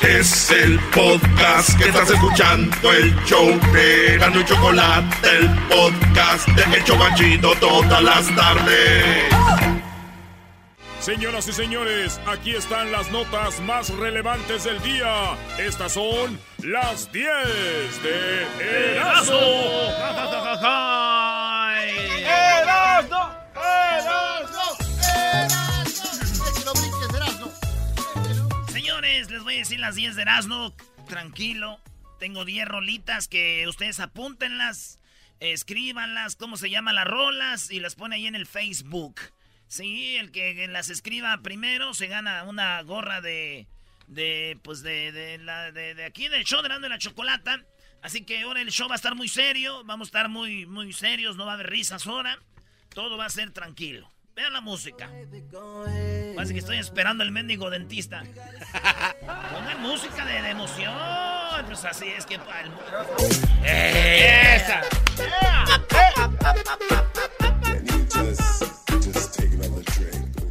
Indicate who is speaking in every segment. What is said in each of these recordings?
Speaker 1: Es el podcast que estás escuchando, el show de Gano y Chocolate, el podcast de El Chocachito todas las tardes.
Speaker 2: Señoras y señores, aquí están las notas más relevantes del día. Estas son las 10 de Erasmo.
Speaker 3: ¡Erasmo! ¡Erasmo!
Speaker 4: Voy a decir las 10 de Erasmo. Tranquilo. Tengo 10 rolitas que ustedes apúntenlas, escríbanlas, cómo se llaman las rolas y las pone ahí en el Facebook. Sí, el que las escriba primero se gana una gorra de. de. pues de. de, la, de, aquí, del show de la Chocolata. Así que ahora el show va a estar muy serio. Vamos a estar muy, muy serios. No va a haber risas ahora. Todo va a ser tranquilo. Vean la música. Parece que estoy esperando el mendigo dentista. Pongan música de, de emoción. Pues así es que. ¡Eh! ¡Esa!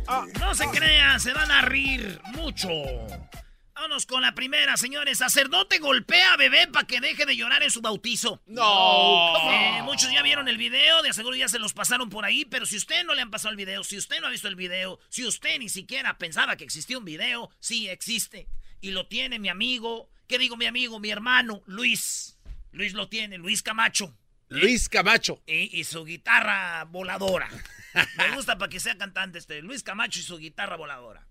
Speaker 4: Ah, no se crean, se van a rir mucho. Vámonos con la primera, señores. Sacerdote golpea a bebé para que deje de llorar en su bautizo.
Speaker 3: No.
Speaker 4: Eh, muchos ya vieron el video, de seguro ya se los pasaron por ahí, pero si usted no le han pasado el video, si usted no ha visto el video, si usted ni siquiera pensaba que existía un video, sí existe. Y lo tiene mi amigo, ¿qué digo mi amigo? Mi hermano, Luis. Luis lo tiene, Luis Camacho.
Speaker 5: Luis Camacho.
Speaker 4: Y, y su guitarra voladora. Me gusta para que sea cantante este. Luis Camacho y su guitarra voladora.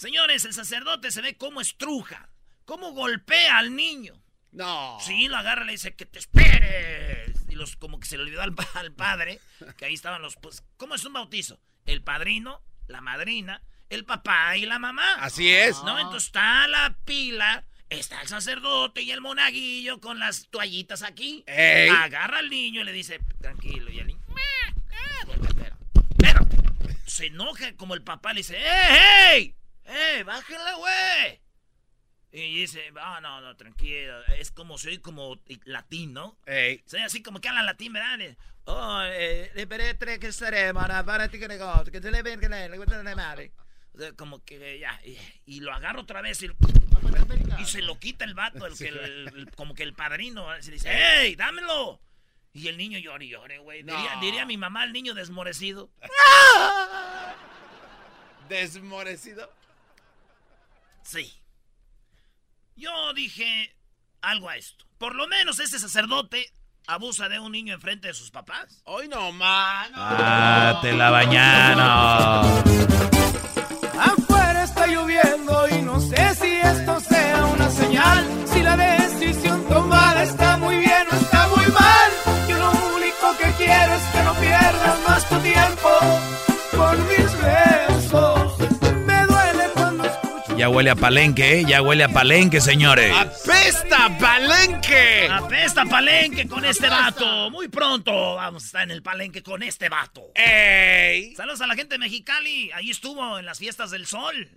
Speaker 4: Señores, el sacerdote se ve cómo estruja, cómo golpea al niño.
Speaker 5: No.
Speaker 4: Sí, lo agarra y le dice que te esperes. Y los como que se le olvidó al, pa- al padre, que ahí estaban los pues, ¿cómo es un bautizo? El padrino, la madrina, el papá y la mamá.
Speaker 5: Así es.
Speaker 4: ¿No? Entonces está la pila, está el sacerdote y el monaguillo con las toallitas aquí.
Speaker 5: Ey.
Speaker 4: Agarra al niño y le dice, tranquilo, y el niño. Pero, pero, se enoja como el papá le dice, ¡eh, hey! ¡Eh, bájenle, güey! Y dice, ah, no, no, tranquilo. Es como, soy como latín, ¿no?
Speaker 5: Ey.
Speaker 4: Soy así como que habla latín, ¿verdad? Oh, eh, peretre que mana, para ti que que te le ven, que le gusta como que ya, y, y lo agarro otra vez y, y se lo quita el vato, el que el- el- como que el padrino, se dice, ¡Ey, dámelo! Y el niño llora y llora, güey. Diría,
Speaker 5: No.
Speaker 4: diría mi mamá, el niño desmorecido.
Speaker 5: Desmorecido.
Speaker 4: Sí. Yo dije algo a esto. Por lo menos este sacerdote abusa de un niño enfrente de sus papás.
Speaker 5: Hoy no, mano.
Speaker 6: Ah, te la bañaron.
Speaker 3: Afuera está lloviendo y no sé si esto sea una señal. Si la decisión tomada está muy bien o está muy mal. Yo lo único que quiero es que no pierdas más tu tiempo
Speaker 6: huele a palenque, ¿eh? Ya huele a palenque, señores.
Speaker 5: ¡Apesta, palenque!
Speaker 4: Apesta palenque con este vato. Muy pronto vamos a estar en el palenque con este vato.
Speaker 5: ¡Ey!
Speaker 4: Saludos a la gente de Mexicali. Ahí estuvo en las fiestas del sol.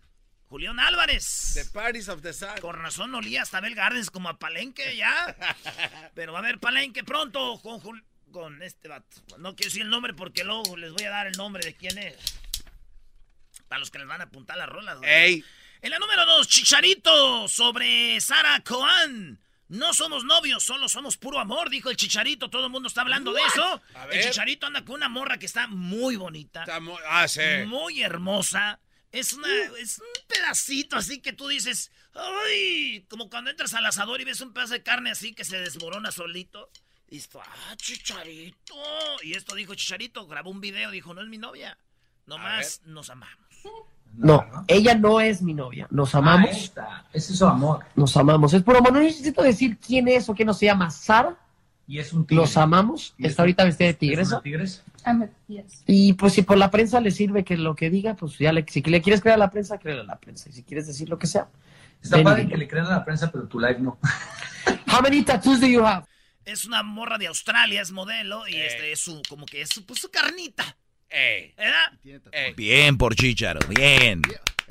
Speaker 4: Julián Álvarez.
Speaker 5: The Parties of the Sun.
Speaker 4: Con razón olía hasta Bell Gardens como a palenque ya. Pero va a haber palenque pronto con, Jul- con este vato. No quiero decir el nombre porque luego les voy a dar el nombre de quién es. Para los que les van a apuntar las rolas.
Speaker 5: ¡Ey!
Speaker 4: En la número dos, Chicharito sobre Sara Coan. No somos novios, solo somos puro amor, dijo el Chicharito. Todo el mundo está hablando de eso. El. Chicharito anda con una morra que está muy bonita,
Speaker 5: Está mu- Ah, sí.
Speaker 4: muy hermosa. Es, una, es un pedacito así que tú dices, ¡ay! Como cuando entras al asador y ves un pedazo de carne así que se desborona solito. Y esto, ¡ah, Chicharito! Y esto dijo Chicharito, grabó un video, dijo, no es mi novia. Nomás nos amamos.
Speaker 7: No, ella no es mi novia. Nos amamos.
Speaker 8: Ese es su amor.
Speaker 7: Nos amamos. Es por amor. No necesito decir quién es o quién no se llama Sara.
Speaker 8: Y es un tigre.
Speaker 7: Nos amamos.
Speaker 8: ¿Y es
Speaker 7: Está ahorita vestida de
Speaker 8: ¿Es
Speaker 7: tigresa.
Speaker 8: una?
Speaker 7: Y pues si por la prensa le sirve que lo que diga, pues ya le, si le quieres creer a la prensa, créele a la prensa. Y si quieres decir lo que sea.
Speaker 8: Está
Speaker 7: ven
Speaker 8: padre que le crean a la prensa, pero tu live no.
Speaker 7: How many tattoos do you have?
Speaker 4: Es una morra de Australia, es modelo, y este es su, como que es su, pues, su carnita.
Speaker 6: Bien por Chicharo, bien.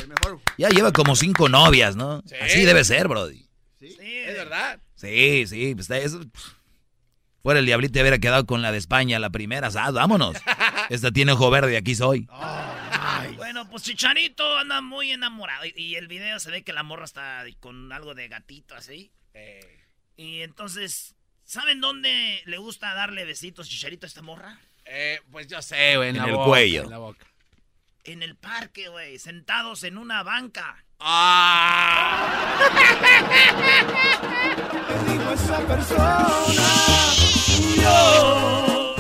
Speaker 5: El mejor.
Speaker 6: Ya lleva como cinco novias, ¿no?
Speaker 5: Sí.
Speaker 6: Así debe ser, Brody.
Speaker 5: Sí, es verdad.
Speaker 6: Sí, sí, pues eso. Fuera el diablito hubiera quedado con la de España, la primera, asado, vámonos. Esta tiene ojo verde, aquí soy.
Speaker 4: Bueno, pues Chicharito anda muy enamorado. Y, y el video se ve que la morra está con algo de gatito así. Y entonces, ¿saben dónde le gusta darle besitos Chicharito a esta morra?
Speaker 5: Eh, pues yo sé, güey. En,
Speaker 6: En
Speaker 5: la
Speaker 6: el
Speaker 5: boca,
Speaker 6: cuello.
Speaker 5: En la boca.
Speaker 4: En el parque, güey, sentados en una banca.
Speaker 3: dijo esa persona. Yo,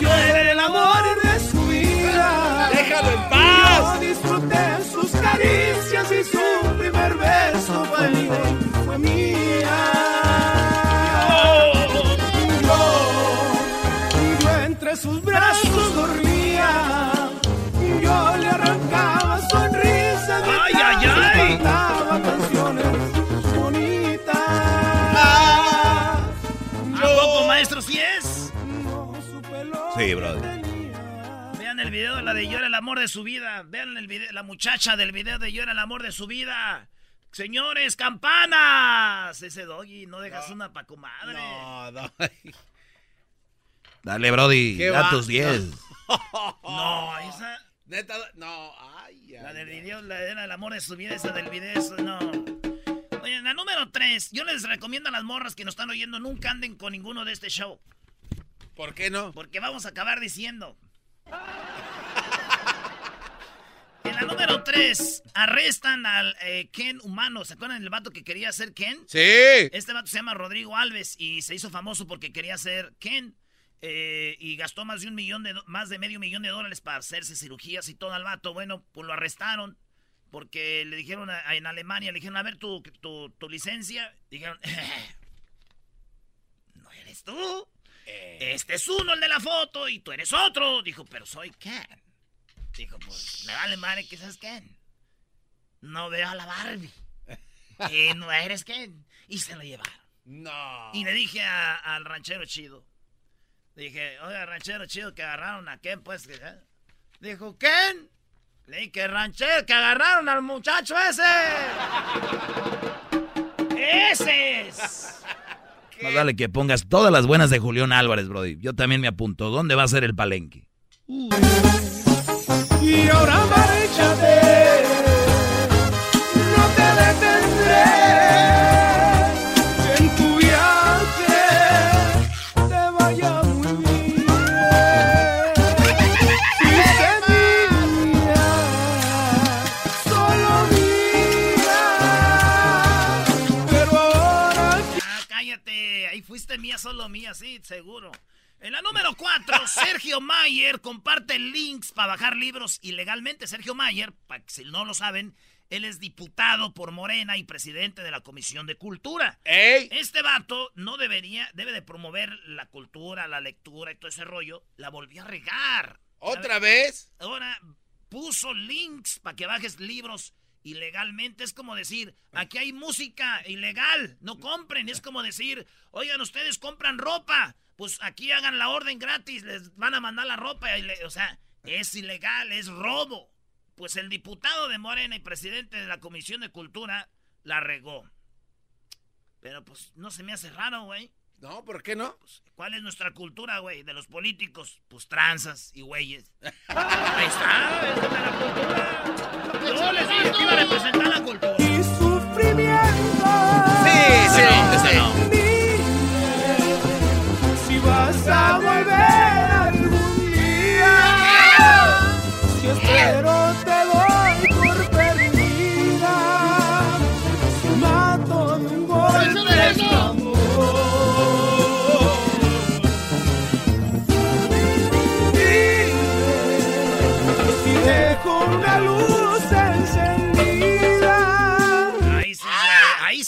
Speaker 3: yo era el amor de su vida.
Speaker 5: ¡Déjalo en paz!
Speaker 3: Yo disfruté sus caricias y su primer beso fue, fue mía.
Speaker 4: Sí,
Speaker 6: Brody.
Speaker 4: Vean el video de la de Llora el amor de su vida. Vean el video, la muchacha del video de Llora el amor de su vida. Señores, campanas. Ese doggy, no dejas una pa' comadre.
Speaker 5: No, no.
Speaker 6: Dale, Brody,
Speaker 5: ¿Qué
Speaker 6: da tus 10.
Speaker 4: No, esa.
Speaker 5: Neta, no. Ay, ay,
Speaker 4: La del video, la del amor de su vida, esa del video, eso no. Oye, la número 3. Yo les recomiendo a las morras que nos están oyendo, nunca anden con ninguno de este show.
Speaker 5: ¿Por qué no?
Speaker 4: Porque vamos a acabar diciendo. En la número 3, arrestan al eh, Ken humano. ¿Se acuerdan del vato que quería ser Ken?
Speaker 5: Sí.
Speaker 4: Este vato se llama Rodrigo Alves y se hizo famoso porque quería ser Ken. eh, y gastó más de un millón de más de medio millón de dólares para hacerse cirugías y todo al vato. Bueno, pues lo arrestaron porque le dijeron a- en Alemania, le dijeron, a ver tu, tu, tu licencia. Dijeron, no eres tú. Este es uno, el de la foto, y tú eres otro. Dijo, pero soy Ken. Dijo, pues me vale madre que seas Ken. No veo a la Barbie. Y no eres Ken. Y se lo llevaron.
Speaker 5: No.
Speaker 4: Y le dije a- al ranchero chido. Le dije, oiga, ranchero chido, que agarraron a Ken, pues. ¿eh?". Dijo, ¿Ken? Le dije, ranchero, que agarraron al muchacho ese. ¡Ese es!
Speaker 6: Más vale que pongas todas las buenas de Julián Álvarez, Brody. Yo también me apunto. ¿Dónde va a ser el palenque?
Speaker 3: Y ahora mía, solo mía,
Speaker 4: sí, seguro. En la número 4, Sergio Mayer comparte links para bajar libros ilegalmente. Sergio Mayer, para que si no lo saben, él es diputado por Morena y presidente de la Comisión de Cultura.
Speaker 5: ¡Ey!
Speaker 4: Este vato no debería, debe de promover la cultura, la lectura y todo ese rollo. La volvió a regar.
Speaker 5: ¿Otra vez?
Speaker 4: Ahora puso links para que bajes libros ilegalmente. Es como decir, aquí hay música ilegal, no compren. Es como decir, oigan, ustedes compran ropa, pues aquí hagan la orden gratis, les van a mandar la ropa. o sea, es ilegal, es robo. Pues el diputado de Morena y presidente de la Comisión de Cultura la regó. Pero pues no se me hace raro, güey.
Speaker 5: No, ¿por qué no?
Speaker 4: ¿Cuál es nuestra cultura, güey? De los políticos. Pues tranzas y güeyes. Ahí está, es de la cultura. Yo les dije que iba a representar la cultura.
Speaker 3: y sufrimiento.
Speaker 5: Sí, sí, sí.
Speaker 3: Si vas a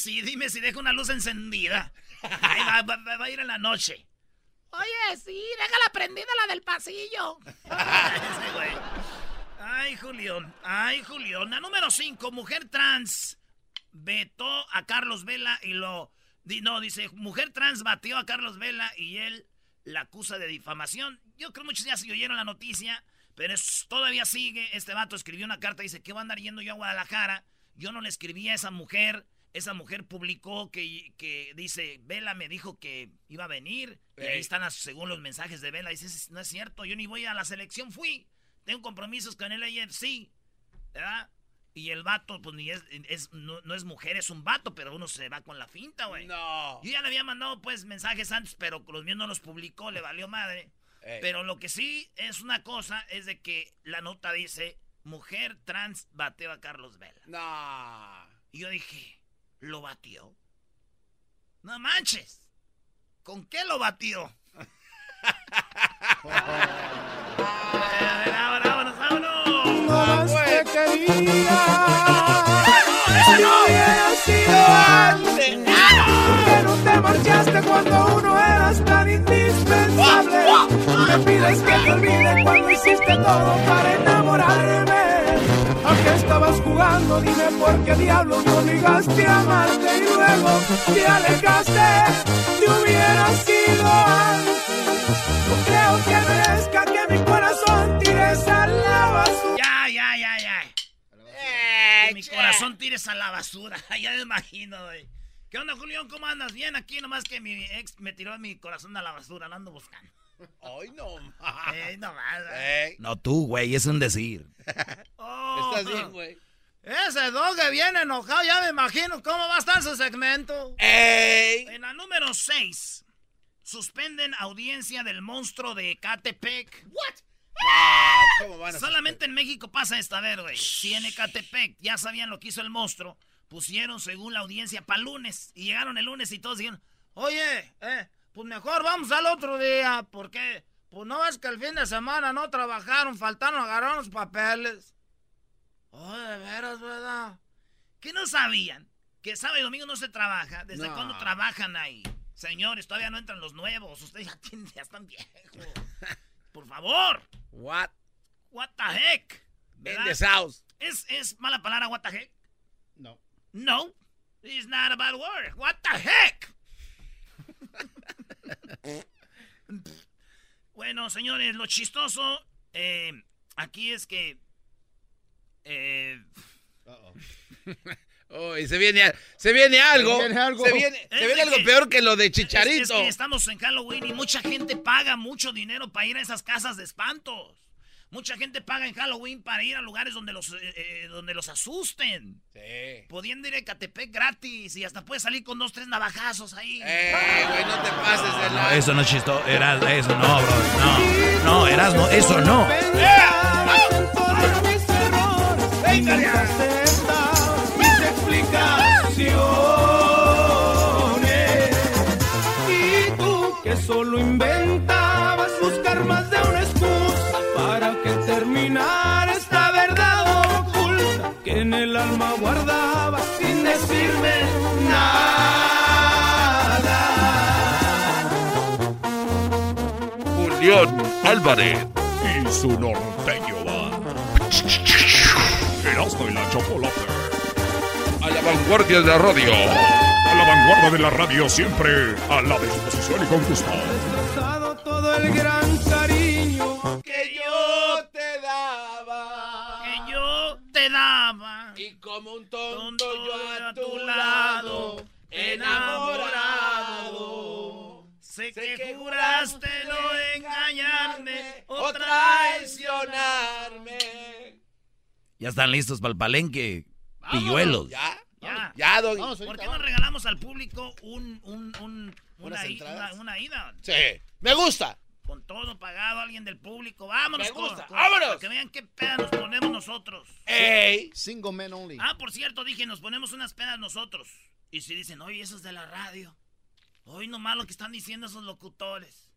Speaker 4: sí, dime si deja una luz encendida. Ahí va, va- va- va a ir en la noche. Oye, sí, déjala prendida la del pasillo. Ese güey. Ay, Julián. Ay, Julián. La número 5, mujer trans vetó a Carlos Vela y lo... No, dice, mujer trans batió a Carlos Vela y él la acusa de difamación. Yo creo que muchos ya se oyeron la noticia, pero es- todavía sigue. Este vato escribió una carta, dice, ¿qué va a andar yendo yo a Guadalajara? Yo no le escribí a esa mujer. Esa mujer publicó que, que dice, Vela me dijo que iba a venir. Y ahí están, según los mensajes de Vela. Dice, "Es- no es cierto, yo ni voy a la selección, fui. Tengo compromisos con el AFC. ¿Verdad? Y el vato, pues ni es, es- no, no es mujer, es un vato, pero uno se va con la finta, güey.
Speaker 5: No.
Speaker 4: Yo ya le había mandado, pues, mensajes antes, pero los míos no los publicó, le valió madre. Pero lo que sí es una cosa, es de que la nota dice, mujer trans bateó a Carlos Vela.
Speaker 5: No.
Speaker 4: Y yo dije, ¿lo batió? No manches. ¿Con qué lo batió? A ver, ahora, vámonos, vámonos.
Speaker 3: No más te quería.
Speaker 4: ¡Ese no!
Speaker 3: hubiera sido antes. ¿Por qué no te marchaste cuando uno eras tan indispensable? Me pides que te olvide cuando hiciste todo para enamorarme. Estabas jugando, dime por qué diablos me obligaste a amarte y luego te alejaste. Te hubiera sido antes. No creo que merezca que mi corazón tires a la basura.
Speaker 4: Ya, ya, ya, ya.
Speaker 5: Eh,
Speaker 4: Que mi corazón tires a la basura. Ya me imagino, güey. ¿Qué onda, Julián? ¿Cómo andas? Bien aquí, nomás que mi ex me tiró mi corazón a la basura. Lo ando buscando.
Speaker 5: Ay, no más.
Speaker 4: Ey, no más.
Speaker 5: Ey.
Speaker 6: No tú, güey, es un decir.
Speaker 4: Oh.
Speaker 5: Estás bien, güey.
Speaker 4: Ese dog que viene enojado, ya me imagino cómo va a estar su segmento.
Speaker 5: Ey.
Speaker 4: En la número 6, suspenden audiencia del monstruo de Catepec.
Speaker 5: What? Ah, ¿Cómo van a
Speaker 4: Solamente en México pasa esta, a ver, güey. Si en Ecatepec ya sabían lo que hizo el monstruo, pusieron según la audiencia para lunes. Y llegaron el lunes y todos dijeron, oye, eh, pues mejor vamos al otro día. ¿Por qué? Pues no es que el fin de semana no trabajaron, faltaron, agarraron los papeles. Oh, de veras, ¿verdad? ¿Qué no sabían? Que sábado y domingo no se trabaja. ¿Desde
Speaker 5: No.
Speaker 4: cuándo trabajan ahí? Señores, todavía no entran los nuevos. Ustedes ya, tienen- ya están viejos. Por favor.
Speaker 5: What?
Speaker 4: What the heck?
Speaker 5: In
Speaker 4: ¿Verdad?
Speaker 5: this house.
Speaker 4: ¿Es, ¿Es mala palabra what the heck?
Speaker 5: No.
Speaker 4: No. It's not a bad word. What the heck? bueno, señores, lo chistoso eh, aquí es que... eh,
Speaker 5: Oh, y se viene, se viene algo.
Speaker 3: Se viene algo.
Speaker 5: Se viene, se algo
Speaker 4: que-
Speaker 5: peor que lo de
Speaker 4: es-
Speaker 5: Chicharito.
Speaker 4: Es, que estamos en Halloween y mucha gente paga mucho dinero para ir a esas casas de espantos. Mucha gente paga en Halloween para ir a lugares donde los, eh, eh, donde los asusten.
Speaker 5: Sí.
Speaker 4: Pudiendo ir a Catepec gratis y hasta puedes salir con dos, tres navajazos ahí.
Speaker 5: Eh, güey, no te pases de
Speaker 6: No,
Speaker 5: la.
Speaker 6: eso no es chistoso. Era, eso no, bro. No, no, eras, no, eso no.
Speaker 3: Explicaciones. Y tú que solo inventabas
Speaker 2: Julián Álvarez y su norteño va. Erasmo y la chocolate.
Speaker 1: A la vanguardia de la radio.
Speaker 2: A la vanguardia de la radio siempre a la disposición y con gusto.
Speaker 3: Todo el gran cariño
Speaker 5: Que yo te daba.
Speaker 4: Que yo te daba.
Speaker 5: Y como un tonto,
Speaker 4: Tonto
Speaker 5: yo a tu lado, enamorado.
Speaker 4: Sé que juraste no engañarme
Speaker 5: o
Speaker 4: o traicionar.
Speaker 5: traicionarme.
Speaker 6: Ya están listos para el palenque. Pilluelos.
Speaker 5: ¿Ya?
Speaker 4: Ya.
Speaker 5: Ya, Doggy.
Speaker 4: ¿Por qué no regalamos al público un, un, un- una, una- una ida?
Speaker 5: Sí. Me gusta.
Speaker 4: Con todo pagado, alguien del público. Vámonos,
Speaker 5: Me gusta.
Speaker 4: con-
Speaker 5: ¡Vámonos!
Speaker 4: Para que vean qué peda nos ponemos nosotros.
Speaker 5: Ey.
Speaker 9: Single men only.
Speaker 4: Ah, por cierto, dije, nos ponemos unas pedas nosotros. Y si dicen, oye, eso es de la radio. Hoy nomás lo que están diciendo esos locutores.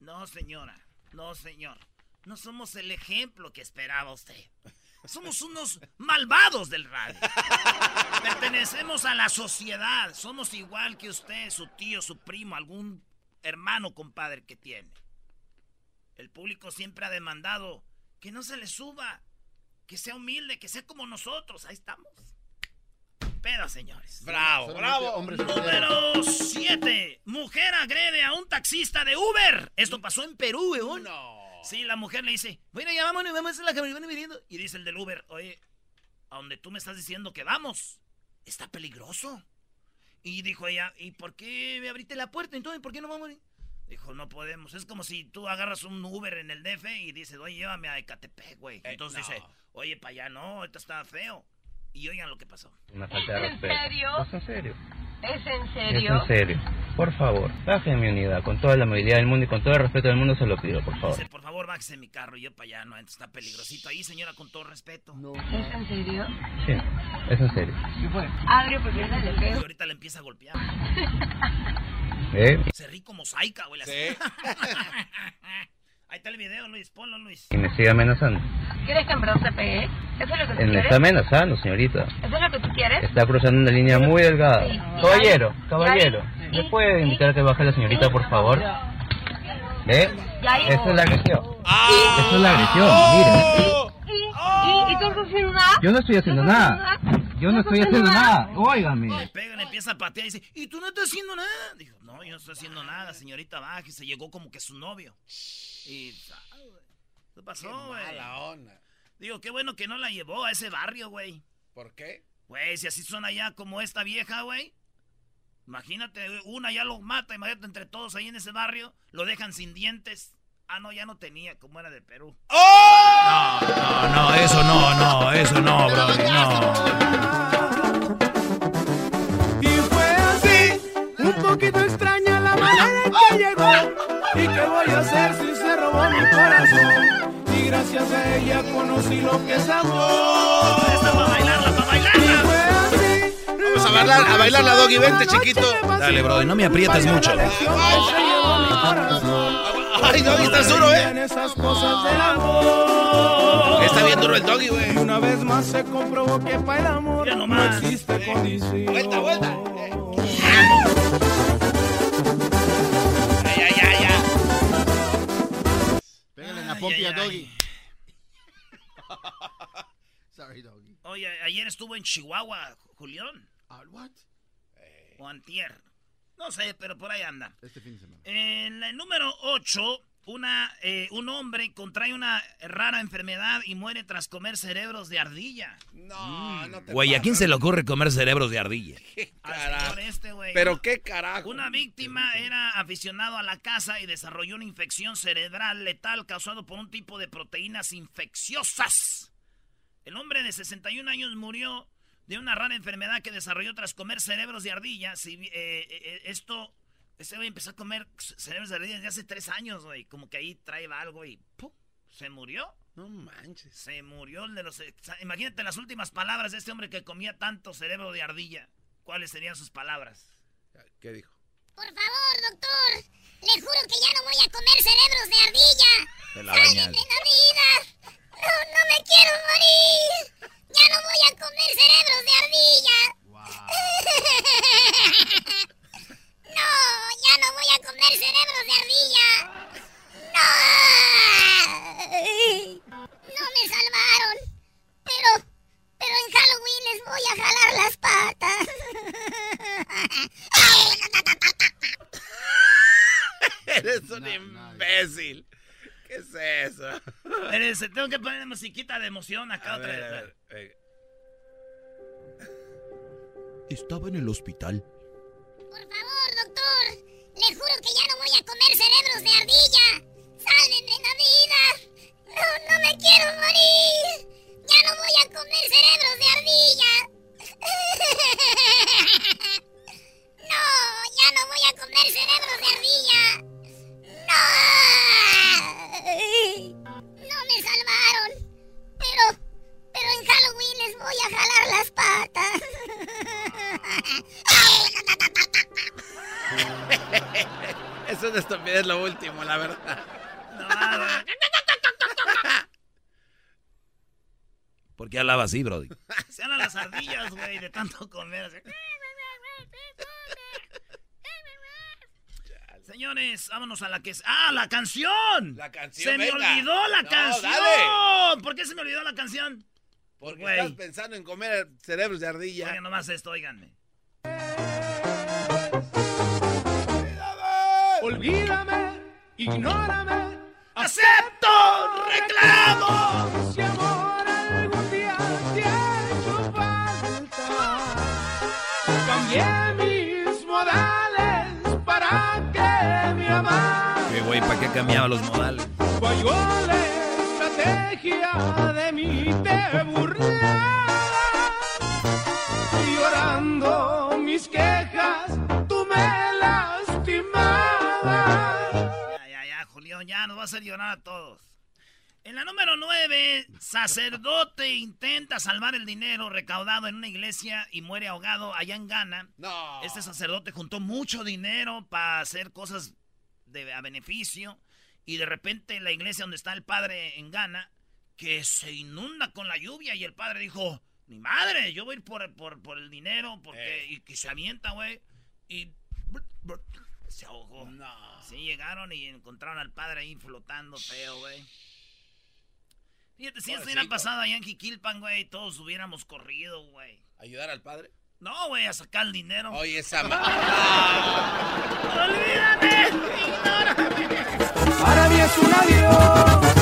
Speaker 4: No, señora. No, señor. No somos el ejemplo que esperaba usted. Somos unos malvados del radio. Pertenecemos a la sociedad. Somos igual que usted, su tío, su primo, algún hermano, compadre que tiene. El público siempre ha demandado que no se le suba, que sea humilde, que sea como nosotros. Ahí estamos. Pero, señores.
Speaker 5: Bravo, bravo.
Speaker 4: Número 7. Mujer agrede a un taxista de Uber. Esto pasó en Perú, weón.
Speaker 5: No.
Speaker 4: Sí, la mujer le dice, bueno, ya vámonos, vamos a la que me van viniendo. Y dice el del Uber, oye, a donde tú me estás diciendo que vamos, está peligroso. Y dijo ella, ¿y por qué me abriste la puerta? Entonces, ¿por qué no vamos? Dijo, no podemos. Es como si tú agarras un Uber en el DF y dices, oye, llévame a Ecatepec, güey. Entonces
Speaker 5: no.
Speaker 4: dice, oye, para allá no, esto está feo. Y oigan lo que pasó.
Speaker 9: Una falta de
Speaker 10: ¿Es en
Speaker 9: respeto.
Speaker 10: serio?
Speaker 9: ¿Es en serio?
Speaker 10: ¿Es en
Speaker 9: Es
Speaker 10: serio?
Speaker 9: en serio. Por favor, bajen mi unidad. Con toda la movilidad del mundo y con todo el respeto del mundo se lo pido, por favor.
Speaker 4: Dice, por favor, bájese en mi carro. Y yo para allá, no, entonces está peligrosito ahí, señora, con todo respeto.
Speaker 10: ¿Es en serio?
Speaker 9: Sí, es en serio.
Speaker 10: Abre porque es le
Speaker 4: Y
Speaker 10: pego.
Speaker 4: ahorita le empieza a golpear.
Speaker 9: ¿Eh?
Speaker 4: Se ríe como saica, güey.
Speaker 5: Sí.
Speaker 4: Ahí está el video, Luis. Ponlo, Luis.
Speaker 9: Y me sigue amenazando.
Speaker 10: ¿Quieres que en verdad te pegue? ¿Eso es lo que tú
Speaker 9: Él me
Speaker 10: quieres?
Speaker 9: está amenazando, señorita.
Speaker 10: ¿Eso es lo que tú quieres?
Speaker 9: Está cruzando una línea muy delgada.
Speaker 10: Sí.
Speaker 9: Caballero, caballero. ¿Me puede indicar que baje la señorita, por favor? ¿Ve? Esa es la agresión.
Speaker 5: Ah.
Speaker 9: Esa es la agresión, mire.
Speaker 10: ¿Y, y, y tú estás haciendo nada?
Speaker 9: Yo no estoy haciendo nada. Yo no estoy haciendo nada. Óigame.
Speaker 4: Le pega, le empieza a patear y dice, ¿y tú no estás haciendo nada? Dijo, no, yo no estoy haciendo nada, señorita, baje. Se llegó como que su novio. Y, güey, ¿qué
Speaker 5: Qué
Speaker 4: pasó, güey?
Speaker 5: mala onda.
Speaker 4: Digo, qué bueno que no la llevó a ese barrio, güey.
Speaker 5: ¿Por qué?
Speaker 4: Güey, si así son allá como esta vieja, güey. Imagínate, una ya lo mata, imagínate entre todos ahí en ese barrio, lo dejan sin dientes. Ah, no, ya no tenía, como era de Perú.
Speaker 6: No, no, no, eso no, no, eso no, bro, no.
Speaker 3: Y fue así, un poquito extraña la manera en que llegó. ¿Y qué voy a hacer si se robó mi corazón? Y gracias a ella conocí lo que es amor.
Speaker 4: Esta para bailarla, para bailarla.
Speaker 5: Vamos a bailar, a bailar la doggy, vente, chiquito.
Speaker 6: Dale, bro, no me aprietes mucho.
Speaker 5: Ay, doggy, estás duro,
Speaker 3: En
Speaker 5: eh.
Speaker 3: esas cosas del amor.
Speaker 5: Está bien duro el doggy, güey.
Speaker 3: Y una vez más se comprobó que para el amor no existe condición.
Speaker 5: Vuelta, vuelta.
Speaker 11: Pompi a
Speaker 4: ay,
Speaker 11: Doggy. Sorry, Doggy.
Speaker 4: Oye, ayer estuvo en Chihuahua, Julián.
Speaker 11: Ah, what?
Speaker 4: O antier. No sé, pero por ahí anda.
Speaker 11: Este fin de semana.
Speaker 4: En el número 8, una, eh, un hombre contrae una rara enfermedad y muere tras comer cerebros de ardilla.
Speaker 5: No, no te
Speaker 6: Güey, ¿a quién se le ocurre comer cerebros de ardilla?
Speaker 5: ¿Qué
Speaker 4: Al
Speaker 5: carajo?
Speaker 4: este, güey.
Speaker 5: Pero qué carajo.
Speaker 4: Una víctima era aficionado a la caza y desarrolló una infección cerebral letal causado por un tipo de proteínas infecciosas. El hombre de 61 años murió de una rara enfermedad que desarrolló tras comer cerebros de ardilla. Si, eh, eh, esto, ese güey empezó a comer cerebros de ardilla desde hace tres años, güey. Como que ahí trae algo y ¡pum! se murió.
Speaker 5: No manches.
Speaker 4: Se murió el de los... Imagínate las últimas palabras de este hombre que comía tanto cerebro de ardilla. ¿Cuáles serían sus palabras?
Speaker 5: ¿Qué dijo?
Speaker 12: Por favor, doctor. Le juro que ya no voy a comer cerebros de ardilla.
Speaker 6: De la
Speaker 12: ¡Sálvenme
Speaker 6: bañada.
Speaker 12: la vida! No, no me quiero morir. Ya no voy a comer cerebros de ardilla. No, ya no voy a comer cerebros de ardilla. No. No me salvaron. Pero, pero en Halloween les voy a jalar las patas.
Speaker 5: Eres un imbécil. ¿Qué es eso?
Speaker 4: Espérense, tengo que poner musiquita de emoción acá
Speaker 5: A
Speaker 4: otra
Speaker 5: ver,
Speaker 4: vez.
Speaker 5: a ver.
Speaker 6: Estaba en el hospital.
Speaker 12: Voy a comer cerebros de ardilla. Sálvenme la vida. No, no me quiero morir. Ya no voy a comer cerebros de ardilla. No, ya no voy a comer cerebros de ardilla. No. No me salvaron. Pero, pero en Halloween les voy a jalar las patas.
Speaker 5: Eso es de estupidez lo último, la verdad.
Speaker 6: ¿Por qué hablaba así, Brody?
Speaker 4: Se hablan las ardillas, güey, de tanto comer. así. Señores, vámonos a la que es. ¡Ah, la canción!
Speaker 5: La canción,
Speaker 4: Se me olvidó la
Speaker 5: No,
Speaker 4: canción.
Speaker 5: dale.
Speaker 4: ¿Por qué se me olvidó la canción?
Speaker 5: Porque
Speaker 4: Güey.
Speaker 5: estás pensando en comer cerebros de ardilla.
Speaker 4: Oigan nomás esto, oiganme.
Speaker 3: Olvídame, ignórame,
Speaker 4: ¡Acepto reclamo!
Speaker 3: si amor algún día te ha hecho falta. Cambié mis modales para que me amaras.
Speaker 6: ¿Qué güey? ¿Para qué cambiaba los modales?
Speaker 3: Falló la estrategia de mi te burlabas.
Speaker 4: A hacer llorar a todos. En la número 9, sacerdote intenta salvar el dinero recaudado en una iglesia y muere ahogado allá en Ghana.
Speaker 5: No.
Speaker 4: Este sacerdote juntó mucho dinero para hacer cosas de, a beneficio y de repente la iglesia donde está el padre en Ghana, que se inunda con la lluvia y el padre dijo, mi madre, yo voy a ir por, por, por el dinero porque, y que se avienta, güey, y se ahogó. Sí, llegaron y encontraron al padre ahí flotando feo, güey. Fíjate, si esto hubiera pasado allá en Jiquilpan, güey, todos hubiéramos corrido, güey.
Speaker 5: ¿Ayudar al padre?
Speaker 4: No, güey, a sacar el dinero.
Speaker 5: Oye, esa ma-
Speaker 4: ¡Olvídame!
Speaker 3: Para mí es un adiós.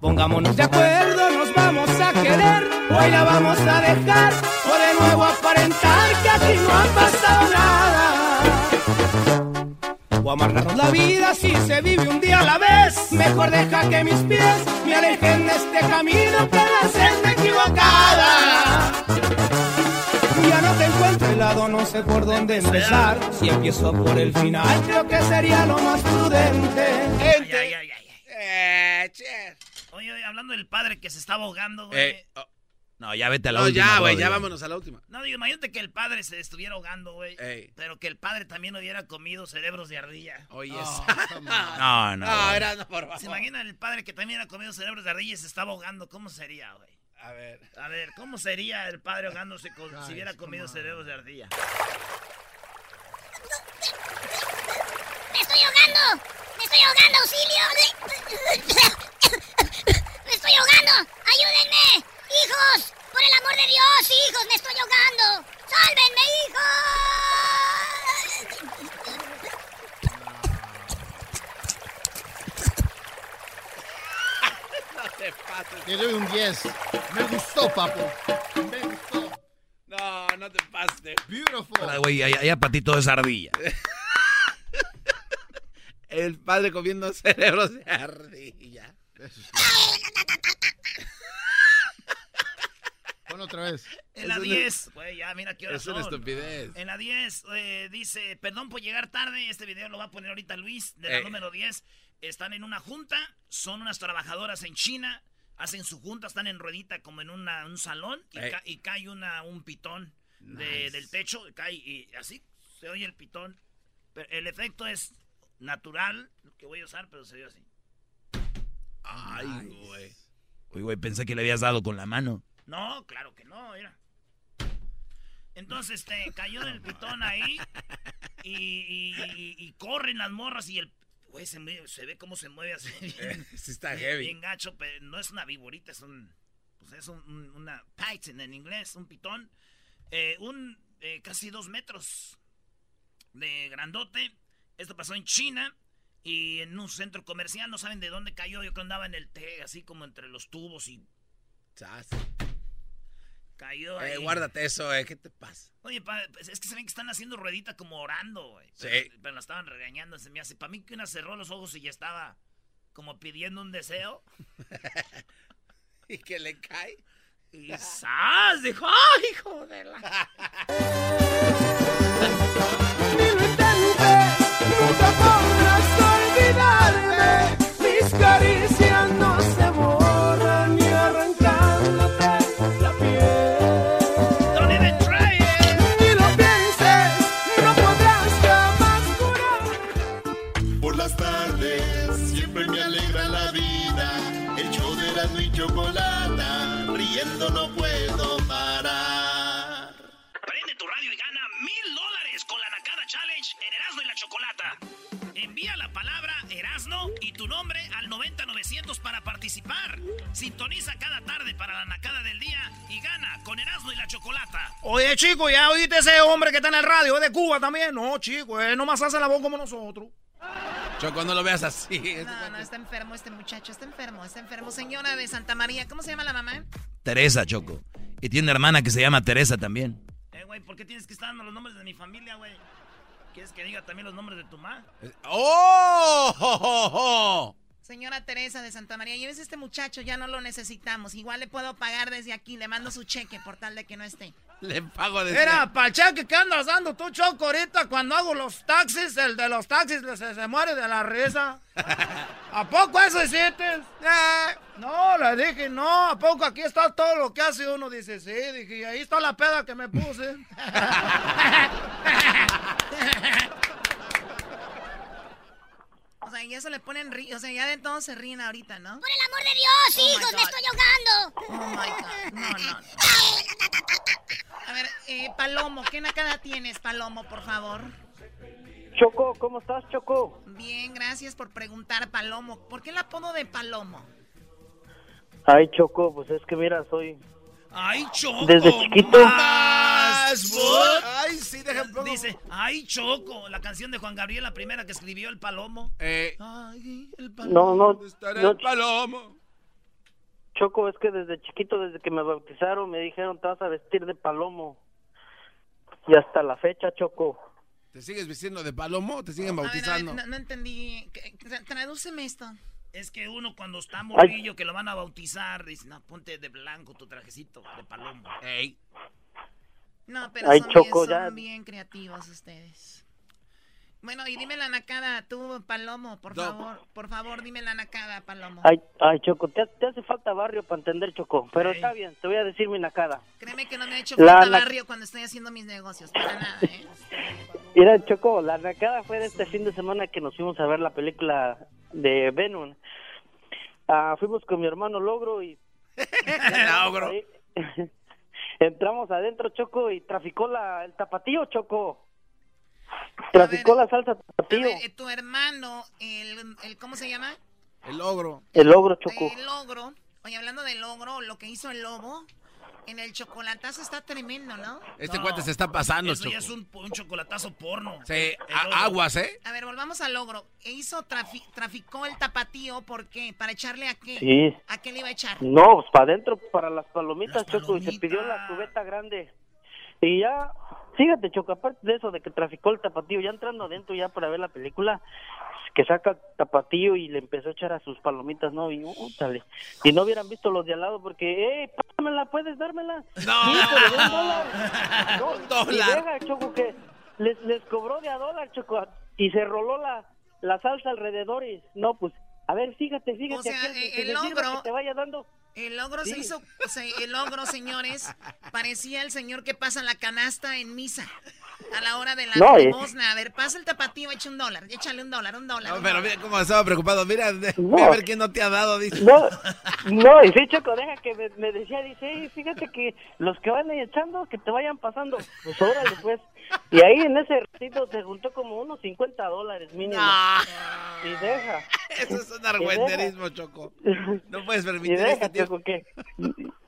Speaker 3: Pongámonos de acuerdo, nos vamos a querer. Hoy la vamos a dejar o de nuevo aparentar que aquí no ha pasado nada. O amargarnos la vida si se vive un día a la vez. Mejor deja que mis pies me alejen de este camino que la senda equivocada. Ya no te encuentro helado, no sé por dónde empezar. Si empiezo por el final, creo que sería lo más prudente.
Speaker 4: Ay, ay, ay, ay.
Speaker 5: Eh, che.
Speaker 4: Oye, oye, hablando del padre que se estaba ahogando, güey.
Speaker 5: Eh, oh,
Speaker 6: No, ya vete a la
Speaker 5: no,
Speaker 6: última.
Speaker 5: ya, güey, ya vámonos a la última.
Speaker 4: No, digo, imagínate que el padre se estuviera ahogando, güey.
Speaker 5: Ey.
Speaker 4: Pero que el padre también hubiera comido cerebros de ardilla.
Speaker 5: Oye,
Speaker 3: Oh,
Speaker 6: No, no.
Speaker 5: No, era no, por favor.
Speaker 4: ¿Se imagina el padre que también hubiera comido cerebros de ardilla y se estaba ahogando? ¿Cómo sería, güey?
Speaker 5: A ver.
Speaker 4: A ver, ¿cómo sería el padre ahogándose con- si hubiera comido cerebros de ardilla?
Speaker 12: ¡Me estoy ahogando! ¡Me estoy ahogando, auxilio! ¡Me estoy ahogando! ¡Ayúdenme! ¡Hijos! ¡Por el amor de Dios, hijos! ¡Me estoy ahogando! ¡Sálvenme, hijos!
Speaker 5: No te pases.
Speaker 11: Le doy un 10. Me gustó, papo. Me gustó.
Speaker 5: No, no te pases.
Speaker 11: Beautiful.
Speaker 6: Ahora, güey, allá, allá para ti todo es ardilla.
Speaker 5: El padre comiendo cerebros de ardilla.
Speaker 11: Otra vez.
Speaker 4: En la
Speaker 5: Es una-
Speaker 4: 10, güey, ya mira qué horas
Speaker 5: Es una estupidez.
Speaker 4: En la 10 eh, dice, perdón por llegar tarde, este video lo va a poner ahorita Luis, de la
Speaker 5: Eh.
Speaker 4: número 10. Están en una junta, son unas trabajadoras en China, hacen su junta, están en ruedita como en una- un salón y,
Speaker 5: Eh.
Speaker 4: ca- y cae una, un pitón de- del techo, cae y así se oye el pitón. Pero el efecto es natural, que voy a usar, pero se oye así.
Speaker 5: Ay, güey.
Speaker 6: Uy, güey, pensé que le habías dado con la mano.
Speaker 4: No, claro que no, mira. Entonces, este, cayó el pitón ahí y, y- y- y corren las morras y el... Güey, se, se ve cómo se mueve así bien,
Speaker 5: Sí está heavy.
Speaker 4: bien gacho, pero no es una viborita, es un... Pues es un- un- una python en inglés, un pitón. Eh, un eh, casi dos metros de grandote. Esto pasó en China y en un centro comercial. No saben de dónde cayó. Yo creo que andaba en el té, así como entre los tubos y
Speaker 5: Chas.
Speaker 4: Cayó
Speaker 5: Eh,
Speaker 4: ahí.
Speaker 5: guárdate eso, eh. ¿Qué te pasa?
Speaker 4: Oye, pa- pues es que se ven que están haciendo ruedita como orando, güey.
Speaker 5: Sí.
Speaker 4: Pero, pero la estaban regañando, se me hace. Para mí que una cerró los ojos y ya estaba como pidiendo un deseo.
Speaker 5: ¿Y que le cae?
Speaker 4: Y ¡zas! Dijo, ¡ay, hijo de la...
Speaker 3: Ni lo nunca podrás olvidarme. Mis caricias
Speaker 1: Chocolata.
Speaker 4: Envía la palabra Erasno y tu nombre al 90900 para participar. Sintoniza cada tarde para la Nakada del día y gana con Erasmo y la Chocolata.
Speaker 3: Oye, chico, ¿ya oíste ese hombre que está en el radio? ¿Es de Cuba también? No, chico, él nomás hace la voz como nosotros.
Speaker 5: Choco, no lo veas así.
Speaker 13: No, no, está enfermo este muchacho, está enfermo, está enfermo. Señora de Santa María, ¿cómo se llama la mamá?
Speaker 6: Teresa, Choco. Y tiene una hermana que se llama Teresa también.
Speaker 4: Eh, güey, ¿por qué tienes que estar dando los nombres de mi familia, güey? ¿Quieres que diga también los nombres de tu mamá?
Speaker 5: ¡Oh!
Speaker 13: Señora Teresa de Santa María, llévese este muchacho, ya no lo necesitamos. Igual le puedo pagar desde aquí, le mando su cheque por tal de que no esté.
Speaker 5: Le pago de
Speaker 3: Mira, para el cheque que andas dando tú, Choco, ahorita cuando hago los taxis, el de los taxis se, se muere de la risa. ¿A poco eso hiciste? Eh, no, le dije, no, ¿a poco aquí está todo lo que hace uno? Dice, sí, dije, y ahí está la peda que me puse.
Speaker 13: O sea, ya se le ponen ri o sea, ya de todo se ríen ahorita, ¿no?
Speaker 12: Por el amor de Dios,
Speaker 13: Oh,
Speaker 12: hijos, me estoy ahogando.
Speaker 13: Oh my God. No, no. A ver, eh, Palomo, ¿qué nakada tienes, Palomo, por favor?
Speaker 14: Choco, ¿cómo estás, Choco?
Speaker 13: Bien, gracias por preguntar, Palomo. ¿Por qué el apodo de Palomo?
Speaker 14: Ay, Choco, pues es que mira, soy...
Speaker 4: ¡Ay, Choco!
Speaker 14: Desde chiquito.
Speaker 4: ¡Más!
Speaker 5: Ay, sí, déjame pongo-
Speaker 4: Dice, ¡ay, Choco! La canción de Juan Gabriel, la primera que escribió El Palomo.
Speaker 5: Eh,
Speaker 4: Ay, el
Speaker 14: No, no,
Speaker 5: ¿dónde estará
Speaker 14: no,
Speaker 5: el palomo?
Speaker 14: Choco, es que desde chiquito, desde que me bautizaron, me dijeron, te vas a vestir de palomo. Y hasta la fecha, Choco.
Speaker 5: ¿Te sigues vistiendo de palomo o te siguen
Speaker 13: A ver, a ver,
Speaker 5: bautizando?
Speaker 13: no, no entendí. ¿Qué- tra- Tradúceme esto.
Speaker 4: Es que uno cuando está morrillo que lo van a bautizar, dice, no, ponte de blanco tu trajecito de palomo.
Speaker 5: Ey.
Speaker 13: No, pero
Speaker 14: Ay,
Speaker 13: son,
Speaker 14: Choco,
Speaker 13: bien, son bien creativos ustedes. Bueno, y dime la nacada, tú, Palomo, por
Speaker 5: No.
Speaker 13: favor. Por favor, dime la nacada, Palomo.
Speaker 14: Ay, ay Choco, te, te hace falta barrio para entender, Choco. Pero está bien, te voy a decir mi nacada.
Speaker 13: Créeme que no me ha hecho
Speaker 14: La
Speaker 13: falta barrio cuando estoy haciendo mis negocios, para nada, ¿eh?
Speaker 14: Mira, Choco, la nacada fue de este fin de semana que nos fuimos a ver la película de Venom. Ah, fuimos con mi hermano Logro y
Speaker 5: Logro.
Speaker 14: entramos adentro, Choco, y traficó la, el tapatío, Choco. Traficó
Speaker 13: ver,
Speaker 14: la salsa tapatío.
Speaker 13: ver, eh, tu hermano, el, el ¿cómo se llama?
Speaker 5: El ogro.
Speaker 14: El Logro, Choco.
Speaker 13: El logro. Oye, hablando del logro, lo que hizo el lobo en el chocolatazo está tremendo, ¿no?
Speaker 5: Este
Speaker 4: No,
Speaker 5: cuate se está pasando,
Speaker 4: Eso ya es un, un chocolatazo porno.
Speaker 5: Sí, aguas, ¿eh?
Speaker 13: A ver, volvamos al logro. E hizo trafi- traficó el tapatío, ¿por qué? ¿Para echarle a qué?
Speaker 14: Sí.
Speaker 13: ¿A qué le iba a echar?
Speaker 14: No, pues para adentro, para las palomitas,
Speaker 4: Las
Speaker 14: Choco, y se pidió la cubeta grande. Y ya, fíjate, Choco, aparte de eso, de que traficó el tapatío, ya entrando adentro ya para ver la película, que saca el tapatío y le empezó a echar a sus palomitas, ¿no? Y, útale. y no hubieran visto los de al lado porque, ¡eh, pásamela, puedes dármela!
Speaker 5: No.
Speaker 14: Sí, pero de un dólar. No,
Speaker 5: Un dólar.
Speaker 14: Y deja, Choco, que les, les cobró de a dólar, Choco, y se roló la, la salsa alrededor y, no, pues, a ver, fíjate, fíjate.
Speaker 13: O sea,
Speaker 14: aquel que- que
Speaker 13: el logro-
Speaker 14: que te vaya dando...
Speaker 13: El logro se hizo, o sea, el logro, señores, parecía el señor que pasa la canasta en misa a la hora de la
Speaker 14: No, eh.
Speaker 13: limosna. A ver, pasa el tapatío, echa un dólar, échale un dólar, un dólar.
Speaker 5: No,
Speaker 13: un
Speaker 5: pero
Speaker 13: dólar.
Speaker 5: mira cómo estaba preocupado. Mira,
Speaker 14: No.
Speaker 5: a ver quién no te ha dado, dice.
Speaker 14: No, no, y sí, Choco, deja que me, me decía, dice, "Ey, fíjate que los que van ahí echando, que te vayan pasando. Pues órale, pues. Y ahí en ese ratito se juntó como unos 50 dólares mínimo. Y deja.
Speaker 5: Eso es un argüenderismo, Choco. No puedes permitir
Speaker 14: deja,
Speaker 5: este
Speaker 14: que...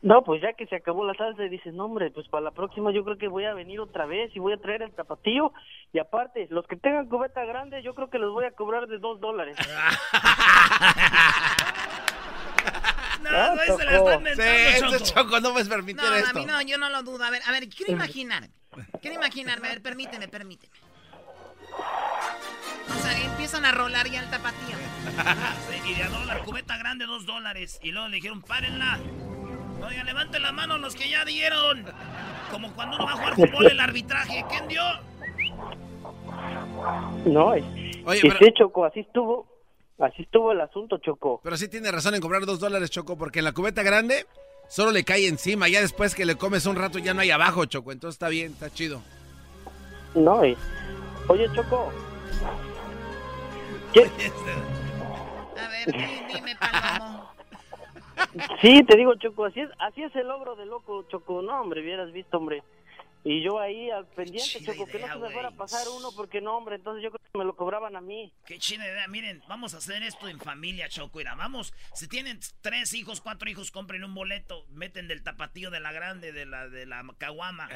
Speaker 14: No, pues ya que se acabó la salsa, y dices, no, hombre, pues para la próxima yo creo que voy a venir otra vez y voy a traer el tapatío. Y aparte, los que tengan cubeta grande, yo creo que les voy a cobrar de dos dólares.
Speaker 4: No, güey, se la
Speaker 14: Choco.
Speaker 4: está
Speaker 5: Sí,
Speaker 4: inventando,
Speaker 5: este
Speaker 4: Choco.
Speaker 5: Choco, no puedes permitir
Speaker 13: No, a
Speaker 5: esto.
Speaker 13: mí no, yo no lo dudo. A ver, a ver, quiero imaginar. Quiero imaginarme, a ver, permíteme, permíteme. O sea, empiezan a rolar ya el tapatío.
Speaker 4: Sí, y de a dólar, cubeta grande, dos dólares. Y luego le dijeron, párenla. Oigan, levanten la mano los que ya dieron. Como cuando uno va a jugar fútbol, el arbitraje. ¿Quién dio?
Speaker 14: No, y,
Speaker 5: Oye,
Speaker 14: y
Speaker 5: pero-
Speaker 14: sí, Choco, así estuvo. Así estuvo el asunto, Choco.
Speaker 5: Pero sí tiene razón en cobrar dos dólares, Choco, porque en la cubeta grande solo le cae encima. Ya después que le comes un rato ya no hay abajo, Choco. Entonces está bien, está chido.
Speaker 14: No, y... Oye, Choco. ¿Qué?
Speaker 13: A ver, di- dime, Palomo.
Speaker 14: Sí, te digo, Choco, así es, así es el logro de loco, Choco. No, hombre, hubieras visto, hombre. Y yo ahí al pendiente, Choco, que no se me fuera a pasar uno, porque no, hombre, entonces yo creo que me lo cobraban a mí.
Speaker 4: Qué chida idea. Miren, vamos a hacer esto en familia, Choco. Mira, vamos. Si tienen tres hijos, cuatro hijos, compren un boleto. Meten del tapatío de la grande, de la de la caguama.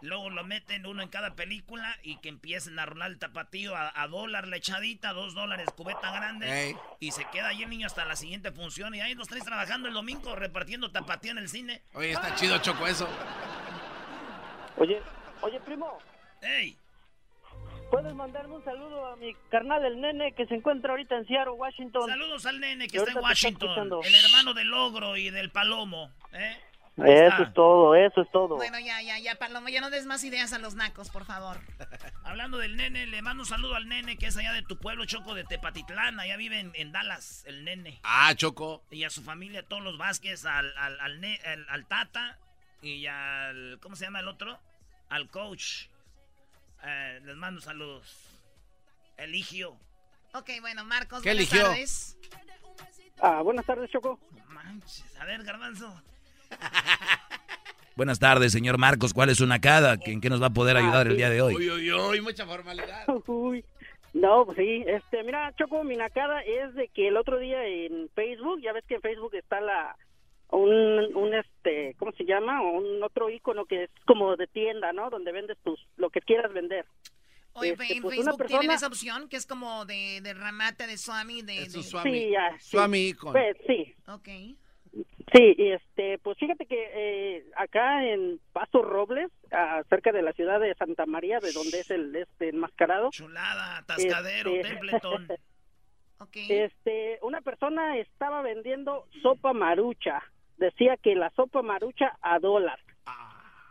Speaker 4: Luego lo meten uno en cada película y que empiecen a rolar el tapatío a, a dólar la echadita, dos dólares, cubeta grande.
Speaker 5: Ey.
Speaker 4: Y se queda ahí el niño hasta la siguiente función. Y ahí los tres trabajando el domingo, repartiendo tapatío en el cine.
Speaker 5: Oye, está chido, Choco, eso.
Speaker 14: Oye, oye, primo.
Speaker 4: ¡Ey!
Speaker 14: ¿Puedes mandarme un saludo a mi carnal, el nene, que se encuentra ahorita en Seattle, Washington?
Speaker 4: Saludos al nene que está en Washington. El hermano del ogro y del palomo. ¿eh?
Speaker 14: Eso
Speaker 4: está.
Speaker 14: es todo, eso es todo.
Speaker 13: Bueno, ya, ya, ya, Palomo, ya no des más ideas a los nacos, por favor.
Speaker 4: Hablando del nene, le mando un saludo al nene que es allá de tu pueblo, Choco, de Tepatitlán. Allá vive en, en Dallas, el nene.
Speaker 5: Ah, Choco.
Speaker 4: Y a su familia, todos los Vázquez, al, al, al, al- al Tata y al... ¿Cómo se llama el otro? Al coach. Eh, les mando saludos. Eligio.
Speaker 13: Ok, bueno, Marcos,
Speaker 4: ¿Qué
Speaker 13: buenas
Speaker 4: eligió?
Speaker 13: tardes.
Speaker 14: Ah, buenas tardes, Choco.
Speaker 4: Manches, a ver, Garbanzo.
Speaker 6: Buenas tardes, señor Marcos. ¿Cuál es su nacada? ¿En qué nos va a poder ayudar el día de hoy?
Speaker 5: Uy, uy, uy, mucha formalidad.
Speaker 14: Uy. No, pues sí, este, mira, Choco, mi nacada es de que el otro día en Facebook, ya ves que en Facebook está la un, un este, ¿cómo se llama? Un otro icono que es como de tienda, ¿no? Donde vendes tus lo que quieras vender.
Speaker 13: Oye,
Speaker 14: Este,
Speaker 13: en
Speaker 14: pues, una
Speaker 13: Facebook tienen
Speaker 14: persona-
Speaker 13: esa opción que es como de, de ramate, de swami, de... de-
Speaker 14: Sí, ya, sí.
Speaker 5: Swami icon.
Speaker 14: Pues, sí.
Speaker 13: Ok.
Speaker 14: Sí, y este, pues fíjate que eh, acá en Paso Robles, ah, cerca de la ciudad de Santa María, de donde es el este enmascarado.
Speaker 4: Chulada, atascadero,
Speaker 14: Este-
Speaker 4: Templeton.
Speaker 14: Este, una persona estaba vendiendo sopa marucha. Decía que la sopa marucha a dólar.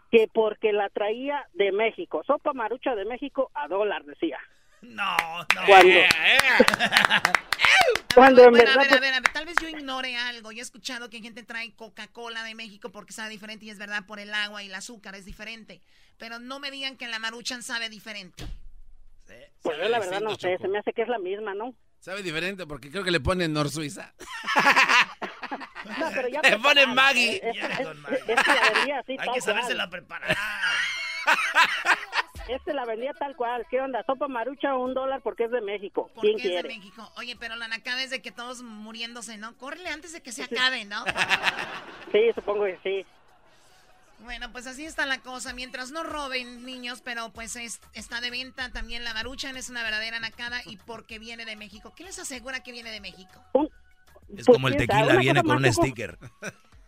Speaker 14: Que porque la traía de México. Sopa marucha de México a dólar, decía.
Speaker 4: No, no.
Speaker 14: Cuando- Cuando en
Speaker 13: Bueno, a
Speaker 14: verdad,
Speaker 13: ver, a
Speaker 14: pues-
Speaker 13: ver, a ver, tal vez yo ignore algo. Yo he escuchado que gente trae Coca-Cola de México porque sabe diferente y es verdad por el agua y el azúcar es diferente. Pero no me digan que la maruchan sabe diferente.
Speaker 14: Pues yo la verdad no sé, se me hace que es la misma, ¿no?
Speaker 5: Sabe diferente porque creo que le ponen Nor Suiza.
Speaker 14: No, pero ya
Speaker 5: Le ponen. Maggie.
Speaker 14: Es- es- es- es que la vendía así,
Speaker 4: Hay que saberse la preparar.
Speaker 14: Este la vendía tal cual. ¿Qué onda? Sopa marucha un dólar porque es de México.
Speaker 13: Porque
Speaker 14: ¿Quién
Speaker 13: es de
Speaker 14: quiere?
Speaker 13: México. Oye, pero la nacada es de que todos muriéndose, ¿no? Córrele antes de que se acabe, ¿no?
Speaker 14: Sí, supongo que sí.
Speaker 13: Bueno, pues así está la cosa. Mientras no roben niños, pero pues es- está de venta también la maruchan, es una verdadera nacada y porque viene de México. ¿Qué les asegura que viene de México?
Speaker 6: Es
Speaker 14: Pues,
Speaker 6: como el tequila,
Speaker 14: sabe,
Speaker 6: viene con un sticker.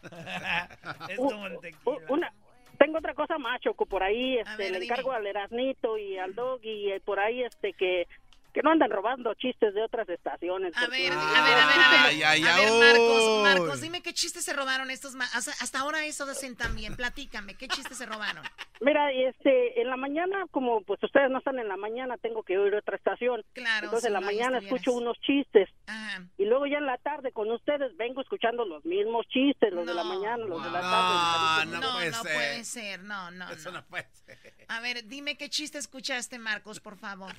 Speaker 4: es como el tequila.
Speaker 14: Una, tengo otra cosa más, Choco, por ahí este,
Speaker 13: ver,
Speaker 14: le
Speaker 13: dime.
Speaker 14: encargo al Erasnito y al Dog y por ahí este que, que no andan robando chistes de otras estaciones.
Speaker 13: A ver, a ver, a ver, a ver.
Speaker 5: Ay, ay,
Speaker 13: a
Speaker 5: ay,
Speaker 13: ver, Marcos. Marcos, dime qué chistes se robaron estos ma- hasta, ahora eso hacen también. Platícame, ¿qué chistes se robaron?
Speaker 14: Mira, este, en la mañana, como pues ustedes no están en la mañana, tengo que oír otra estación.
Speaker 13: Claro,
Speaker 14: Entonces en la mañana
Speaker 13: estuvieras.
Speaker 14: escucho unos chistes.
Speaker 13: Ajá.
Speaker 14: Y luego ya en la tarde con ustedes vengo escuchando los mismos chistes, los de la mañana, los de la tarde.
Speaker 5: No,
Speaker 13: No,
Speaker 5: puede
Speaker 13: no
Speaker 5: ser.
Speaker 13: puede ser, no, no,
Speaker 5: Eso
Speaker 13: no.
Speaker 5: no puede ser.
Speaker 13: A ver, dime qué chiste escuchaste, Marcos, por favor.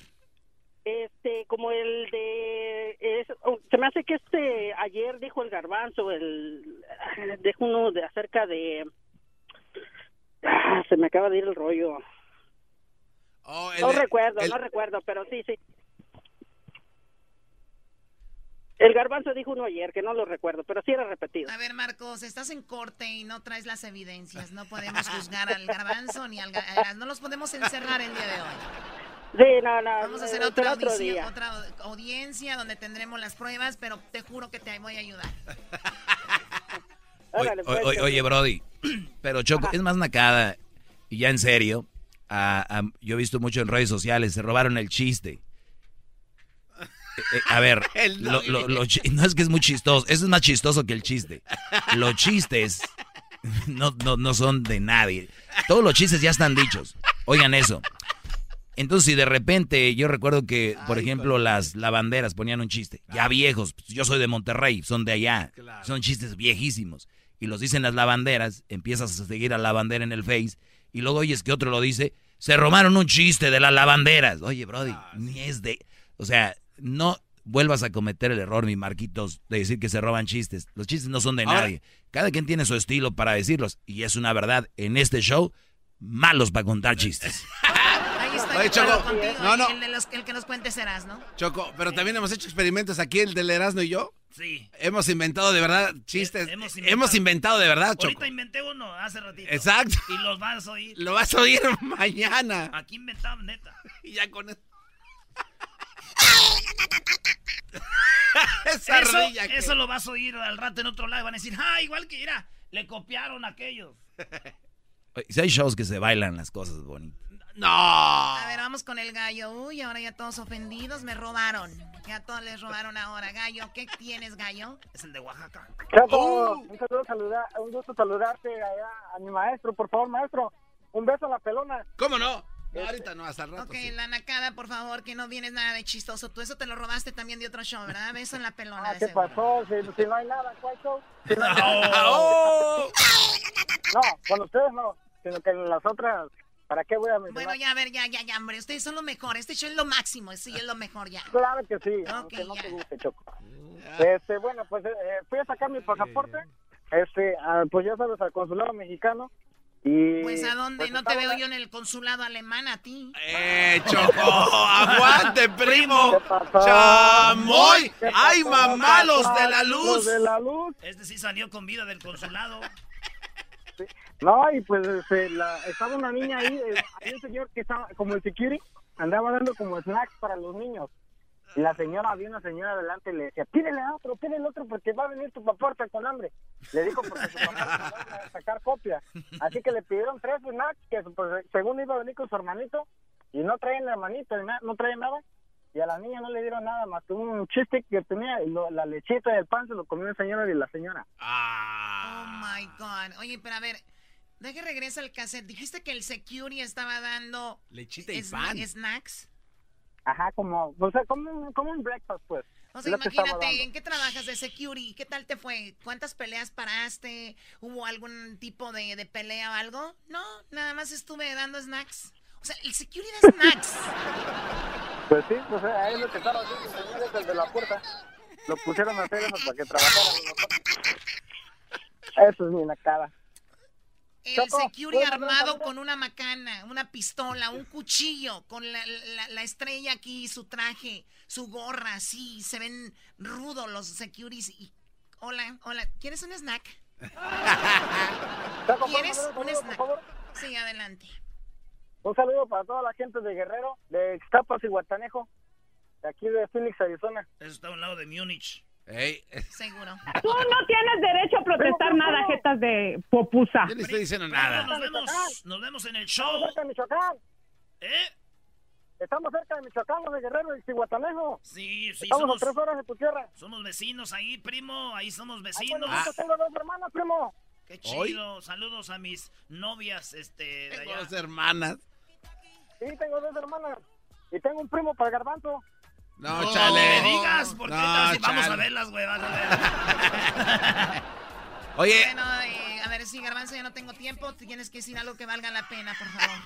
Speaker 14: Este, como el de, es- oh, se me hace que este, ayer dijo el garbanzo, el, dijo uno de acerca de, ah, se me acaba de ir el rollo.
Speaker 5: Oh, el
Speaker 14: No recuerdo,
Speaker 5: el-
Speaker 14: no recuerdo, pero sí, sí. El garbanzo dijo uno ayer, que no lo recuerdo, pero sí era repetido.
Speaker 13: A ver, Marcos, estás en corte y no traes las evidencias. No podemos juzgar al garbanzo ni al... No los podemos encerrar el día de hoy.
Speaker 14: Sí, no, no.
Speaker 13: Vamos a hacer otra,
Speaker 14: otro
Speaker 13: audición-
Speaker 14: día.
Speaker 13: otra audiencia donde tendremos las pruebas, pero te juro que te voy a ayudar.
Speaker 6: Oye,
Speaker 14: Órale, pues,
Speaker 6: oye, oye, Brody, pero Choco, es más nacada, y ya en serio, a- a- yo he visto mucho en redes sociales, se robaron el chiste. Eh, eh, a ver, lo- lo- no es que es muy chistoso, eso es más chistoso que el chiste. Los chistes no, no, no son de nadie. Todos los chistes ya están dichos. Oigan eso. Entonces, si de repente, yo recuerdo que, por ejemplo, las lavanderas ponían un chiste, ya viejos, pues, yo soy de Monterrey, son de allá,
Speaker 5: Claro.
Speaker 6: son chistes viejísimos, y los dicen las lavanderas, empiezas a seguir a la lavandera en el Face, y luego oyes que otro lo dice, se robaron un chiste de las lavanderas. Oye, Brody, ni es de, o sea, no, vuelvas a cometer el error, mi Marquitos, de decir que se roban chistes. Los chistes no son de
Speaker 5: Ahora-
Speaker 6: nadie. Cada quien tiene su estilo para decirlos. Y es una verdad, en este show, malos para contar chistes.
Speaker 5: Oye,
Speaker 13: de acuerdo
Speaker 5: Choco,
Speaker 13: contigo.
Speaker 5: no, no.
Speaker 13: El, de los- el que nos cuente serás, ¿no?
Speaker 5: Choco, pero también hemos hecho experimentos aquí, el del Erasmo y yo.
Speaker 4: Sí.
Speaker 5: Hemos inventado de verdad chistes.
Speaker 4: hemos
Speaker 5: Hemos
Speaker 4: inventado-
Speaker 5: inventado, de verdad, Choco.
Speaker 4: Ahorita inventé uno hace ratito.
Speaker 5: Exacto.
Speaker 4: Y los vas a oír.
Speaker 5: Lo vas a oír mañana.
Speaker 4: Aquí inventamos, neta.
Speaker 5: Y ya con eso. Esa
Speaker 4: eso,
Speaker 5: ardilla que-
Speaker 4: eso lo vas a oír al rato en otro lado. Van a decir, ah, igual que mira, le copiaron a aquellos.
Speaker 6: Hay shows que se bailan las cosas bonitas.
Speaker 5: No.
Speaker 13: A ver, vamos con el gallo. Uy, ahora ya todos ofendidos, me robaron. Ya todos les robaron ahora. Gallo, ¿qué tienes, gallo?
Speaker 4: Es el de Oaxaca.
Speaker 15: Chapo, un saludo, saluda- un gusto saludarte allá a mi maestro, por favor, maestro. Un beso a la pelona.
Speaker 5: ¿Cómo no? No, ahorita no, hasta el rato.
Speaker 13: Ok,
Speaker 5: sí.
Speaker 13: la nacada, por favor, que no vienes nada de chistoso. Tú eso te lo robaste también de otro show, ¿verdad? Beso en la pelona.
Speaker 15: Ah, ¿Qué
Speaker 13: seguro.
Speaker 15: pasó? Si, si no hay nada, ¿cuál show? Si no, hay
Speaker 4: Oh.
Speaker 15: nada.
Speaker 5: ¡Oh!
Speaker 15: no, con ustedes no, sino que en las otras, ¿para qué voy a mencionar?
Speaker 13: Bueno, ya, a ver, ya, ya, ya, hombre. Ustedes son lo mejor. Este show es lo máximo. Sí, es lo mejor ya.
Speaker 15: Claro que sí,
Speaker 13: Ok,
Speaker 15: aunque no
Speaker 13: ya.
Speaker 15: te guste, Choco. Este, bueno, pues eh, fui a sacar mi pasaporte, este, ah, pues ya sabes, al consulado mexicano. Y,
Speaker 13: Pues a dónde?
Speaker 15: pues,
Speaker 13: no te veo yo en el consulado alemán a ti.
Speaker 5: ¡Eh, Choco! ¡Aguante, primo! ¡Chamoy!
Speaker 15: ¿Qué
Speaker 5: ¡Ay, mamá, los de la luz!
Speaker 15: Los de la luz.
Speaker 4: Este sí salió con vida del consulado.
Speaker 15: No, y pues este, la- estaba una niña ahí, eh, hay un señor que estaba como el security, andaba dando como snacks para los niños. Y la señora, había una señora adelante y le decía, pídele a otro, pídele otro porque va a venir tu paporte con hambre. Le dijo porque su papá se va a sacar copia. Así que le pidieron tres snacks que pues, según iba a venir con su hermanito y no traen la na- no traen nada. Y a la niña no le dieron nada más que un chiste que tenía y lo- la lechita y el pan se lo comió el señor y la señora.
Speaker 13: Oh my God. Oye, pero a ver, deje regresa al cassette. Dijiste que el security estaba dando
Speaker 5: Lechita y pan.
Speaker 13: snacks.
Speaker 15: Ajá, como, o sea, como un, como un breakfast, pues.
Speaker 13: O sea, imagínate. ¿en qué trabajas de security? ¿Qué tal te fue? ¿Cuántas peleas paraste? ¿Hubo algún tipo de, de pelea o algo? No, nada más estuve dando snacks. O sea, el security da snacks.
Speaker 15: Pues sí, pues ahí es lo que estaba haciendo el señor ese, el de la puerta. Lo pusieron a hacer eso para que trabajara. Eso es mi nacada.
Speaker 13: El
Speaker 15: Choco,
Speaker 13: security
Speaker 15: ¿puedo hablar
Speaker 13: armado con una macana, una pistola, un cuchillo, con la, la- la estrella aquí, su traje, su gorra, sí, se ven rudos los securities. Y, hola, hola, ¿quieres un snack?
Speaker 15: Choco, ¿puedo
Speaker 13: ¿Quieres un snack? Sí, adelante.
Speaker 15: Un saludo para toda la gente de Guerrero, de Ixtapas y Guatanejo, de aquí de Phoenix, Arizona.
Speaker 4: Eso está a un lado de Múnich.
Speaker 5: Ey,
Speaker 13: Seguro.
Speaker 16: Tú no tienes derecho a protestar nada, jetas de popusa.
Speaker 5: yo no estoy diciendo nada.
Speaker 4: Nos vemos, nos vemos en el
Speaker 15: Estamos
Speaker 4: show.
Speaker 15: cerca de Michoacán.
Speaker 4: ¿Eh?
Speaker 15: Estamos cerca de Michoacán, los de Guerrero y Guatanejo.
Speaker 4: Sí, sí,
Speaker 15: Estamos
Speaker 4: somos,
Speaker 15: a tres horas de tu tierra.
Speaker 4: somos vecinos ahí, primo. Ahí somos
Speaker 15: Ay,
Speaker 4: vecinos.
Speaker 15: bueno, tengo dos hermanas, primo.
Speaker 4: Qué
Speaker 5: ¿Hoy?
Speaker 4: chido. Saludos a mis novias, este, de allá.
Speaker 5: dos hermanas.
Speaker 15: Sí, tengo dos hermanas. Y tengo un primo para el garbanzo.
Speaker 5: No,
Speaker 4: No,
Speaker 5: chale.
Speaker 4: me digas, porque
Speaker 5: No,
Speaker 4: vamos a
Speaker 5: chale.
Speaker 4: verlas, güey. vas a ver.
Speaker 5: Oye,
Speaker 13: Bueno, eh, a ver, sí, Garbanzo, ya no tengo tiempo. Tienes que decir algo que valga la pena, por favor.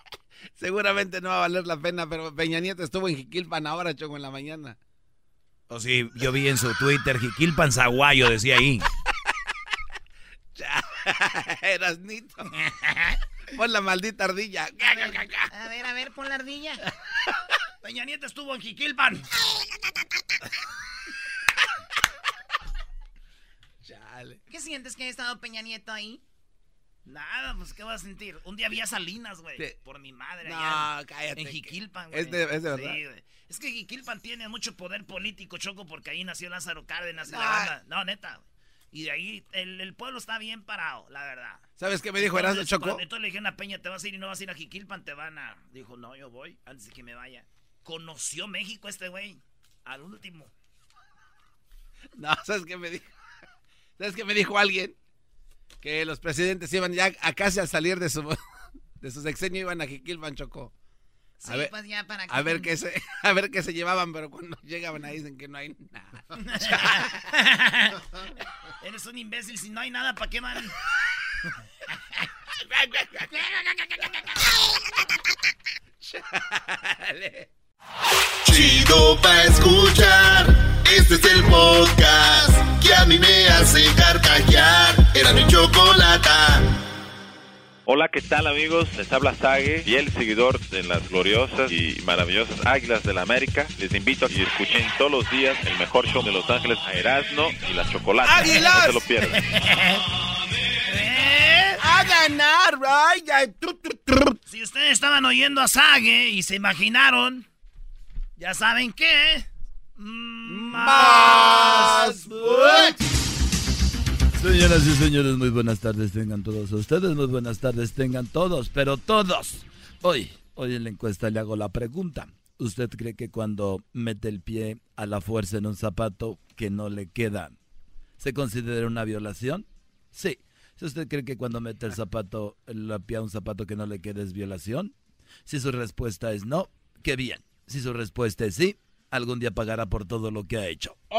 Speaker 5: seguramente no va a valer la pena, pero Peña Nieto estuvo en Jiquilpan ahora, Choco, en la mañana.
Speaker 6: O sí, yo vi en su Twitter, Jiquilpan Zaguayo, decía ahí.
Speaker 5: Eras nito. Pon la maldita ardilla.
Speaker 13: A ver, a ver, pon la ardilla.
Speaker 4: Peña Nieto estuvo en Jiquilpan.
Speaker 5: Chale.
Speaker 13: ¿Qué sientes que haya estado Peña Nieto ahí?
Speaker 4: Nada, pues, ¿qué vas a sentir? Un día vi a Salinas, güey.
Speaker 5: Sí.
Speaker 4: Por mi madre.
Speaker 5: No,
Speaker 4: allá
Speaker 5: cállate,
Speaker 4: En Jiquilpan, güey.
Speaker 5: es de- es de verdad.
Speaker 4: Sí, güey. Es que Jiquilpan tiene mucho poder político, Choco, porque ahí nació Lázaro Cárdenas y la
Speaker 5: No.
Speaker 4: banda. No, neta. güey. Y de ahí el, el pueblo está bien parado, la verdad.
Speaker 5: ¿Sabes qué me dijo Erasmo Choco?
Speaker 4: Entonces le dijeron a Peña, te vas a ir y no vas a ir a Jiquilpan, te van a... Dijo, no, yo voy antes de que me vaya. Conoció México este güey. Al último.
Speaker 5: No, ¿sabes qué me dijo? ¿Sabes qué me dijo alguien? Que los presidentes iban ya a casi al salir de su, de su sexenio iban a Jiquilpan, Chocó.
Speaker 13: Sí,
Speaker 5: A ver,
Speaker 13: pues ya para
Speaker 5: a ver qué se, a ver qué se llevaban, pero cuando llegaban ahí dicen que no hay nada.
Speaker 4: Eres un imbécil, si no hay nada, ¿para qué van?
Speaker 5: Chale.
Speaker 1: Chido pa' escuchar. podcast que a mí me hace carcajear. Era mi chocolata.
Speaker 17: Hola, ¿qué tal amigos? Les habla Sage, fiel seguidor de las gloriosas y maravillosas Águilas de la América. Les invito a que escuchen todos los días el mejor show de Los Ángeles a Erasmo y la Chocolata.
Speaker 18: ¡Águilas!
Speaker 17: No se lo pierdan.
Speaker 18: A ganar, right?
Speaker 4: Si ustedes estaban oyendo a Sage y se imaginaron, ya saben qué.
Speaker 18: Más.
Speaker 6: Señoras y señores, muy buenas tardes tengan todos ustedes, muy buenas tardes tengan todos, pero todos. Hoy, hoy en la encuesta le hago la pregunta. ¿Usted cree que cuando mete el pie a la fuerza en un zapato que no le queda, se considera una violación? Sí. Si usted cree que cuando mete el zapato, el pie a un zapato que no le queda es violación, si su respuesta es no, qué bien. Si su respuesta es sí, algún día pagará por todo lo que ha hecho. Y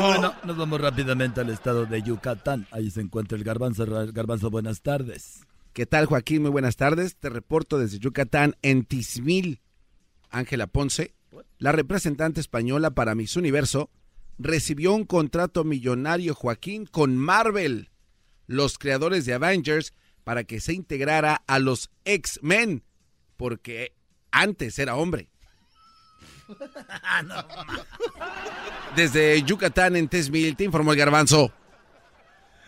Speaker 6: Bueno, nos vamos rápidamente al estado de Yucatán. Ahí se encuentra el Garbanzo. Garbanzo, buenas tardes.
Speaker 5: ¿Qué tal, Joaquín? Muy buenas tardes. Te reporto desde Yucatán, en Tizmil. Ángela Ponce, la representante española para Miss Universo, recibió un contrato millonario, Joaquín, con Marvel, los creadores de Avengers, para que se integrara a los X-Men, porque antes era hombre. Desde Yucatán, en Tizmil, te informó el Garbanzo.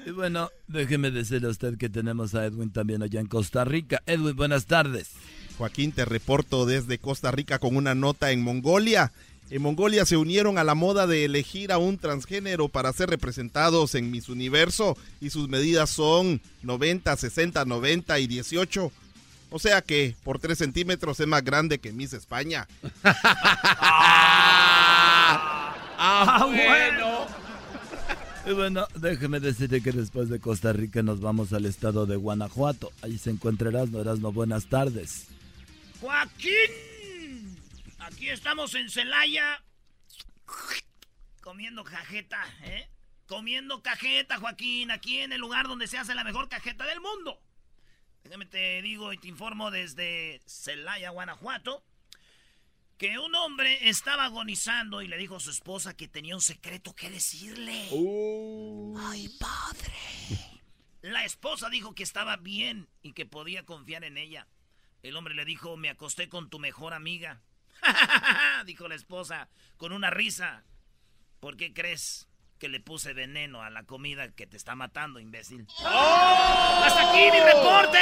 Speaker 6: Y bueno, déjeme decirle a usted que tenemos a Edwin también allá en Costa Rica. Edwin, buenas tardes.
Speaker 19: Joaquín, te reporto desde Costa Rica con una nota en Mongolia. En Mongolia se unieron a la moda de elegir a un transgénero para ser representados en Miss Universo y sus medidas son 90, 60, 90 y 18. O sea que por 3 centímetros es más grande que Miss España.
Speaker 6: Ah, bueno. Y bueno, déjeme decirle que después de Costa Rica nos vamos al estado de Guanajuato. Ahí se encuentra Erasmo. Erasmo, buenas tardes.
Speaker 4: Joaquín, aquí estamos en Celaya comiendo cajeta, ¿eh? Comiendo cajeta, Joaquín, aquí en el lugar donde se hace la mejor cajeta del mundo. Déjame te digo y te informo desde Celaya, Guanajuato, que un hombre estaba agonizando y le dijo a su esposa que tenía un secreto que decirle. Ay, padre. La esposa dijo que estaba bien y que podía confiar en ella. El hombre le dijo, me acosté con tu mejor amiga. dijo la esposa, con una risa. ¿Por qué crees que le puse veneno a la comida que te está matando, imbécil? ¡Hasta aquí mi reporte!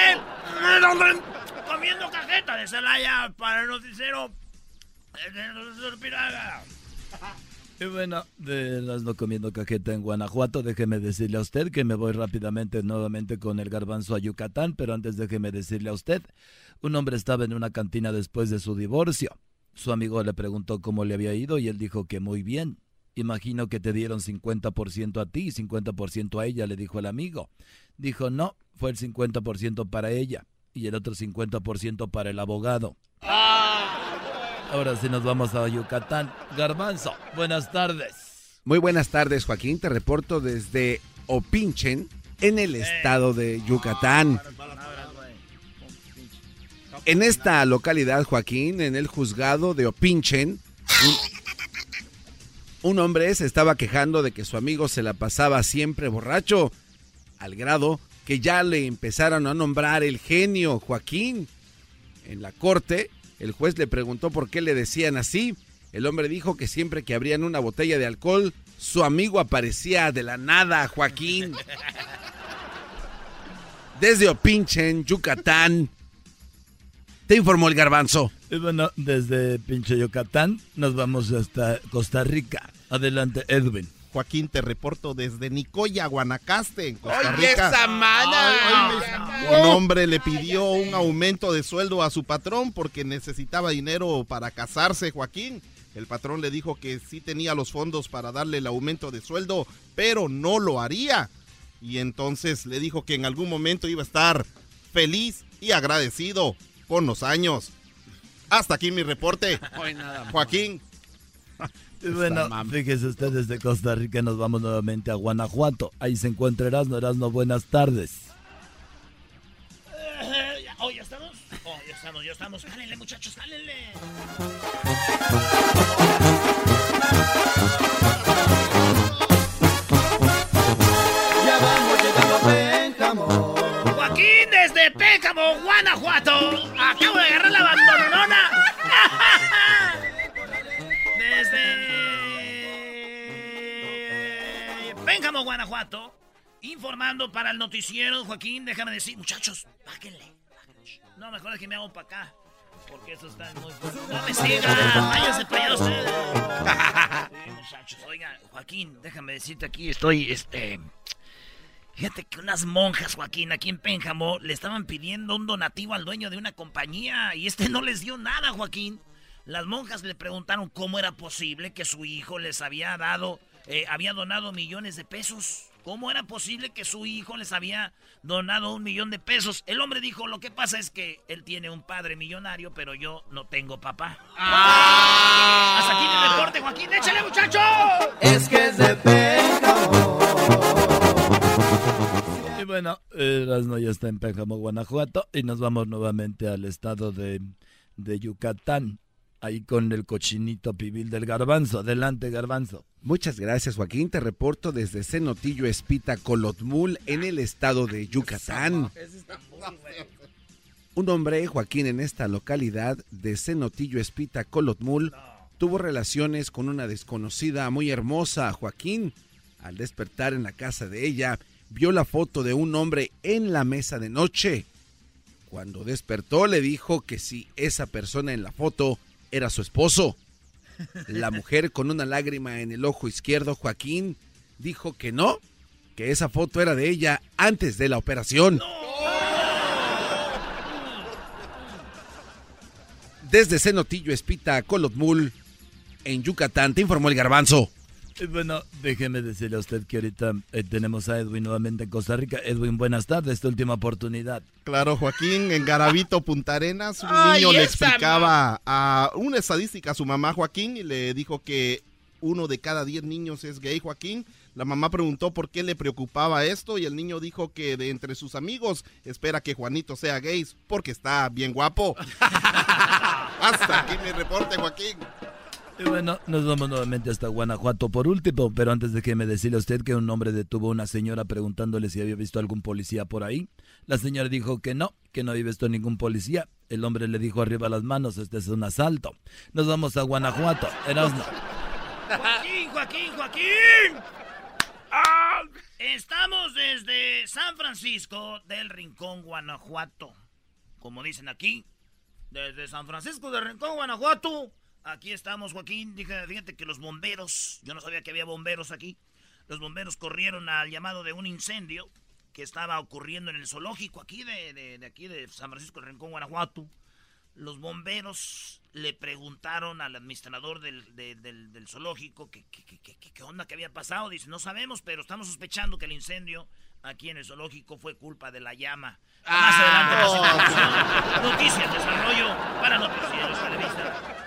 Speaker 4: Comiendo cajeta de Celaya para el noticiero.
Speaker 6: Y bueno, de las no comiendo cajeta en Guanajuato, déjeme decirle a usted que me voy rápidamente nuevamente con el garbanzo a Yucatán, pero antes déjeme decirle a usted, un hombre estaba en una cantina después de su divorcio. Su amigo le preguntó cómo le había ido y él dijo que muy bien. Imagino que te dieron 50% a ti y 50% a ella, le dijo el amigo. Dijo, no, fue el 50% para ella y el otro 50% para el abogado. Ahora sí nos vamos a Yucatán. Garbanzo, buenas tardes.
Speaker 5: Muy buenas tardes, Joaquín. Te reporto desde Opinchen, en el estado de Yucatán. En esta localidad, Joaquín, en el juzgado de Opinchen, un, hombre se estaba quejando de que su amigo se la pasaba siempre borracho, al grado que ya le empezaron a nombrar el genio, Joaquín. En la corte, el juez le preguntó por qué le decían así. El hombre dijo que siempre que abrían una botella de alcohol, su amigo aparecía de la nada, Joaquín. Desde Opinchen, Yucatán. Te informó el garbanzo.
Speaker 6: Y bueno, desde pinche Yucatán nos vamos hasta Costa Rica. Adelante, Edwin.
Speaker 19: Joaquín, te reporto desde Nicoya, Guanacaste, en Costa
Speaker 18: Oye,
Speaker 19: Rica.
Speaker 18: esa mana.
Speaker 19: Un hombre le pidió un aumento de sueldo a su patrón porque necesitaba dinero para casarse, Joaquín. El patrón le dijo que sí tenía los fondos para darle el aumento de sueldo, pero no lo haría. Y entonces le dijo que en algún momento iba a estar feliz y agradecido con los años. Hasta aquí mi reporte. Joaquín.
Speaker 6: Y bueno, fíjese usted desde Costa Rica nos vamos nuevamente a Guanajuato. Ahí se encuentra Erasmo. Erasmo, buenas tardes.
Speaker 4: Oh, ya estamos. Oh, ya estamos, ya estamos. Jálenle, muchachos, jálenle. Pénjamo, Guanajuato. Acabo de agarrar la bandonona. Desde eh, Pénjamo, Guanajuato. Informando para el noticiero, Joaquín, déjame decir, muchachos, báquenle. No, mejor es que me hago para acá. Porque eso está muy fuerte. ¡No me sigan! ¡Váyanse para allá ustedes! Sí, muchachos, oigan, Joaquín, déjame decirte aquí, estoy, este... Fíjate que unas monjas, Joaquín, aquí en Pénjamo, le estaban pidiendo un donativo al dueño de una compañía y este no les dio nada, Joaquín. Las monjas le preguntaron cómo era posible que su hijo les había dado, eh, había donado millones de pesos. ¿Cómo era posible que su hijo les había donado un millón de pesos? El hombre dijo, lo que pasa es que él tiene un padre millonario, pero yo no tengo papá. Hasta aquí mi reporte, Joaquín. ¡Échale, muchacho!
Speaker 3: Es que es de
Speaker 20: Y bueno, Erasmo ya está en Pénjamo, Guanajuato, y nos vamos nuevamente al estado de, de Yucatán, ahí con el cochinito pibil del garbanzo. Adelante, garbanzo.
Speaker 5: Muchas gracias, Joaquín. Te reporto desde Cenotillo Espita, Colotmul, en el estado de Yucatán. Un hombre, Joaquín, en esta localidad de Cenotillo Espita, Colotmul, tuvo relaciones con una desconocida muy hermosa, Joaquín. Al despertar en la casa de ella, vio la foto de un hombre en la mesa de noche. Cuando despertó, le dijo que si esa persona en la foto era su esposo. La mujer con una lágrima en el ojo izquierdo, Joaquín, dijo que no, que esa foto era de ella antes de la operación. Desde Cenotillo Espita, Colotmul, en Yucatán, te informó el garbanzo.
Speaker 20: Y bueno, déjeme decirle a usted que ahorita eh, tenemos a Edwin nuevamente en Costa Rica. Edwin, buenas tardes, esta última oportunidad.
Speaker 19: Claro, Joaquín, en Garavito, Punta Arenas, un
Speaker 20: Ay,
Speaker 19: niño le explicaba a una estadística a su mamá, Joaquín, y le dijo que uno de cada diez niños es gay, Joaquín. La mamá preguntó por qué le preocupaba esto y el niño dijo que de entre sus amigos espera que Juanito sea gay porque está bien guapo. Hasta aquí mi reporte, Joaquín.
Speaker 20: Y bueno, nos vamos nuevamente hasta Guanajuato por último, pero antes déjeme decirle a usted que un hombre detuvo a una señora preguntándole si había visto algún policía por ahí. La señora dijo que no, que no había visto ningún policía. El hombre le dijo arriba las manos, este es un asalto. Nos vamos a Guanajuato. Erasmo.
Speaker 4: Joaquín, Joaquín, Joaquín. Estamos desde San Francisco del Rincón, Guanajuato. Como dicen aquí, desde San Francisco del Rincón, Guanajuato. Aquí estamos, Joaquín. Dije, fíjate que los bomberos, yo no sabía que había bomberos aquí. Los bomberos corrieron al llamado de un incendio que estaba ocurriendo en el zoológico aquí de, de- de aquí de San Francisco del Rincón, Guanajuato. Los bomberos le preguntaron al administrador del, de- del- del zoológico que, que- que- que- qué onda que había pasado. Dice, no sabemos, pero estamos sospechando que el incendio aquí en el zoológico fue culpa de la llama. Más adelante, información. Noticias, desarrollo para Noticieros Televisa.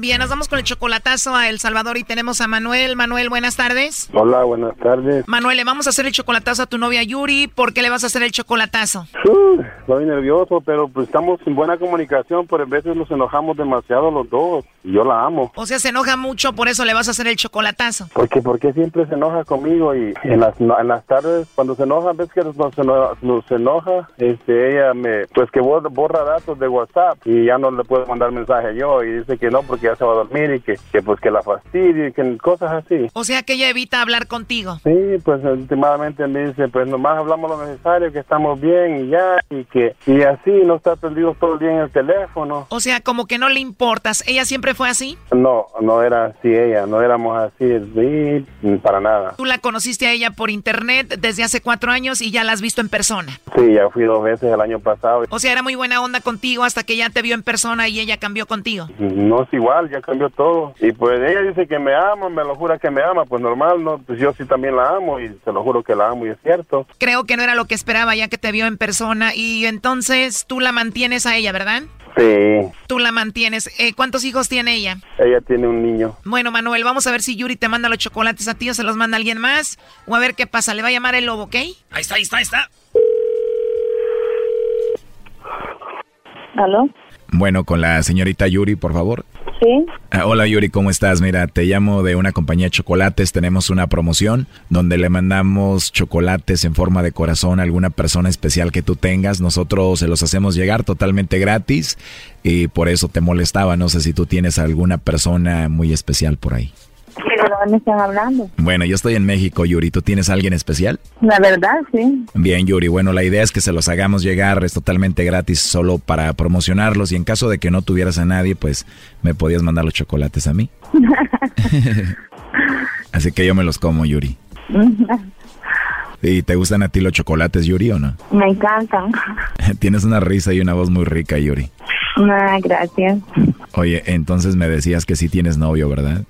Speaker 13: Bien, nos vamos con el chocolatazo a El Salvador y tenemos a Manuel. Manuel, buenas tardes.
Speaker 21: Hola, buenas tardes.
Speaker 13: Manuel, le vamos a hacer el chocolatazo a tu novia Yuri. ¿Por qué le vas a hacer el chocolatazo?
Speaker 21: Uh, estoy nervioso, pero pues estamos en buena comunicación, pero a veces nos enojamos demasiado los dos. Y yo la amo.
Speaker 13: O sea, se enoja mucho, por eso le vas a hacer el chocolatazo.
Speaker 21: Porque, porque siempre se enoja conmigo y en las, en las tardes cuando se enoja, ves que nos, nos enoja, nos enoja, este, ella me, pues que borra, borra datos de WhatsApp y ya no le puedo mandar mensaje yo y dice que no porque ya se va a dormir y que, que pues que la fastidia y que cosas así.
Speaker 13: O sea, que ella evita hablar contigo.
Speaker 21: Sí, pues últimamente me dice, pues nomás hablamos lo necesario, que estamos bien y ya, y que, y así, no está perdido todo el día en el teléfono.
Speaker 13: O sea, como que no le importas. ¿Ella siempre fue así?
Speaker 21: No, no era así ella, no éramos así, sí, para nada.
Speaker 13: Tú la conociste a ella por internet desde hace cuatro años y ya la has visto en persona.
Speaker 21: Sí, ya fui dos veces el año pasado.
Speaker 13: O sea, era muy buena onda contigo hasta que ya te vio en persona y ella cambió contigo.
Speaker 21: No es igual, normal, ya cambió todo. Y pues ella dice que me ama, me lo jura que me ama, pues normal, ¿no? Pues yo sí también la amo y se lo juro que la amo y es cierto.
Speaker 13: Creo que no era lo que esperaba ya que te vio en persona y entonces tú la mantienes a ella, ¿verdad?
Speaker 21: Sí,
Speaker 13: Tú la mantienes. Eh, ¿Cuántos hijos tiene ella?
Speaker 21: ella tiene un niño.
Speaker 13: Bueno, Manuel, vamos a ver si Yuri te manda los chocolates a ti o se los manda alguien más. O a ver qué pasa. Le va a llamar el lobo, ¿ok?
Speaker 4: Ahí está, ahí está, ahí está.
Speaker 22: ¿Aló?
Speaker 6: Bueno, con la señorita Yuri, por favor. Ah, hola Yuri, ¿cómo estás? Mira, te llamo de una compañía de chocolates. Tenemos una promoción donde le mandamos chocolates en forma de corazón a alguna persona especial que tú tengas. Nosotros se los hacemos llegar totalmente gratis y por eso te molestaba. No sé si tú tienes alguna persona muy especial por ahí.
Speaker 22: ¿De dónde están hablando?
Speaker 6: Bueno, yo estoy en México, Yuri. ¿Tú tienes a alguien especial?
Speaker 22: La verdad, sí.
Speaker 6: Bien, Yuri. Bueno, la idea es que se los hagamos llegar, es totalmente gratis, solo para promocionarlos. Y en caso de que no tuvieras a nadie, pues me podías mandar los chocolates a mí. Así que yo me los como, Yuri. ¿Y te gustan a ti los chocolates, Yuri, o no?
Speaker 22: Me encantan.
Speaker 6: Tienes una risa y una voz muy rica, Yuri.
Speaker 22: Ah, gracias.
Speaker 6: Oye, entonces me decías que sí tienes novio, ¿verdad?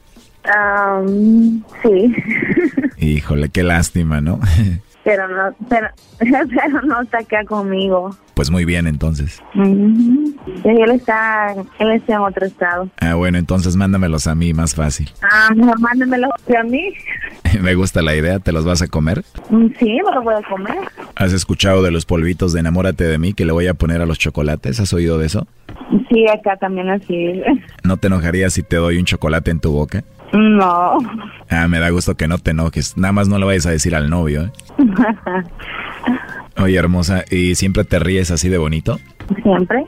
Speaker 22: Am, sí,
Speaker 6: Híjole, qué lástima, ¿no?
Speaker 22: pero no, pero, pero no está acá conmigo.
Speaker 6: Pues muy bien, entonces.
Speaker 22: Y Él está, él está en otro estado.
Speaker 6: Ah, bueno, entonces mándamelos a mí, más fácil.
Speaker 22: Ah, mejor mándemelo a mí.
Speaker 6: Me gusta la idea, ¿te los vas a comer?
Speaker 22: Mm, Sí, me lo voy a comer.
Speaker 6: ¿Has escuchado de los polvitos de enamórate de mí que le voy a poner a los chocolates? ¿Has oído de eso?
Speaker 22: Sí, acá también así.
Speaker 6: ¿No te enojarías si te doy un chocolate en tu boca?
Speaker 22: No.
Speaker 6: Ah, me da gusto que no te enojes. Nada más no le vayas a decir al novio, ¿eh? Oye, hermosa, ¿y siempre te ríes así de bonito?
Speaker 22: Siempre.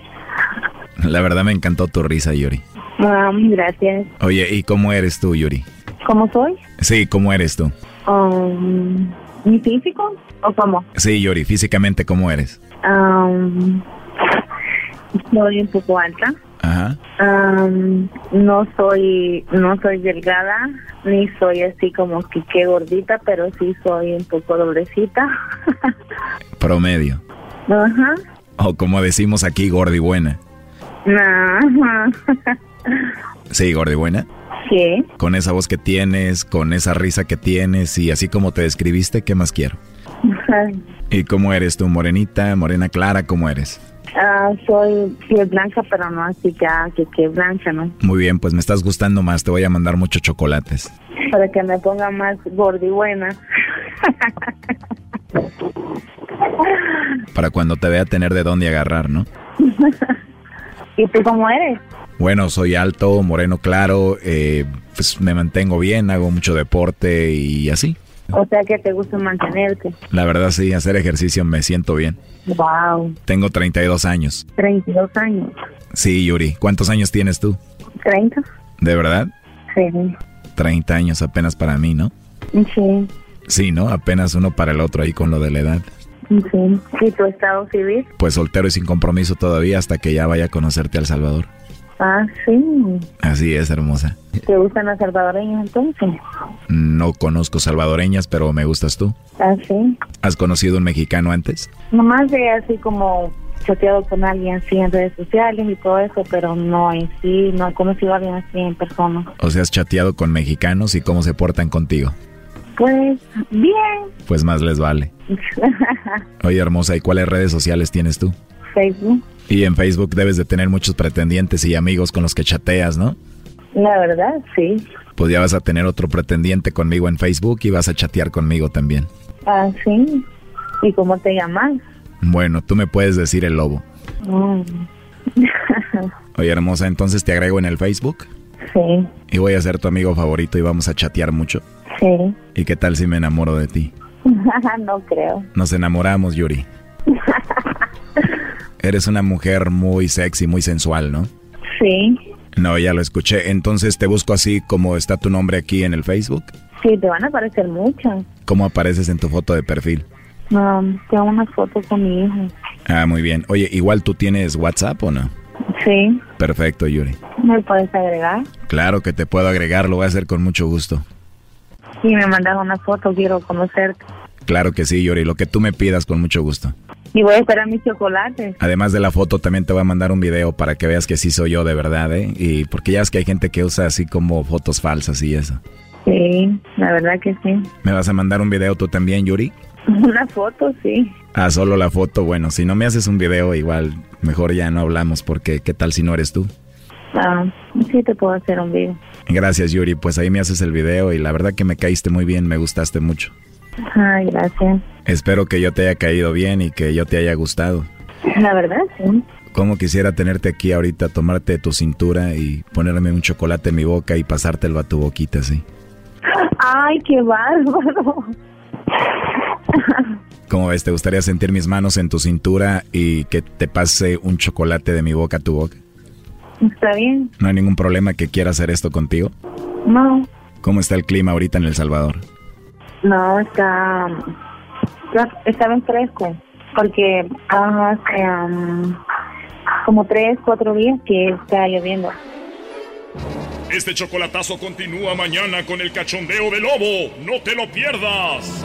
Speaker 6: La verdad me encantó tu risa, Yuri.
Speaker 22: Ah, gracias.
Speaker 6: Oye, ¿y cómo eres tú, Yuri?
Speaker 22: ¿Cómo soy?
Speaker 6: Sí, ¿cómo eres tú?
Speaker 22: Um, ¿Mi físico o cómo?
Speaker 6: Sí, Yuri, físicamente, ¿cómo eres?
Speaker 22: Um, soy un poco alta.
Speaker 6: Ajá.
Speaker 22: Um, no soy no soy delgada ni soy así como que qué gordita, pero sí soy un poco doblecita.
Speaker 6: Promedio.
Speaker 22: Ajá.
Speaker 6: O como decimos aquí, gordibuena.
Speaker 22: Ajá.
Speaker 6: Sí, gordibuena.
Speaker 22: Sí.
Speaker 6: Con esa voz que tienes, con esa risa que tienes y así como te describiste, ¿qué más quiero? ¿Y cómo eres tú? ¿Morenita, morena clara? ¿Cómo eres?
Speaker 22: Ah, soy piel blanca, pero no así ya que que blanca, ¿no?
Speaker 6: Muy bien, pues me estás gustando más. Te voy a mandar muchos chocolates.
Speaker 22: Para que me ponga más gorda y buena.
Speaker 6: Para cuando te vea tener de dónde agarrar, ¿no?
Speaker 22: ¿Y tú cómo eres?
Speaker 6: Bueno, soy alto, moreno claro, eh, pues me mantengo bien, hago mucho deporte y así.
Speaker 22: O sea que te gusta mantenerte.
Speaker 6: La verdad sí, hacer ejercicio me siento bien.
Speaker 22: Wow.
Speaker 6: Tengo 32 años.
Speaker 22: 32 años.
Speaker 6: Sí, Yuri, ¿cuántos años tienes tú?
Speaker 22: 30.
Speaker 6: ¿De verdad?
Speaker 22: Sí.
Speaker 6: 30 años apenas para mí, ¿no?
Speaker 22: Sí.
Speaker 6: Sí, ¿no? Apenas uno para el otro ahí con lo de la edad.
Speaker 22: Sí. ¿Y tu estado civil?
Speaker 6: Pues soltero y sin compromiso todavía hasta que ya vaya a conocerte al Salvador.
Speaker 22: Ah, sí.
Speaker 6: Así es, hermosa.
Speaker 22: ¿Te gustan los salvadoreños entonces?
Speaker 6: No conozco salvadoreñas, pero me gustas tú.
Speaker 22: Ah, sí.
Speaker 6: ¿Has conocido un mexicano antes?
Speaker 22: Nomás de así como chateado con alguien así en redes sociales y todo eso, pero no en sí, no he conocido a alguien así en persona.
Speaker 6: O sea, has chateado con mexicanos y cómo se portan contigo.
Speaker 22: Pues, bien.
Speaker 6: Pues más les vale. Oye, hermosa, ¿y cuáles redes sociales tienes tú?
Speaker 22: Facebook,
Speaker 6: Y en Facebook debes de tener muchos pretendientes y amigos con los que chateas, ¿no?
Speaker 22: la verdad, sí.
Speaker 6: Pues ya vas a tener otro pretendiente conmigo en Facebook y vas a chatear conmigo también.
Speaker 22: Ah, sí. ¿Y cómo te llamas?
Speaker 6: Bueno, tú me puedes decir el lobo.
Speaker 22: Mm.
Speaker 6: Oye, hermosa, entonces te agrego en el Facebook
Speaker 22: sí,
Speaker 6: y voy a ser tu amigo favorito y vamos a chatear mucho.
Speaker 22: sí.
Speaker 6: ¿Y qué tal si me enamoro de ti?
Speaker 22: no creo.
Speaker 6: Nos enamoramos, Yuri. Eres una mujer muy sexy, muy sensual, ¿no?
Speaker 22: Sí,
Speaker 6: No, ya lo escuché. Entonces te busco así como está tu nombre aquí en el Facebook.
Speaker 22: sí, te van a aparecer muchas.
Speaker 6: ¿Cómo apareces en tu foto de perfil?
Speaker 22: No, tengo una foto con mi hijo.
Speaker 6: Ah, muy bien. Oye, igual tú tienes WhatsApp o no?
Speaker 22: Sí,
Speaker 6: Perfecto, Yuri.
Speaker 22: ¿me puedes agregar?
Speaker 6: Claro que te puedo agregar, lo voy a hacer con mucho gusto.
Speaker 22: Sí, me mandas una foto, quiero conocerte.
Speaker 6: Claro que sí, Yuri, lo que tú me pidas con mucho gusto.
Speaker 22: Y voy a esperar mis chocolates.
Speaker 6: Además de la foto, también te voy a mandar un video para que veas que sí soy yo de verdad, ¿eh? Y porque ya es que hay gente que usa así como fotos falsas y eso.
Speaker 22: Sí, la verdad que sí.
Speaker 6: ¿Me vas a mandar un video tú también, Yuri?
Speaker 22: Una foto, sí.
Speaker 6: Ah, solo la foto. Bueno, si no me haces un video, igual mejor ya no hablamos porque ¿qué tal si no eres tú?
Speaker 22: Ah, sí te puedo hacer un video.
Speaker 6: Gracias, Yuri. Pues ahí me haces el video y la verdad que me caíste muy bien, me gustaste mucho.
Speaker 22: Ay, gracias.
Speaker 6: Espero que yo te haya caído bien y que yo te haya gustado.
Speaker 22: La verdad, sí.
Speaker 6: Como quisiera tenerte aquí ahorita, tomarte tu cintura y ponerme un chocolate en mi boca y pasártelo a tu boquita, sí.
Speaker 22: Ay, qué bárbaro.
Speaker 6: ¿Cómo ves? ¿Te gustaría sentir mis manos en tu cintura y que te pase un chocolate de mi boca a tu boca?
Speaker 22: Está bien.
Speaker 6: ¿No hay ningún problema que quiera hacer esto contigo?
Speaker 22: No,
Speaker 6: ¿Cómo está el clima ahorita en El Salvador?
Speaker 22: no, está... Está bien fresco. Porque hace um, como tres, cuatro días que está lloviendo.
Speaker 2: Este chocolatazo continúa mañana con el cachondeo de Lobo. No te lo pierdas.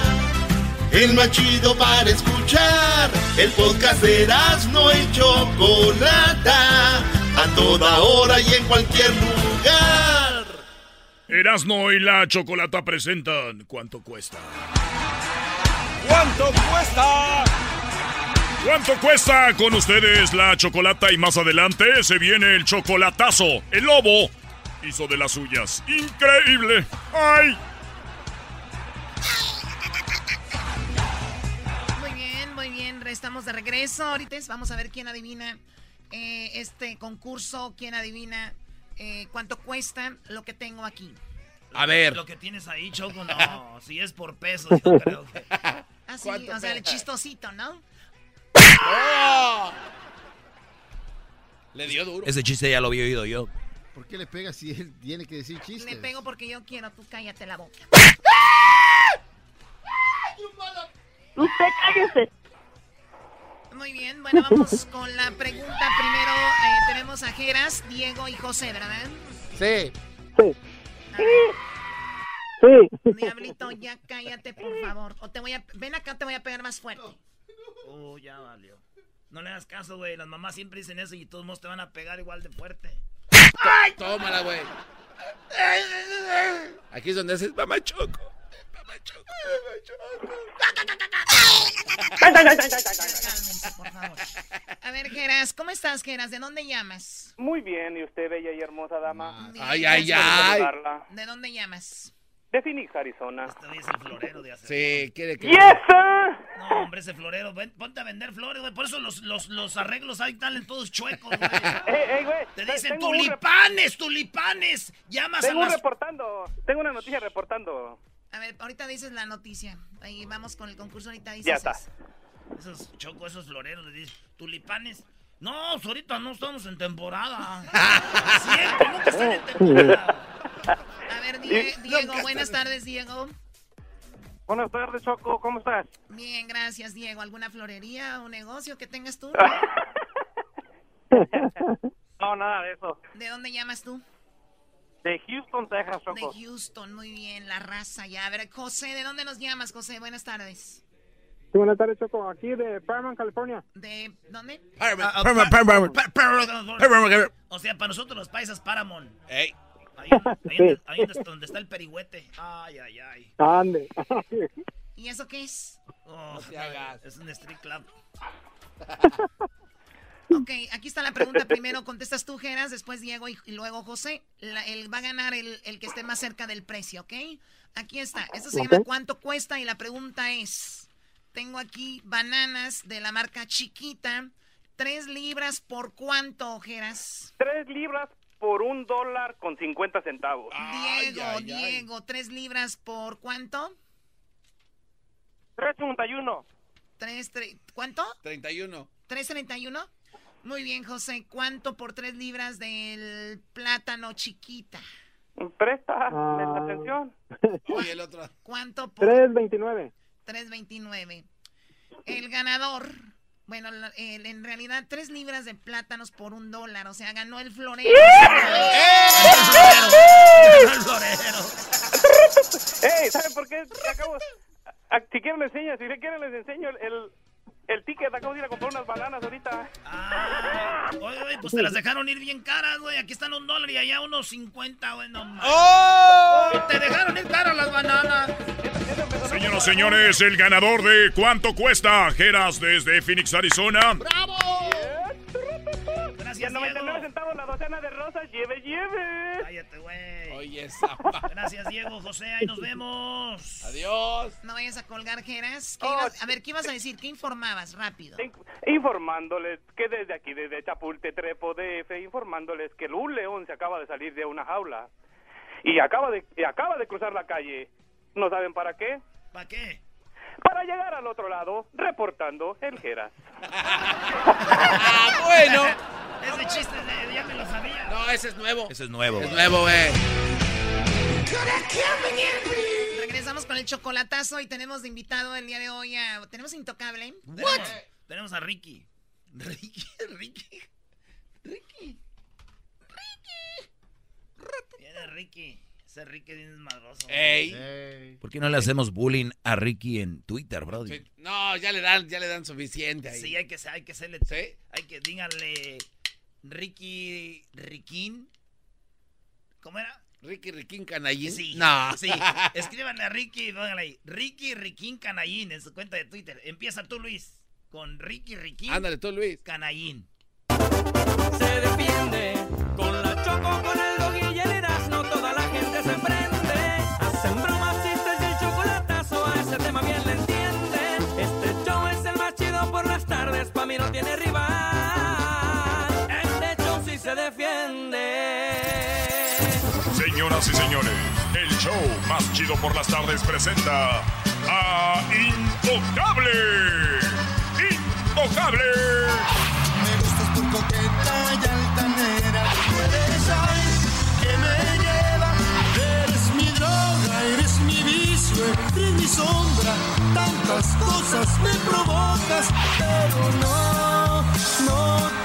Speaker 1: El más chido para escuchar. El podcast de no y Chocolata. A toda hora y en cualquier lugar.
Speaker 2: Erasno y la chocolata presentan ¿Cuánto cuesta?
Speaker 23: ¿Cuánto cuesta?
Speaker 2: ¿Cuánto cuesta con ustedes la chocolata? Y más adelante se viene el chocolatazo. El lobo hizo de las suyas. ¡Increíble! ¡Ay!
Speaker 13: Estamos de regreso. Ahorita vamos a ver quién adivina eh, este concurso, quién adivina eh, cuánto cuesta lo que tengo aquí.
Speaker 5: A ver.
Speaker 4: Lo que tienes ahí, Choco, no. si es por pesos, yo creo que.
Speaker 13: Así, o sea, el chistosito, ¿no?
Speaker 5: Le dio duro.
Speaker 24: Ese chiste ya lo había oído yo.
Speaker 18: ¿Por qué le pega si él tiene que decir chistes?
Speaker 13: Le pego porque yo quiero, tú cállate la boca.
Speaker 22: Usted cállese.
Speaker 13: Muy bien, bueno, vamos con la pregunta. Primero eh, tenemos a Geras, Diego y José, ¿verdad?
Speaker 18: Sí.
Speaker 25: Sí. Sí.
Speaker 13: Diablito, ya cállate, por favor. O te voy a... Ven acá, te voy a pegar más fuerte.
Speaker 4: Uh, ya valió. No le hagas caso, güey. Las mamás siempre dicen eso y todos modos te van a pegar igual de fuerte.
Speaker 5: Tómala, güey. Aquí es donde haces mamá choco. Mamá choco,
Speaker 13: Cálmense, por favor. A ver, Geras, ¿cómo estás, Geras? ¿De dónde llamas?
Speaker 25: Muy bien, ¿y usted, bella y hermosa dama?
Speaker 5: Ay, ay, ay.
Speaker 13: ¿De dónde llamas?
Speaker 25: De Phoenix, Arizona.
Speaker 4: Este es el florero de hacer.
Speaker 5: Sí, quiere que.
Speaker 25: ¡Yes, sir!
Speaker 4: No, hombre, ese florero. ven, ponte a vender flores, güey. Por eso los, los, los arreglos ahí están todos chuecos, güey.
Speaker 25: Ey, ey, güey.
Speaker 4: Te dicen
Speaker 25: tengo
Speaker 4: tulipanes, tulipanes. Llamas
Speaker 25: Tengo
Speaker 4: a las...
Speaker 25: reportando. Tengo una noticia reportando.
Speaker 13: A ver, ahorita dices la noticia. Ahí vamos con el concurso, ahorita dices
Speaker 25: Ya está.
Speaker 13: eso.
Speaker 4: Esos choco, esos floreros, les dicen, tulipanes. No, ahorita no estamos en temporada. Siempre, nunca están en temporada.
Speaker 13: A ver, Die- Diego, buenas tardes, Diego.
Speaker 25: Buenas tardes, Choco. ¿Cómo estás?
Speaker 13: Bien, gracias, Diego. ¿Alguna florería o negocio que tengas tú?
Speaker 25: No, nada de eso.
Speaker 13: ¿De dónde llamas tú?
Speaker 25: De Houston, Texas,
Speaker 13: De
Speaker 25: Choco.
Speaker 13: Houston, muy bien, la raza ya. A ver, José, ¿de dónde nos llamas, José? Buenas tardes.
Speaker 25: Sí, buenas tardes, Choco. Aquí de Paramount, California.
Speaker 13: ¿De dónde?
Speaker 4: Ah, ah,
Speaker 5: Paramount,
Speaker 4: pa-
Speaker 5: Paramount.
Speaker 4: pa- Paramount.
Speaker 5: Paramount.
Speaker 4: O sea, para nosotros los paisas, Paramount.
Speaker 5: Ey.
Speaker 4: Ahí, ahí donde, ahí donde- donde está el perihuete. Ay, ay, ay.
Speaker 25: Ande.
Speaker 13: ¿Y eso qué es?
Speaker 4: Oh,
Speaker 5: te hagas.
Speaker 4: Es un street club.
Speaker 13: Ok, aquí está la pregunta. Primero contestas tú, Geras, después Diego y, y luego José. La- el, va a ganar el, el que esté más cerca del precio, ¿ok? Aquí está. Esto se llama ¿Cuánto cuesta? Y la pregunta es, tengo aquí bananas de la marca Chiquita. ¿Tres libras por cuánto, Geras?
Speaker 25: Tres libras por un dólar con 50 centavos.
Speaker 13: Diego, Diego, tres libras por cuánto?
Speaker 25: 3.31.
Speaker 13: Tres, tre- ¿Cuánto?
Speaker 5: 31.
Speaker 13: ¿3.31? Muy bien, José. ¿Cuánto por tres libras del plátano chiquita?
Speaker 25: Presta
Speaker 15: Ah.
Speaker 25: atención.
Speaker 5: Oye, el otro.
Speaker 13: ¿Cuánto por
Speaker 15: 3.29.
Speaker 13: 3.29? El ganador, bueno, el- en realidad, tres libras de plátanos por un dólar. O sea, ganó el florero.
Speaker 4: Ganó el florero.
Speaker 25: ¡Ey! ¿Saben por qué? Acabo... a- Si quieren les enseño, si quieren les enseño el, el, ticket. Acabo de ir a comprar unas bananas ahorita.
Speaker 4: Oye, güey, pues te las dejaron ir bien caras, güey. Aquí están un dólar y allá unos 50, güey, no mames.
Speaker 5: ¡Oh!
Speaker 4: Te dejaron ir caras las bananas.
Speaker 2: Señoras y señores, el ganador de ¿Cuánto cuesta? Geras desde Phoenix, Arizona.
Speaker 4: Gracias,
Speaker 25: 99 centavos la docena de rosas. Lleve, lleve.
Speaker 4: Cállate, güey.
Speaker 5: Oye, esa.
Speaker 4: Gracias, Diego, José. Ahí nos vemos.
Speaker 5: Adiós.
Speaker 13: No vayas a colgar, Geras. ¿Qué
Speaker 25: Oh,
Speaker 13: ibas- a ver, ¿qué ibas a decir? ¿Qué informabas? Rápido.
Speaker 25: Informándoles que desde aquí, desde Chapulte, Trepo, DF, informándoles que un león se acaba de salir de una jaula y acaba de, y acaba de cruzar la calle. ¿No saben para qué?
Speaker 4: ¿Para qué?
Speaker 25: Para llegar al otro lado, reportando el Geras.
Speaker 5: Ah, bueno.
Speaker 4: Ese chiste de- ya me lo sabía.
Speaker 5: No, ese es nuevo.
Speaker 6: Ese es nuevo.
Speaker 5: Es nuevo, güey.
Speaker 13: Regresamos con el chocolatazo y tenemos de invitado el día de hoy a... ¿Tenemos Intocable?
Speaker 4: Tenemos, tenemos a Ricky. Ricky, Ricky. Ricky. Ricky. Viene Ricky. Ese Ricky es bien desmadroso.
Speaker 5: Ey.
Speaker 6: ¿Por qué no le hacemos bullying a Ricky en Twitter, bro?
Speaker 5: Sí, No, ya le dan, ya le dan suficiente ahí.
Speaker 4: Sí, hay que, hay que hacerle. Hay que, díganle. Ricky. Riquín. ¿Cómo era?
Speaker 5: Ricky Riquín Canallín.
Speaker 4: Sí.
Speaker 5: No.
Speaker 4: Sí. Escríbanle a Ricky y pónganle ahí. Ricky Riquín Canallín en su cuenta de Twitter. Empieza tú, Luis. Con Ricky Riquín.
Speaker 5: Ándale tú, Luis.
Speaker 4: Canallín.
Speaker 3: Se defiende con la choco,
Speaker 2: Señoras y señores, el show más chido por las tardes presenta a Intocable. Intocable.
Speaker 1: Me gustas por coqueta y altanera. Tú eres que me lleva. Eres mi droga, eres mi vicio, eres mi sombra. Tantas cosas me provocas, pero no, no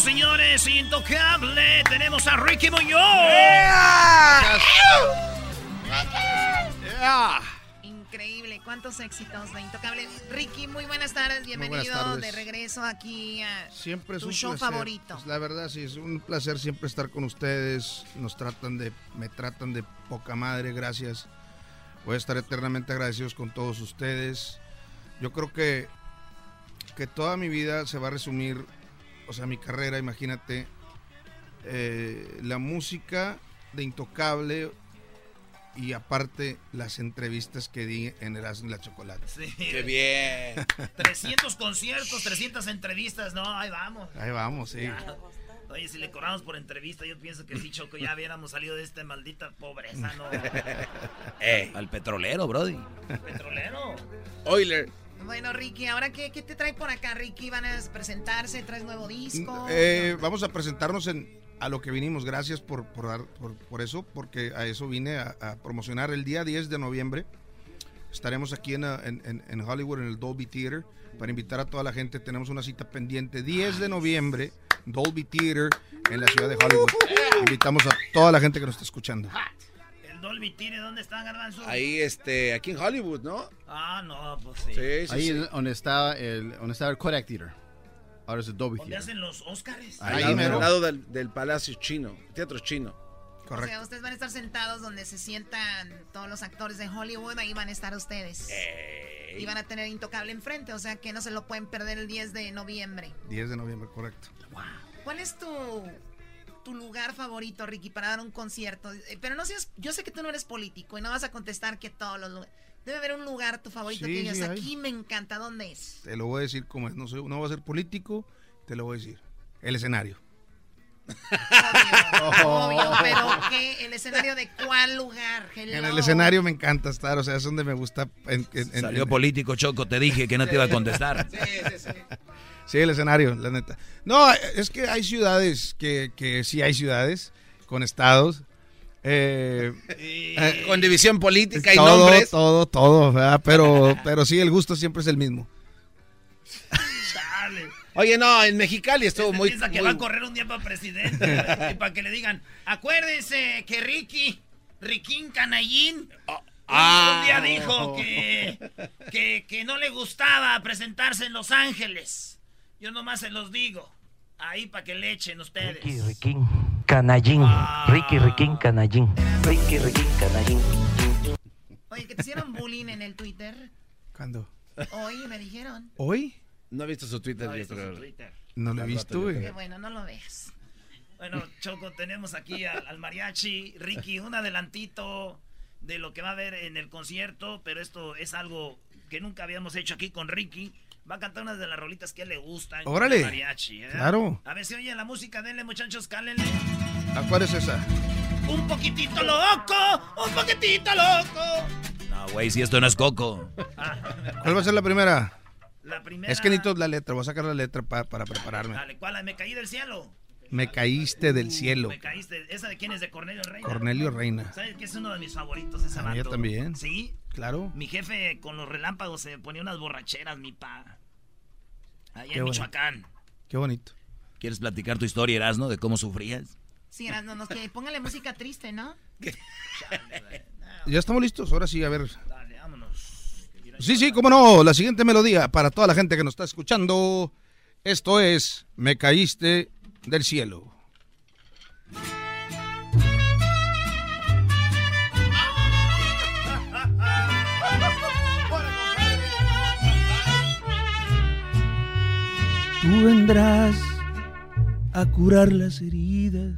Speaker 4: señores y señores. Intocable. Tenemos a Ricky Muñoz.
Speaker 13: Increíble, cuántos éxitos de Intocable. Ricky, muy buenas tardes, bienvenido
Speaker 11: buenas tardes.
Speaker 13: de regreso aquí a
Speaker 11: Siempre es
Speaker 13: tu
Speaker 11: un
Speaker 13: show
Speaker 11: placer.
Speaker 13: favorito.
Speaker 11: Pues, la verdad, sí, es un placer siempre estar con ustedes. Nos tratan de, me tratan de poca madre, gracias. Voy a estar eternamente agradecidos con todos ustedes. Yo creo que, que toda mi vida se va a resumir, o sea, mi carrera, imagínate, eh, la música de Intocable y aparte las entrevistas que di en Erasmo y la Chocolate.
Speaker 4: Sí.
Speaker 5: Qué bien.
Speaker 4: 300 conciertos, 300 entrevistas. No, ahí vamos.
Speaker 11: Ahí vamos, sí.
Speaker 4: Ya. Oye, si le cobramos por entrevista, yo pienso que sí, Choco, ya hubiéramos salido de esta maldita pobreza, ¿no?
Speaker 6: Eh, al petrolero, Brody.
Speaker 4: Petrolero.
Speaker 5: Oiler.
Speaker 13: Bueno, Ricky, ¿ahora qué, qué te trae por acá, Ricky? ¿Van a presentarse? ¿Traes nuevo disco?
Speaker 11: Eh, vamos a presentarnos en, a lo que vinimos. Gracias por, por, dar- por, por eso, porque a eso vine a, a promocionar el día 10 de noviembre. Estaremos aquí en, en- en- en Hollywood, en el Dolby Theater, para invitar a toda la gente. Tenemos una cita pendiente. 10 de noviembre, Dolby Theater, en la ciudad de Hollywood. Invitamos a toda la gente que nos está escuchando.
Speaker 4: Dolby Theater, ¿dónde está Garbanzo?
Speaker 5: Ahí, este, aquí en Hollywood, ¿no?
Speaker 4: Ah, no, pues sí.
Speaker 5: Sí, sí,
Speaker 18: Ahí
Speaker 5: sí.
Speaker 18: donde estaba el, donde estaba el Kodak Theater. Ahora es el Dolby
Speaker 4: ¿Dónde
Speaker 18: Theater.
Speaker 4: hacen los Oscars?
Speaker 18: Ahí
Speaker 5: al lado del, del Palacio Chino, Teatro Chino.
Speaker 13: O sea, ustedes van a estar sentados donde se sientan todos los actores de Hollywood, ahí van a estar ustedes. Y van a tener Intocable enfrente, o sea que no se lo pueden perder el 10 de noviembre.
Speaker 11: 10 de noviembre, correcto.
Speaker 13: ¿Cuál es tu, tu lugar favorito, Ricky, para dar un concierto? Eh, Pero no seas, yo sé que tú no eres político y no vas a contestar que todos los lugares. Debe haber un lugar tu favorito
Speaker 11: Sí,
Speaker 13: que digas,
Speaker 11: sí,
Speaker 13: aquí me encanta, ¿dónde es?
Speaker 11: Te lo voy a decir como es. No, soy, no voy a ser político, te lo voy a decir. El escenario.
Speaker 13: Obvio, pero ¿qué? ¿El escenario de cuál lugar?
Speaker 11: En
Speaker 13: Hello.
Speaker 11: el escenario me encanta estar, o sea, es donde me gusta. en- en- en-
Speaker 6: Salió
Speaker 11: en-
Speaker 6: político, Choco, te dije que no te iba a contestar.
Speaker 11: Sí, el escenario, la neta. No, es que hay ciudades que, que sí hay ciudades con estados. eh, eh,
Speaker 5: Con división política y
Speaker 11: todo,
Speaker 5: nombres.
Speaker 11: todo, todo, ¿verdad? Pero, pero sí, el gusto siempre es el mismo.
Speaker 4: Chale.
Speaker 5: Oye, no, en Mexicali estuvo muy...
Speaker 4: Piensa que
Speaker 5: muy-
Speaker 4: va a correr un día para presidente y para que le digan, acuérdense que Ricky, Riquín Canallín, un-
Speaker 5: ah.
Speaker 4: un día dijo que, que, que no le gustaba presentarse en Los Ángeles. Yo nomás se los digo, ahí para que le echen ustedes.
Speaker 26: Ricky, Riquín, Canallín. Ricky, Riquín, Canallín. Ricky, Riquín, Canallín.
Speaker 13: Oye, que te hicieron bullying en el Twitter.
Speaker 11: ¿Cuándo?
Speaker 13: Hoy me dijeron.
Speaker 11: ¿Hoy?
Speaker 5: No he visto su Twitter,
Speaker 4: No he visto su Twitter.
Speaker 11: No lo he visto, güey.
Speaker 13: Qué bueno, no lo veas.
Speaker 4: Bueno, Choco, tenemos aquí al, al mariachi. Ricky, un adelantito de lo que va a haber en el concierto, pero esto es algo que nunca habíamos hecho aquí con Ricky. Va a cantar unas de las rolitas que a él le gustan.
Speaker 11: Órale.
Speaker 4: mariachi. ¿eh?
Speaker 11: Claro.
Speaker 4: A ver si oye la música, denle muchachos, cálenle.
Speaker 11: ¿A cuál es esa?
Speaker 4: Un poquitito loco, un poquitito loco.
Speaker 6: No, güey, si esto no es Coco.
Speaker 11: ¿Cuál va a ser la primera?
Speaker 4: La primera.
Speaker 11: Es que necesito la letra, voy a sacar la letra pa- para prepararme.
Speaker 4: Dale, ¿cuál? Me caí del cielo.
Speaker 11: Me caíste del
Speaker 4: Uh,
Speaker 11: cielo.
Speaker 4: Me caíste. ¿Esa de quién es? ¿De Cornelio Reina?
Speaker 11: Cornelio Reina.
Speaker 4: ¿Sabes que es uno de mis favoritos ese
Speaker 11: A mí
Speaker 4: vato?
Speaker 11: también.
Speaker 4: ¿Sí?
Speaker 11: Claro.
Speaker 4: Mi jefe con los relámpagos se ponía unas borracheras, mi pa. Allá
Speaker 6: Qué
Speaker 4: en. Michoacán.
Speaker 11: Qué bonito.
Speaker 6: ¿Quieres platicar tu historia, Erasno, de cómo sufrías?
Speaker 13: Sí, no, nos que póngale música triste, ¿no?
Speaker 11: Ya estamos listos, ahora sí, a ver.
Speaker 4: Dale, vámonos.
Speaker 11: Sí, sí, cómo no. La siguiente melodía para toda la gente que nos está escuchando. Esto es Me caíste del cielo.
Speaker 3: Tú vendrás a curar las heridas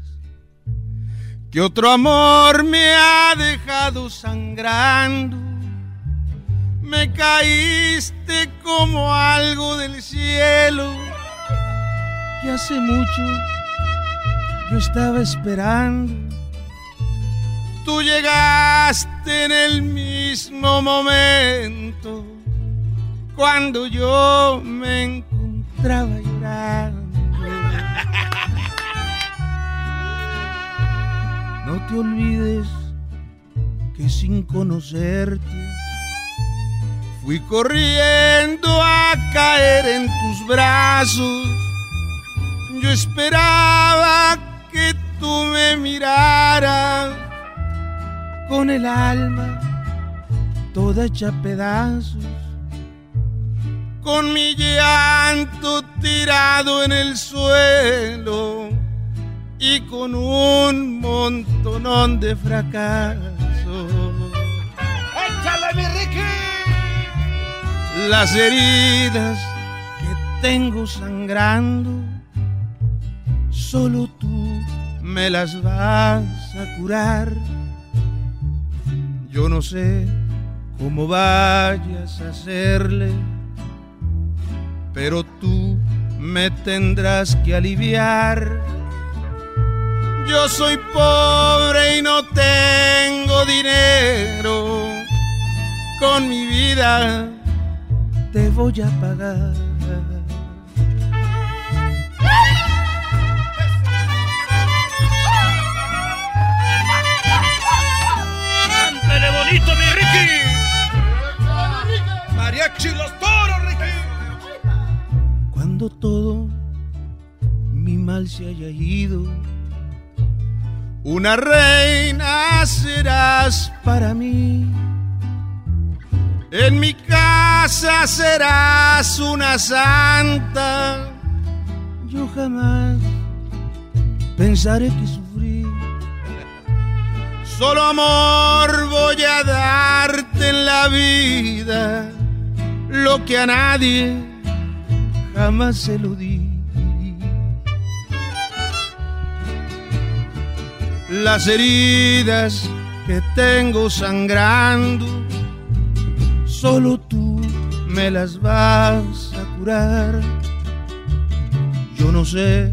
Speaker 11: Que otro amor me ha dejado sangrando. Me caíste como algo del cielo.
Speaker 3: Que hace mucho yo estaba esperando.
Speaker 11: Tú llegaste en el mismo momento cuando yo me encontraba llorando.
Speaker 3: No te olvides que sin conocerte
Speaker 11: Fui corriendo a caer en tus brazos. Yo esperaba que tú me miraras
Speaker 3: con el alma toda hecha pedazos.
Speaker 11: con mi llanto tirado en el suelo y con un montonón de fracasos.
Speaker 3: ¡Échale, mi Ricky!
Speaker 11: Las heridas que tengo sangrando, solo tú me las vas a curar. Yo no sé cómo vayas a hacerle, pero tú me tendrás que aliviar. Yo soy pobre y no tengo dinero. Con mi vida
Speaker 3: te voy a pagar.
Speaker 4: ¡Cántele bonito, mi Ricky!
Speaker 11: Mariachi los toros, Ricky.
Speaker 3: Cuando todo mi mal se haya ido,
Speaker 11: Una reina serás para mí. En mi casa serás una santa. Yo jamás pensaré que sufrí. Solo amor voy a darte en la vida. Lo que a nadie jamás se lo di. Las heridas que tengo sangrando, solo tú me las vas a curar. Yo no sé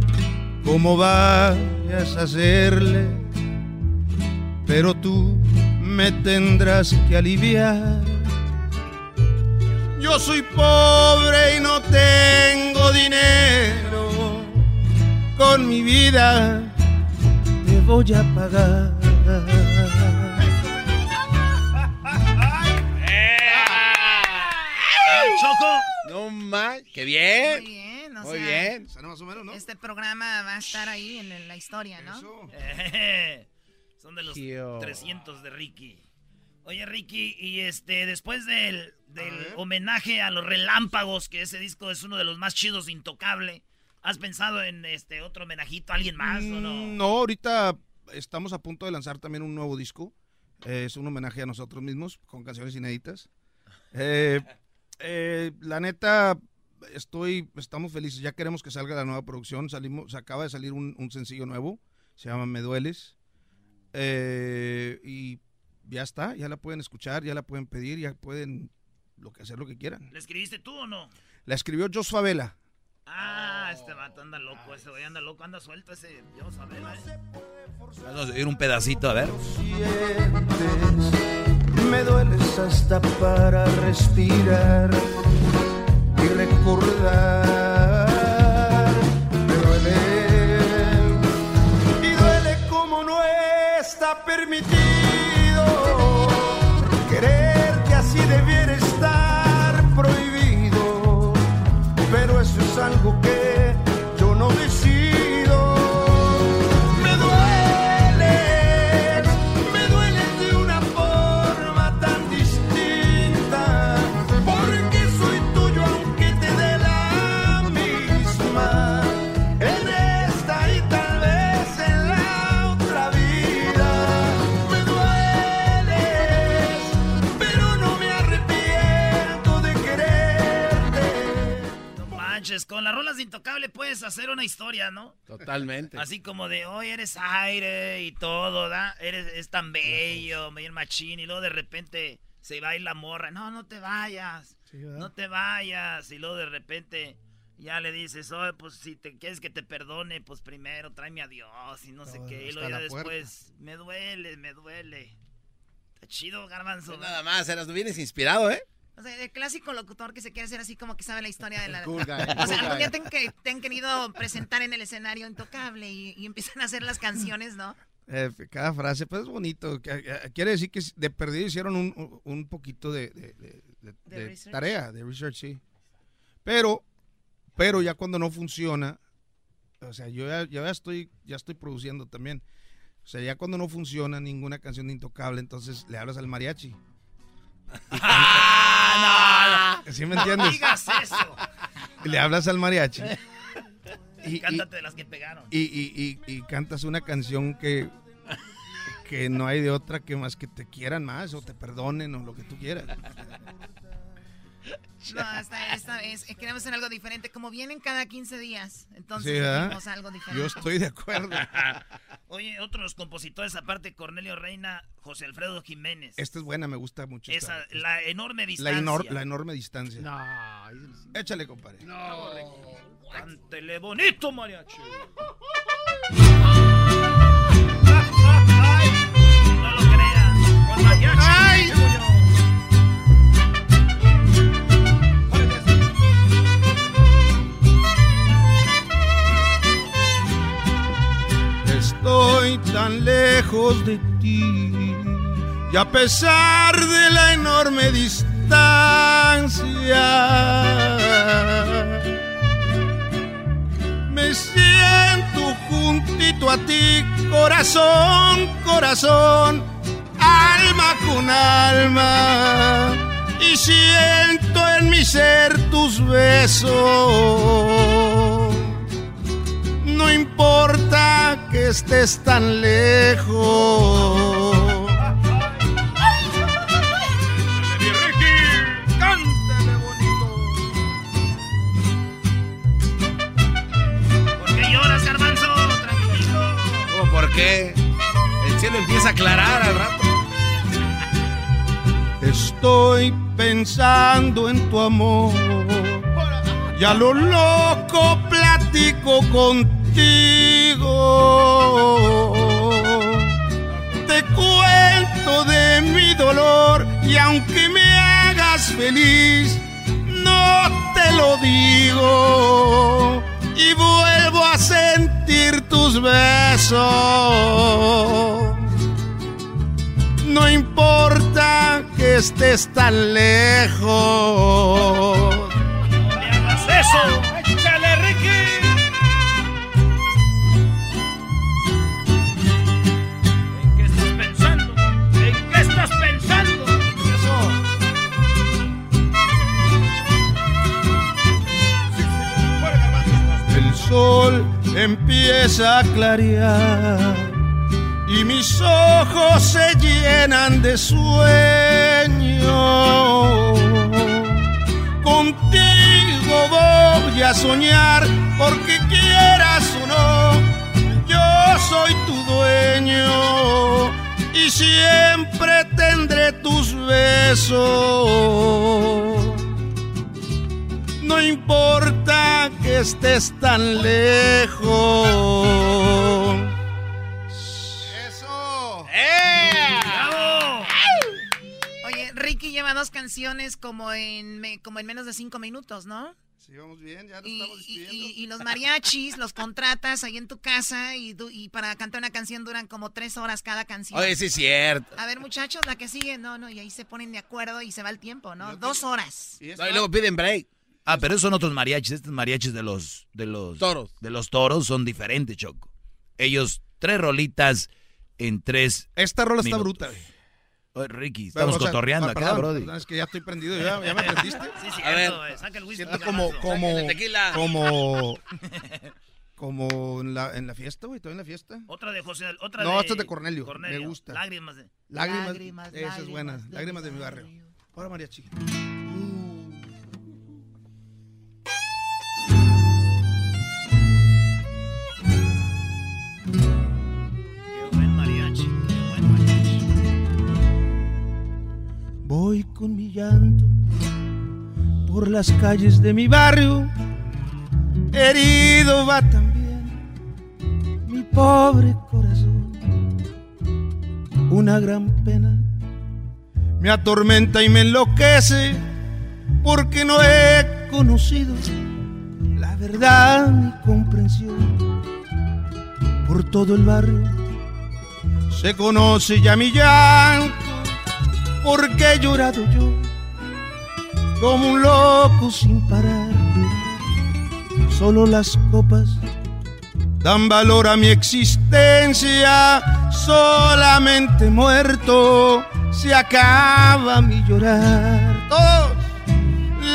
Speaker 11: cómo vayas a hacerle, pero tú me tendrás que aliviar. Yo soy pobre y no tengo dinero. Con mi vida te voy a pagar.
Speaker 4: Choco.
Speaker 5: No más, qué bien.
Speaker 13: Muy bien, o
Speaker 5: Muy
Speaker 13: sea,
Speaker 5: bien.
Speaker 13: Este programa va a estar ahí en, en la historia, ¿no?
Speaker 4: Eh, Son de los
Speaker 5: Tío.
Speaker 4: 300 de Ricky. Oye, Ricky, y este, después del, del homenaje a los relámpagos, que ese disco es uno de los más chidos, intocable, ¿has pensado en este otro homenajito a alguien más o no?
Speaker 11: Mm, No, ahorita estamos a punto de lanzar también un nuevo disco. Eh, es un homenaje a nosotros mismos con canciones inéditas. Eh, eh, la neta, estoy, estamos felices. Ya queremos que salga la nueva producción. Salimos, se acaba de salir un, un sencillo nuevo. Se llama Me Dueles. Eh, y ya está, ya la pueden escuchar, ya la pueden pedir, ya pueden lo que hacer lo que quieran.
Speaker 4: ¿Le escribiste tú o no?
Speaker 11: La escribió Jos Favela.
Speaker 4: Ah, este vato anda loco, ese güey anda loco, anda suelto ese, Dios a ver, eh.
Speaker 6: Vamos a oír un pedacito, a ver.
Speaker 11: Me dueles hasta para respirar y recordar. Está permitido querer que así debiera estar prohibido. Pero eso es algo que yo no decido.
Speaker 4: Las rolas de Intocable puedes hacer una historia, ¿no?
Speaker 5: Totalmente.
Speaker 4: Así como de, hoy eres aire y todo, ¿da? Eres es tan bello, bien machín, y luego de repente se va a ir la morra. No, no te vayas, no te vayas. Y luego de repente ya le dices, oye, pues si te quieres que te perdone, pues primero tráeme a Dios y no sé qué. Y luego ya
Speaker 11: puerta.
Speaker 4: después, me duele, me duele. Está chido, garbanzo.
Speaker 5: Nada más, eras, vienes inspirado, ¿eh?
Speaker 13: O sea, el clásico locutor que se quiere hacer así como que sabe la historia de la...
Speaker 5: cool guy,
Speaker 13: o sea, algún día te han, que- te han querido presentar en el escenario intocable y, y empiezan a hacer las canciones, ¿no?
Speaker 11: Eh, cada frase, pues es bonito. eh, Quiere decir que de perdido hicieron un, un poquito de, tarea, de research, sí. Pero, pero ya cuando no funciona, o sea, yo ya, ya estoy, ya estoy produciendo también. O sea, ya cuando no funciona ninguna canción de Intocable, entonces le hablas al mariachi.
Speaker 4: Ah, no, no.
Speaker 11: ¿Sí me
Speaker 4: No digas eso.
Speaker 11: Le hablas al mariachi. Y, y-
Speaker 4: Cántate de las que pegaron.
Speaker 11: y, y- y- y cantas una canción que, que no hay de otra que más que te quieran más o te perdonen o lo que tú quieras.
Speaker 13: No, esta, esta vez eh, queremos hacer algo diferente. Como vienen cada 15 días, entonces hicimos algo diferente.
Speaker 11: Yo estoy de acuerdo.
Speaker 4: Oye, otros compositores aparte, Cornelio Reina, José Alfredo Jiménez.
Speaker 11: Esta es buena, me gusta mucho.
Speaker 4: Esa,
Speaker 11: esta.
Speaker 4: la enorme
Speaker 11: la,
Speaker 4: distancia.
Speaker 11: enor- la enorme distancia. Échale, compadre.
Speaker 4: Cántele bonito, mariachi. No lo creas. Con mariachi.
Speaker 11: Estoy tan lejos de ti y a pesar de la enorme distancia, me siento juntito a ti corazón, corazón, alma con alma, y siento en mi ser tus besos. No importa que estés tan lejos.
Speaker 4: ¿Por qué lloras, Garbanzo? Tranquilo.
Speaker 5: ¿Cómo por qué? El cielo empieza a aclarar al rato.
Speaker 11: Estoy pensando en tu amor. Y a lo loco platico contigo. Te cuento de mi dolor y aunque me hagas feliz, no te lo digo. Y vuelvo a sentir tus besos. No importa que estés tan lejos. Sol empieza a clarear y mis ojos se llenan de sueño. Contigo voy a soñar porque quieras o no, yo soy tu dueño y siempre tendré tus besos. No importa estés tan lejos.
Speaker 4: ¡Bravo!
Speaker 13: Oye, Ricky lleva dos canciones como en, como en menos de cinco minutos, ¿no?
Speaker 11: Sí, vamos bien, ya nos
Speaker 13: Y,
Speaker 11: estamos despidiendo.
Speaker 13: y- y los mariachis los contratas ahí en tu casa y, du- y para cantar una canción duran como tres horas cada canción.
Speaker 5: Oye, sí es cierto.
Speaker 13: A ver, muchachos, la que sigue, no, no, y ahí se ponen de acuerdo y se va el tiempo, ¿no? Dos horas.
Speaker 5: No, y luego piden break.
Speaker 6: Ah, pero esos son otros mariachis. Estos mariachis de los, de los
Speaker 5: Toros.
Speaker 6: De los toros son diferentes, Choco. Ellos, tres rolitas en tres.
Speaker 11: Esta rola está bruta, güey.
Speaker 6: Oye, Ricky,
Speaker 11: Pero,
Speaker 6: estamos
Speaker 11: o sea,
Speaker 6: cotorreando
Speaker 11: ah,
Speaker 6: acá,
Speaker 11: perdón,
Speaker 6: brody.
Speaker 11: Es que ya estoy prendido, ya, ya me prendiste.
Speaker 4: Sí, sí,
Speaker 5: A ver.
Speaker 4: eh, saca el whisky.
Speaker 11: Siento como, como, como, como en la, en la fiesta, güey, ¿estoy en la fiesta?
Speaker 4: Otra de José, otra
Speaker 11: No,
Speaker 4: de...
Speaker 11: esta es de Cornelio, me gusta.
Speaker 4: Lágrimas de...
Speaker 11: Lágrimas,
Speaker 13: Lágrimas,
Speaker 11: esa es
Speaker 13: lágrimas
Speaker 11: buena,
Speaker 13: de
Speaker 11: lágrimas de
Speaker 13: mi
Speaker 11: barrio. Ahora mariachi. Voy con mi llanto por las calles de mi barrio. Herido va también mi pobre corazón. Una gran pena me atormenta y me enloquece porque no he conocido la verdad ni comprensión. Por todo el barrio se conoce ya mi llanto porque he llorado yo como un loco sin parar. Solo las copas dan valor a mi existencia, solamente muerto se acaba mi llorar. Todos.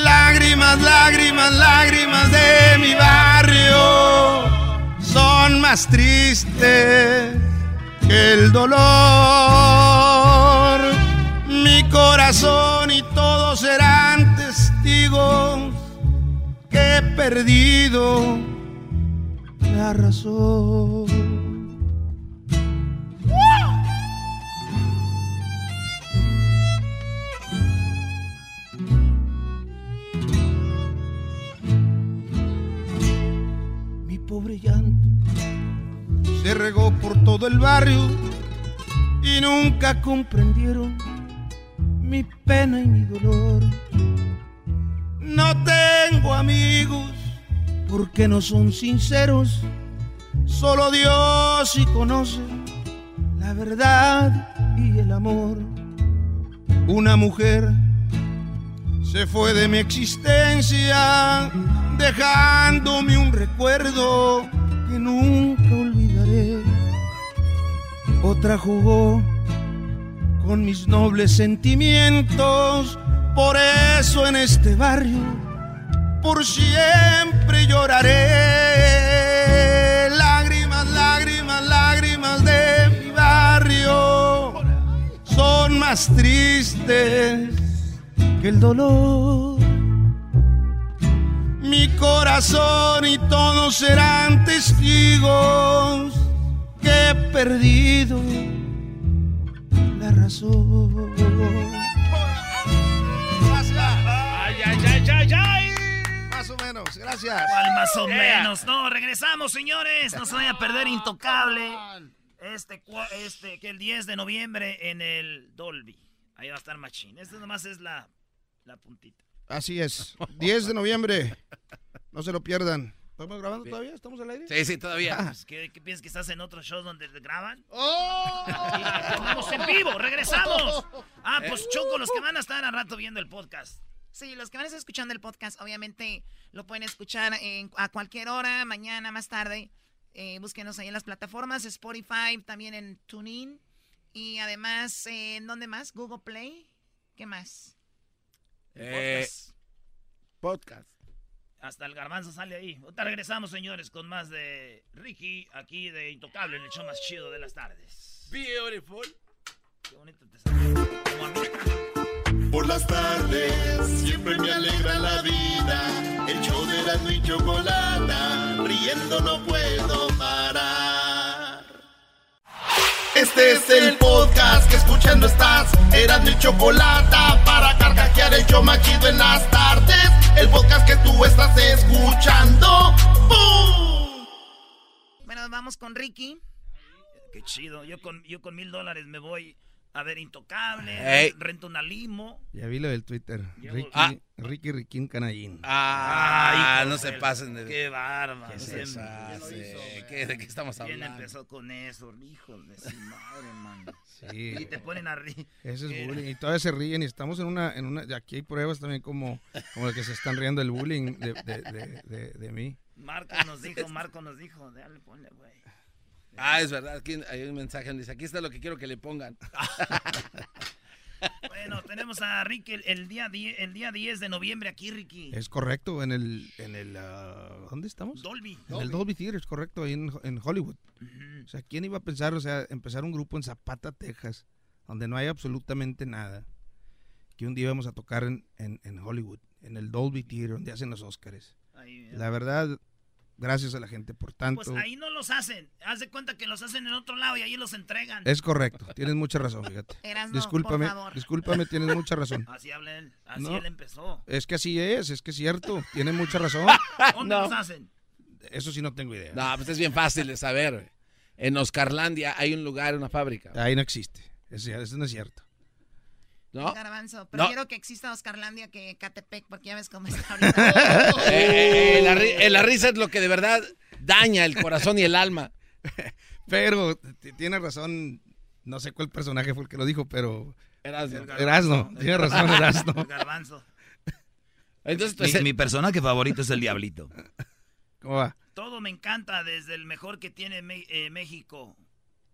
Speaker 11: Lágrimas, lágrimas, lágrimas de mi barrio son más tristes que el dolor. Mi corazón y todos serán testigos que he perdido la razón. Pobre se regó por todo el barrio y nunca comprendieron mi pena y mi dolor. No tengo amigos porque no son sinceros, solo Dios sí conoce la verdad y el amor. Una mujer se fue de mi existencia, dejándome un recuerdo que nunca olvidaré. otra jugó con mis nobles sentimientos. Por eso en este barrio, por siempre lloraré. Lágrimas, lágrimas, lágrimas de mi barrio son más tristes que el dolor. Mi corazón y todos serán testigos que he perdido la razón.
Speaker 4: Ay, ay, ay, ay, ay.
Speaker 11: Más o menos, gracias.
Speaker 4: ¿Cuál más o menos? No, regresamos, señores. No se vaya a perder Intocable. Este, este, que el 10 de noviembre en el Dolby. Ahí va a estar Machín. Este nomás es la, la puntita.
Speaker 11: Así es. 10 de noviembre. No se lo pierdan. ¿Estamos grabando todavía? ¿Estamos al aire?
Speaker 5: Sí, sí, todavía.
Speaker 4: Pues, ¿Qué, qué piensas que estás en otros shows donde te graban?
Speaker 11: ¡Oh!
Speaker 4: Estamos en vivo, regresamos. Ah, pues Choco, los que van a estar al rato viendo el podcast.
Speaker 13: Sí, los que van a estar escuchando el podcast, obviamente lo pueden escuchar en- a cualquier hora, mañana, más tarde. Eh, búsquenos ahí en las plataformas, Spotify, también en TuneIn. Y además, eh, ¿en dónde más? Google Play. ¿Qué más?
Speaker 5: Eh, podcast.
Speaker 4: Hasta el garbanzo sale ahí. Ahorita regresamos, señores, con más de Ricky, aquí de Intocable, en el show más chido de las tardes.
Speaker 5: Beautiful.
Speaker 4: Qué bonito te mí.
Speaker 1: Por las tardes siempre me alegra la vida. El show de la y chocolata, riendo no puedo parar. Este es el podcast que escuchando estás. Eran mi chocolata para carcajear el show más chido en las tardes. El podcast que tú estás escuchando. ¡Bum!
Speaker 13: Bueno, vamos con Ricky.
Speaker 4: Qué chido. Yo con, yo con mil dólares me voy a ver Intocable,
Speaker 5: Ey.
Speaker 4: rento una limo.
Speaker 11: Ya vi lo del Twitter. Ricky,
Speaker 5: Ah.
Speaker 11: Ricky Riquín Canallín.
Speaker 5: Ah,
Speaker 4: Ay,
Speaker 5: no se pasen de...
Speaker 4: Qué bárbaro.
Speaker 5: ¿Qué se? ¿Qué- ¿De qué estamos
Speaker 4: ¿Quién
Speaker 5: hablando?
Speaker 4: empezó con eso? Hijo de su madre, man.
Speaker 11: Sí.
Speaker 4: Y te ponen a ri-
Speaker 11: Ese es bullying. Y todavía se ríen y estamos en una, en una, y aquí hay pruebas también como, como de que se están riendo del bullying de, de, de, de- de mí.
Speaker 4: Marco nos dijo, Marco nos dijo, dale, ponle, güey.
Speaker 5: Ah, es verdad. Aquí hay un mensaje donde dice, aquí está lo que quiero que le pongan.
Speaker 4: Bueno, tenemos a Ricky el, el día 10, el día 10 de noviembre aquí, Ricky.
Speaker 11: Es correcto, en el, en el, ah, ¿dónde estamos?
Speaker 4: Dolby.
Speaker 11: En el Dolby Theater, es correcto, ahí en, en Hollywood. O sea, ¿quién iba a pensar, o sea, empezar un grupo en Zapata, Texas, donde no hay absolutamente nada, que un día íbamos a tocar en, en, en Hollywood, en el Dolby Theater, donde hacen los Óscares?
Speaker 4: Ahí,
Speaker 11: La verdad, gracias a la gente por tanto.
Speaker 4: Pues ahí no los hacen. Haz de cuenta que los hacen en otro lado y ahí los entregan.
Speaker 11: Es correcto, tienes mucha razón, fíjate.
Speaker 4: Erasno,
Speaker 11: discúlpame,
Speaker 4: por favor.
Speaker 11: discúlpame, tienes mucha razón.
Speaker 4: Así habla él. Así
Speaker 11: No.
Speaker 4: él empezó.
Speaker 11: Es que así es, es que es cierto, tiene mucha razón.
Speaker 4: ¿Dónde los hacen?
Speaker 11: Eso sí no tengo idea.
Speaker 5: No, pues es bien fácil de saber. En Oscarlandia hay un lugar, una fábrica.
Speaker 11: Ahí no existe, eso, eso no es cierto.
Speaker 5: ¿No?
Speaker 13: Garbanzo, prefiero que exista Oscarlandia que Catepec, porque ya ves cómo está ahorita.
Speaker 5: Eh, eh, la, ri- eh, la risa es lo que de verdad daña el corazón y el alma.
Speaker 11: Pero tiene razón, no sé cuál personaje fue el que lo dijo, pero...
Speaker 5: Erasno.
Speaker 11: Erasno, tiene razón Erasno.
Speaker 4: El garbanzo.
Speaker 5: Entonces, pues,
Speaker 6: mi, mi personaje favorito es el Diablito.
Speaker 11: ¿Cómo va?
Speaker 4: Todo me encanta desde el mejor que tiene eh, México.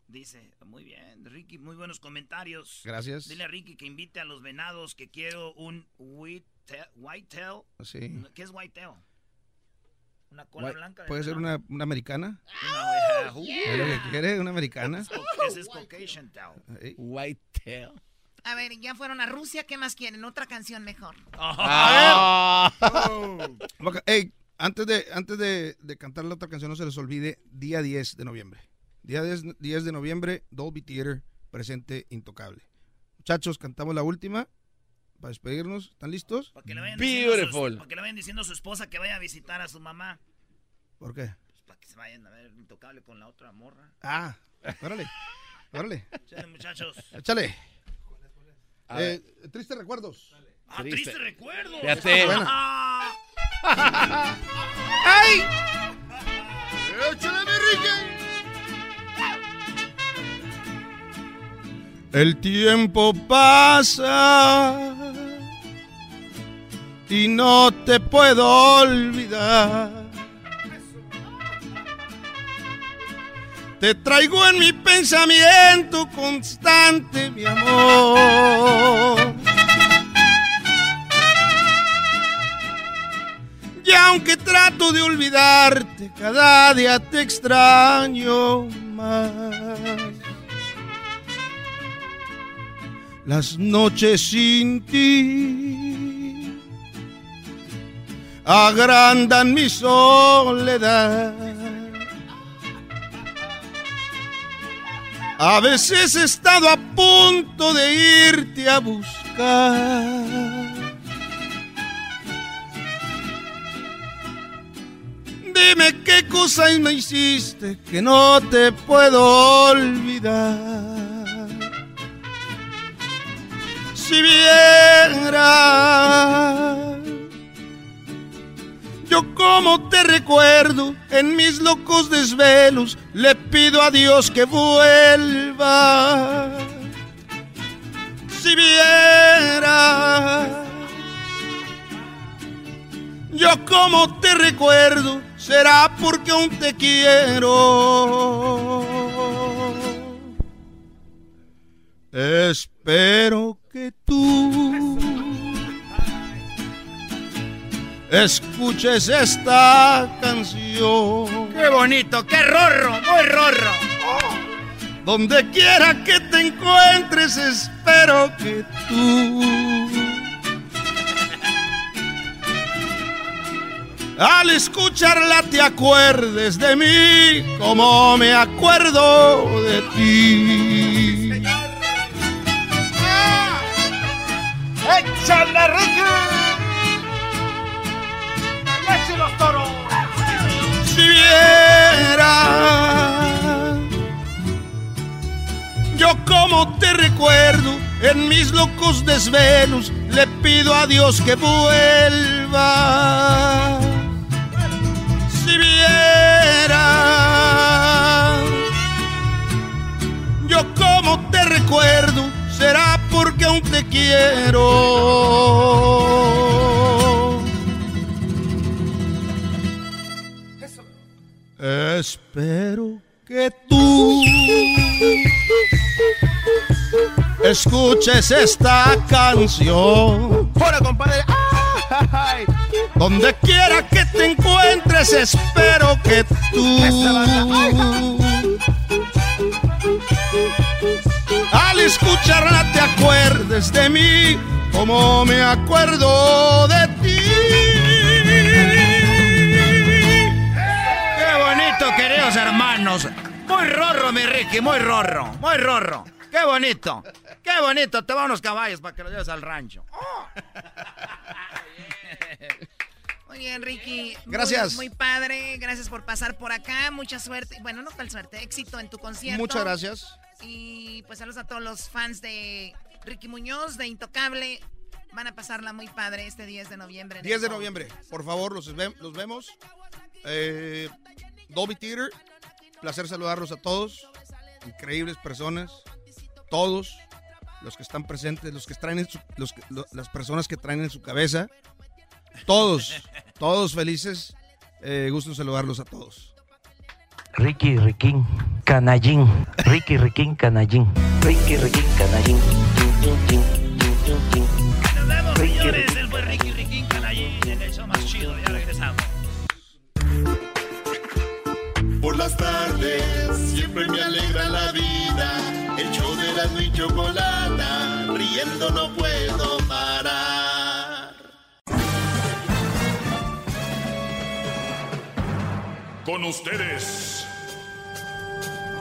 Speaker 4: Dice, muy bien, Ricky, muy buenos comentarios.
Speaker 11: Gracias.
Speaker 4: Dile a Ricky que invite a los venados que quiero un whitetail. whitetail.
Speaker 11: Sí.
Speaker 4: ¿Qué es whitetail? Una cola
Speaker 11: Guay-
Speaker 4: blanca. de
Speaker 11: ¿Puede ser una, una americana?
Speaker 4: Una oveja.
Speaker 11: ¿Es lo que quiere? ¿Una americana?
Speaker 4: Ese es Caucasian tail.
Speaker 11: Ey.
Speaker 5: White tail.
Speaker 13: A ver, ya fueron a Rusia, ¿qué más quieren? Otra canción mejor.
Speaker 11: Ah. Boca- Ey, antes de, antes de, de cantar la otra canción, no se les olvide, día 10 de noviembre. Día 10, 10 de noviembre, Dolby Theater, presente Intocable. Muchachos, cantamos la última para despedirnos. ¿Están listos?
Speaker 4: Para que le vayan diciendo a su-
Speaker 5: Beautiful.
Speaker 4: para que le vayan diciendo a su esposa que vaya a visitar a su mamá.
Speaker 11: ¿Por qué?
Speaker 4: Pues para que se vayan a ver intocable con la otra morra.
Speaker 11: Ah, órale, órale.
Speaker 4: Échale, muchachos.
Speaker 11: Échale. Eh, tristes recuerdos.
Speaker 4: Ah, triste, recuerdo.
Speaker 5: Fíjate.
Speaker 4: Ah.
Speaker 11: ¡Ay! ¡Échale, mi El tiempo pasa y no te puedo olvidar. Te traigo en mi pensamiento constante, mi amor. Y aunque trato de olvidarte, cada día te extraño más. Las noches sin ti agrandan mi soledad. A veces he estado a punto de irte a buscar. Dime qué cosa me hiciste que no te puedo olvidar. Si viera yo como te recuerdo en mis locos desvelos, le pido a Dios que vuelva. Si viera yo como te recuerdo, será porque aún te quiero. Espero que tú escuches esta canción.
Speaker 4: ¡Qué bonito! ¡Qué rorro! ¡Muy rorro!
Speaker 11: Donde quiera que te encuentres, espero que tú al escucharla te acuerdes de mí como me acuerdo de ti.
Speaker 3: ¡Échale, Ricky! ¡Eche los toros!
Speaker 11: Si viera yo como te recuerdo en mis locos desvelos, le pido a Dios que vuelva. Si viera yo como te recuerdo, será porque aún te quiero. Espero que tú escuches esta canción.
Speaker 3: ¡Hola, compadre! ¡Ay!
Speaker 11: Donde quiera que te encuentres, espero que tú. Escucharla te acuerdes de mí, como me acuerdo de ti.
Speaker 4: ¡Qué bonito, queridos hermanos! Muy rorro, mi Ricky, muy rorro, muy rorro. ¡Qué bonito! ¡Qué bonito! Te van unos caballos para que los lleves al rancho.
Speaker 13: Muy bien, Ricky. Muy-
Speaker 11: Gracias.
Speaker 13: Muy, padre. Gracias por pasar por acá. Mucha suerte. Bueno, no tal suerte. Éxito en tu concierto.
Speaker 11: Muchas gracias.
Speaker 13: Y pues saludos a todos los fans de Ricky Muñoz, de Intocable. Van a pasarla muy padre este 10 de noviembre. en el
Speaker 11: 10 de noviembre, por favor, los, ve- los vemos. Eh, Dolby Theater, placer saludarlos a todos. Increíbles personas, todos los que están presentes, los que traen en su- los que- lo- las personas que traen en su cabeza, todos, todos felices. Eh, gusto saludarlos a todos.
Speaker 26: Ricky Riquín, Canallín. Ricky Riquín, Canallín. Ricky Riquín, Canallín.
Speaker 4: Nos vemos,
Speaker 26: Ricky,
Speaker 4: señores. Él fue Ricky Riquín Canallín en el show más chido. Ya regresamos.
Speaker 1: Por las tardes siempre me alegra la vida. El show de la y chocolata, riendo no puedo parar.
Speaker 2: Con ustedes.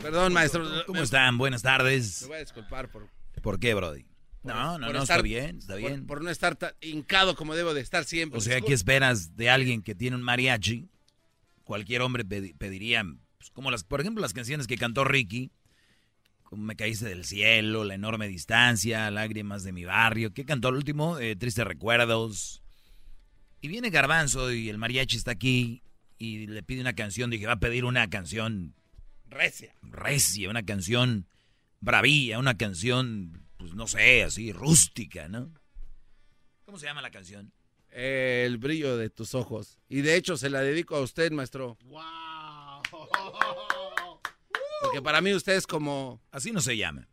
Speaker 5: Perdón, maestro.
Speaker 6: ¿Cómo están? Buenas tardes.
Speaker 5: Me voy a disculpar por,
Speaker 6: ¿Por qué, Brody? No, no,
Speaker 5: por
Speaker 6: no,
Speaker 5: estar-
Speaker 6: está bien, está
Speaker 5: por-
Speaker 6: bien.
Speaker 5: Por, no estar tan hincado como debo de estar siempre.
Speaker 6: O sea, ¿qué esperas de alguien que tiene un mariachi? Cualquier hombre pedi- pediría, pues, como las, por ejemplo, las canciones que cantó Ricky, como me caíste del cielo, la enorme distancia, lágrimas de mi barrio. ¿Qué cantó el último? Eh, Tristes recuerdos. Y viene Garbanzo y el mariachi está aquí y le pide una canción. Dije, va a pedir una canción
Speaker 5: recia.
Speaker 6: Recia, una canción bravía, una canción, pues no sé, así, rústica, ¿no? ¿Cómo se llama la canción?
Speaker 5: El brillo de tus ojos. Y de hecho se la dedico a usted, maestro.
Speaker 19: ¡Wow!
Speaker 5: Porque para mí usted es como...
Speaker 6: Así no se llama.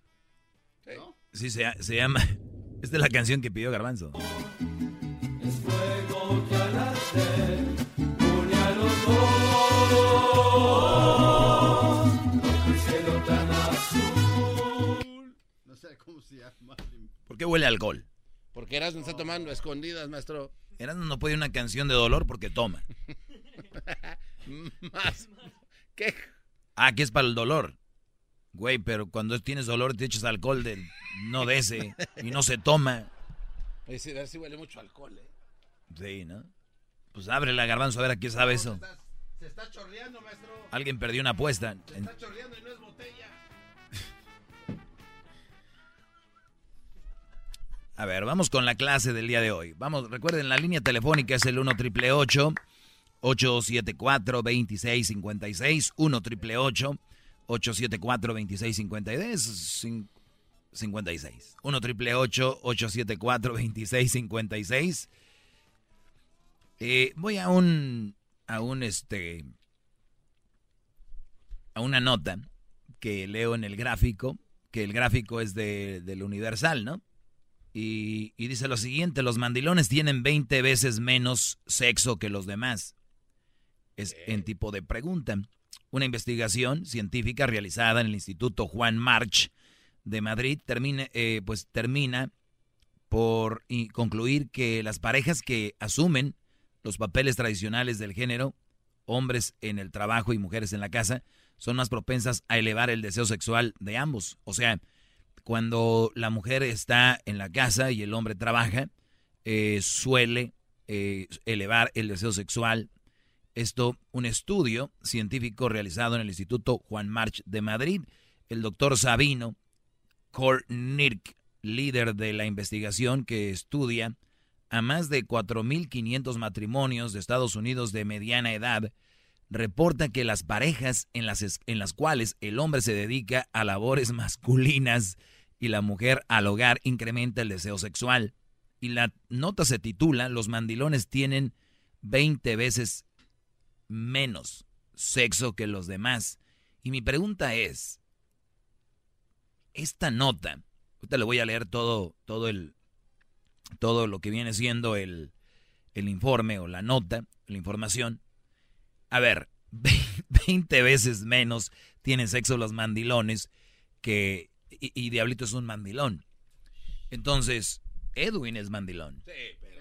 Speaker 6: Sí, se, se llama... Esta es la canción que pidió Garbanzo.
Speaker 3: Es fuego que al
Speaker 6: ¿Por qué huele a alcohol?
Speaker 5: Porque Erasmo está tomando a escondidas, maestro.
Speaker 6: Erasmo no puede una canción de dolor porque toma.
Speaker 5: Más. ¿Qué?
Speaker 6: Ah, que es para el dolor. Güey, pero cuando tienes dolor te echas alcohol del no de ese y no se toma.
Speaker 5: Oye, sí, sí huele mucho alcohol, ¿eh?
Speaker 6: Sí, ¿no? Pues abre la garbanzo a ver a quién sabe eso.
Speaker 19: Se está chorreando, maestro.
Speaker 6: Alguien perdió una apuesta.
Speaker 19: Se está chorreando y no
Speaker 6: A ver, vamos con la clase del día de hoy. Vamos, recuerden, la línea telefónica es el 1 triple 874 2656 1 triple 874 2656 56 1 triple 874 2656 eh, voy a un a un este a una nota que leo en el gráfico que el gráfico es de, del Universal, ¿no? Y, y, dice lo siguiente, los mandilones tienen 20 veces menos sexo que los demás. Es en tipo de pregunta. Una investigación científica realizada en el Instituto Juan March de Madrid termina, eh, pues termina por concluir que las parejas que asumen los papeles tradicionales del género, hombres en el trabajo y mujeres en la casa, son más propensas a elevar el deseo sexual de ambos. O sea, cuando la mujer está en la casa y el hombre trabaja, eh, suele eh, elevar el deseo sexual. Esto, un estudio científico realizado en el Instituto Juan March de Madrid, el doctor Sabino Kornirk, líder de la investigación que estudia a más de 4.500 matrimonios de Estados Unidos de mediana edad, reporta que las parejas en las, en las cuales el hombre se dedica a labores masculinas y la mujer al hogar incrementa el deseo sexual. Y la nota se titula Los mandilones tienen 20 veces menos sexo que los demás. Y mi pregunta es, esta nota, ahorita le voy a leer todo, todo, el, todo lo que viene siendo el, el informe o la nota, la información. A ver, 20 veces menos tienen sexo los mandilones que y, Diablito es un mandilón. Entonces, Edwin es mandilón.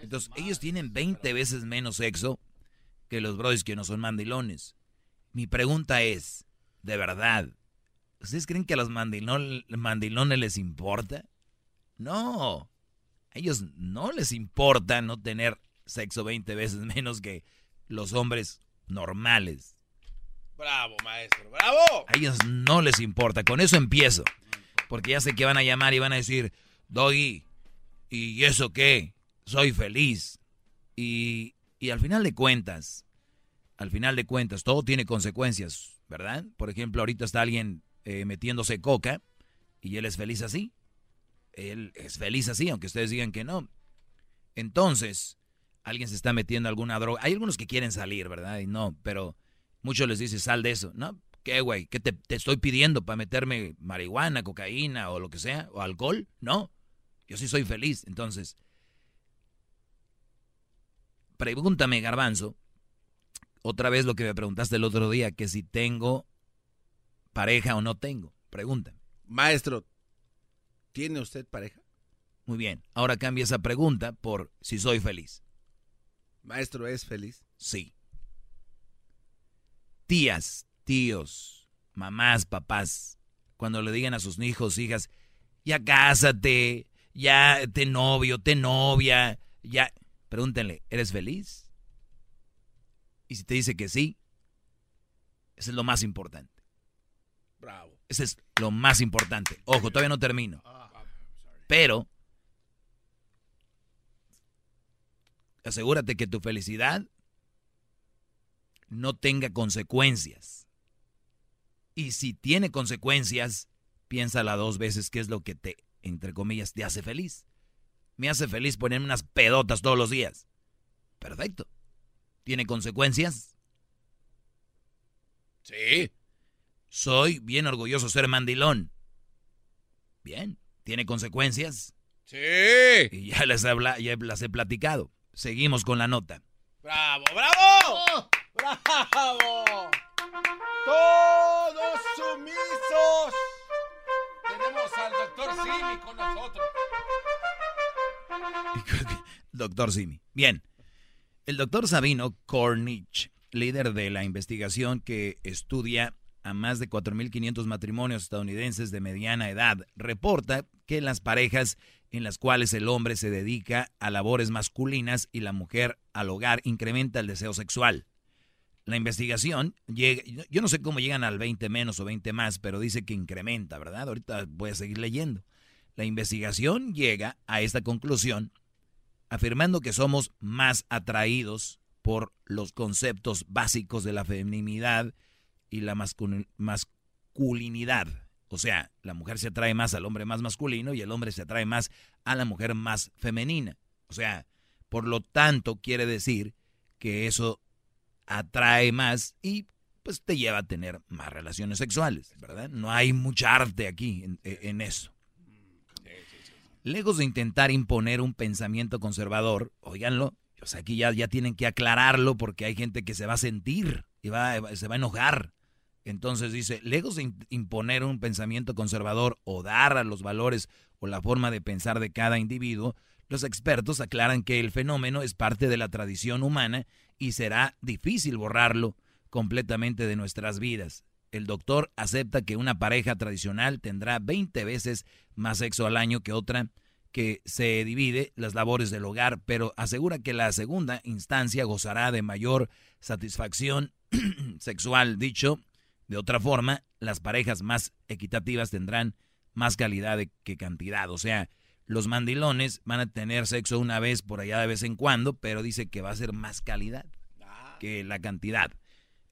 Speaker 6: Entonces, ellos tienen 20 veces menos sexo que los brothers que no son mandilones. Mi pregunta es, ¿de verdad? ¿Ustedes creen que a los mandilones les importa? No. A ellos no les importa no tener sexo 20 veces menos que los hombres normales.
Speaker 5: Bravo, maestro, bravo.
Speaker 6: A ellos no les importa. Con eso empiezo. Porque ya sé que van a llamar y van a decir, Doggy, ¿y eso qué? Soy feliz. Y, y al final de cuentas, al final de cuentas, todo tiene consecuencias, ¿verdad? Por ejemplo, ahorita está alguien eh, metiéndose coca y él es feliz así. Él es feliz así, aunque ustedes digan que no. Entonces, alguien se está metiendo alguna droga. Hay algunos que quieren salir, ¿verdad? Y no, pero muchos les dicen, sal de eso. No, ¿Qué, güey? ¿Qué te, estoy pidiendo para meterme marihuana, cocaína o lo que sea? ¿O alcohol? No. Yo sí soy feliz. Entonces, pregúntame, garbanzo, otra vez lo que me preguntaste el otro día, que si tengo pareja o no tengo. Pregúntame.
Speaker 5: Maestro, ¿tiene usted pareja?
Speaker 6: Muy bien. Ahora cambia esa pregunta por si soy feliz.
Speaker 5: Maestro, ¿es feliz?
Speaker 6: Sí. Tías, tíos, mamás, papás, cuando le digan a sus hijos, hijas, ya cásate, ya te novio, te novia, ya, pregúntenle, ¿eres feliz? Y si te dice que sí, eso es lo más importante.
Speaker 5: Bravo.
Speaker 6: Ese es lo más importante. Ojo, todavía no termino. Pero asegúrate que tu felicidad no tenga consecuencias. Y si tiene consecuencias, piénsala dos veces qué es lo que te, entre comillas, te hace feliz. Me hace feliz ponerme unas pedotas todos los días. Perfecto. ¿Tiene consecuencias? Sí. Soy bien orgulloso de ser mandilón. Bien. ¿Tiene consecuencias?
Speaker 5: Sí.
Speaker 6: Y ya las, habla, ya las he platicado. Seguimos con la nota.
Speaker 5: ¡Bravo, bravo! ¡Bravo! Doctor Simi.
Speaker 6: Bien. El doctor Sabino Cornich, líder de la investigación que estudia a más de 4.500 matrimonios estadounidenses de mediana edad, reporta que las parejas en las cuales el hombre se dedica a labores masculinas y la mujer al hogar incrementa el deseo sexual. La investigación llega, yo no sé cómo llegan al 20 menos o 20 más, pero dice que incrementa, ¿verdad? Ahorita voy a seguir leyendo. La investigación llega a esta conclusión afirmando que somos más atraídos por los conceptos básicos de la feminidad y la masculinidad. O sea, la mujer se atrae más al hombre más masculino y el hombre se atrae más a la mujer más femenina. O sea, por lo tanto, quiere decir que eso atrae más y pues te lleva a tener más relaciones sexuales, ¿verdad? No hay mucha arte aquí en, en eso. Lejos de intentar imponer un pensamiento conservador, oiganlo, o sea, aquí ya, ya tienen que aclararlo porque hay gente que se va a sentir y va, se va a enojar. Entonces dice, lejos de imponer un pensamiento conservador o dar a los valores o la forma de pensar de cada individuo, los expertos aclaran que el fenómeno es parte de la tradición humana y será difícil borrarlo completamente de nuestras vidas. El doctor acepta que una pareja tradicional tendrá 20 veces más sexo al año que otra que se divide las labores del hogar, pero asegura que la segunda instancia gozará de mayor satisfacción sexual. Dicho de otra forma, las parejas más equitativas tendrán más calidad que cantidad. O sea, los mandilones van a tener sexo una vez por allá de vez en cuando, pero dice que va a ser más calidad que la cantidad.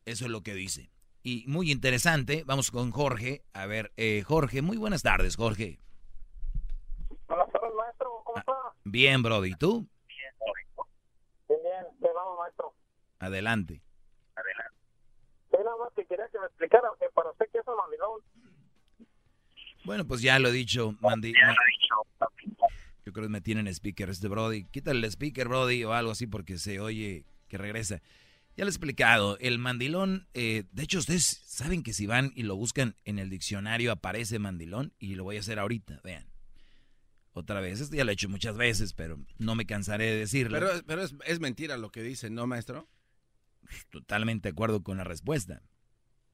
Speaker 6: Eso es lo que dice. Y muy interesante, vamos con Jorge. A ver, eh, Jorge, muy buenas tardes, Jorge.
Speaker 15: Buenas tardes, maestro. ¿Cómo está?
Speaker 6: Bien, Brody. ¿Y tú?
Speaker 15: Bien, bien. Te vamos, maestro.
Speaker 6: Adelante.
Speaker 15: Adelante. Sí, nada más que quería que me explicara que para usted qué es un mandilón.
Speaker 6: Bueno, pues ya lo he dicho, Mandi. Yo creo que me tienen speaker este Brody. Quítale el speaker, Brody, o algo así porque se oye que regresa. Ya lo he explicado, el mandilón, eh, de hecho ustedes saben que si van y lo buscan en el diccionario aparece mandilón y lo voy a hacer ahorita, vean. Otra vez, esto ya lo he hecho muchas veces, pero no me cansaré de decirlo.
Speaker 5: Pero, pero es, es mentira lo que dicen, ¿no, maestro?
Speaker 6: Totalmente de acuerdo con la respuesta.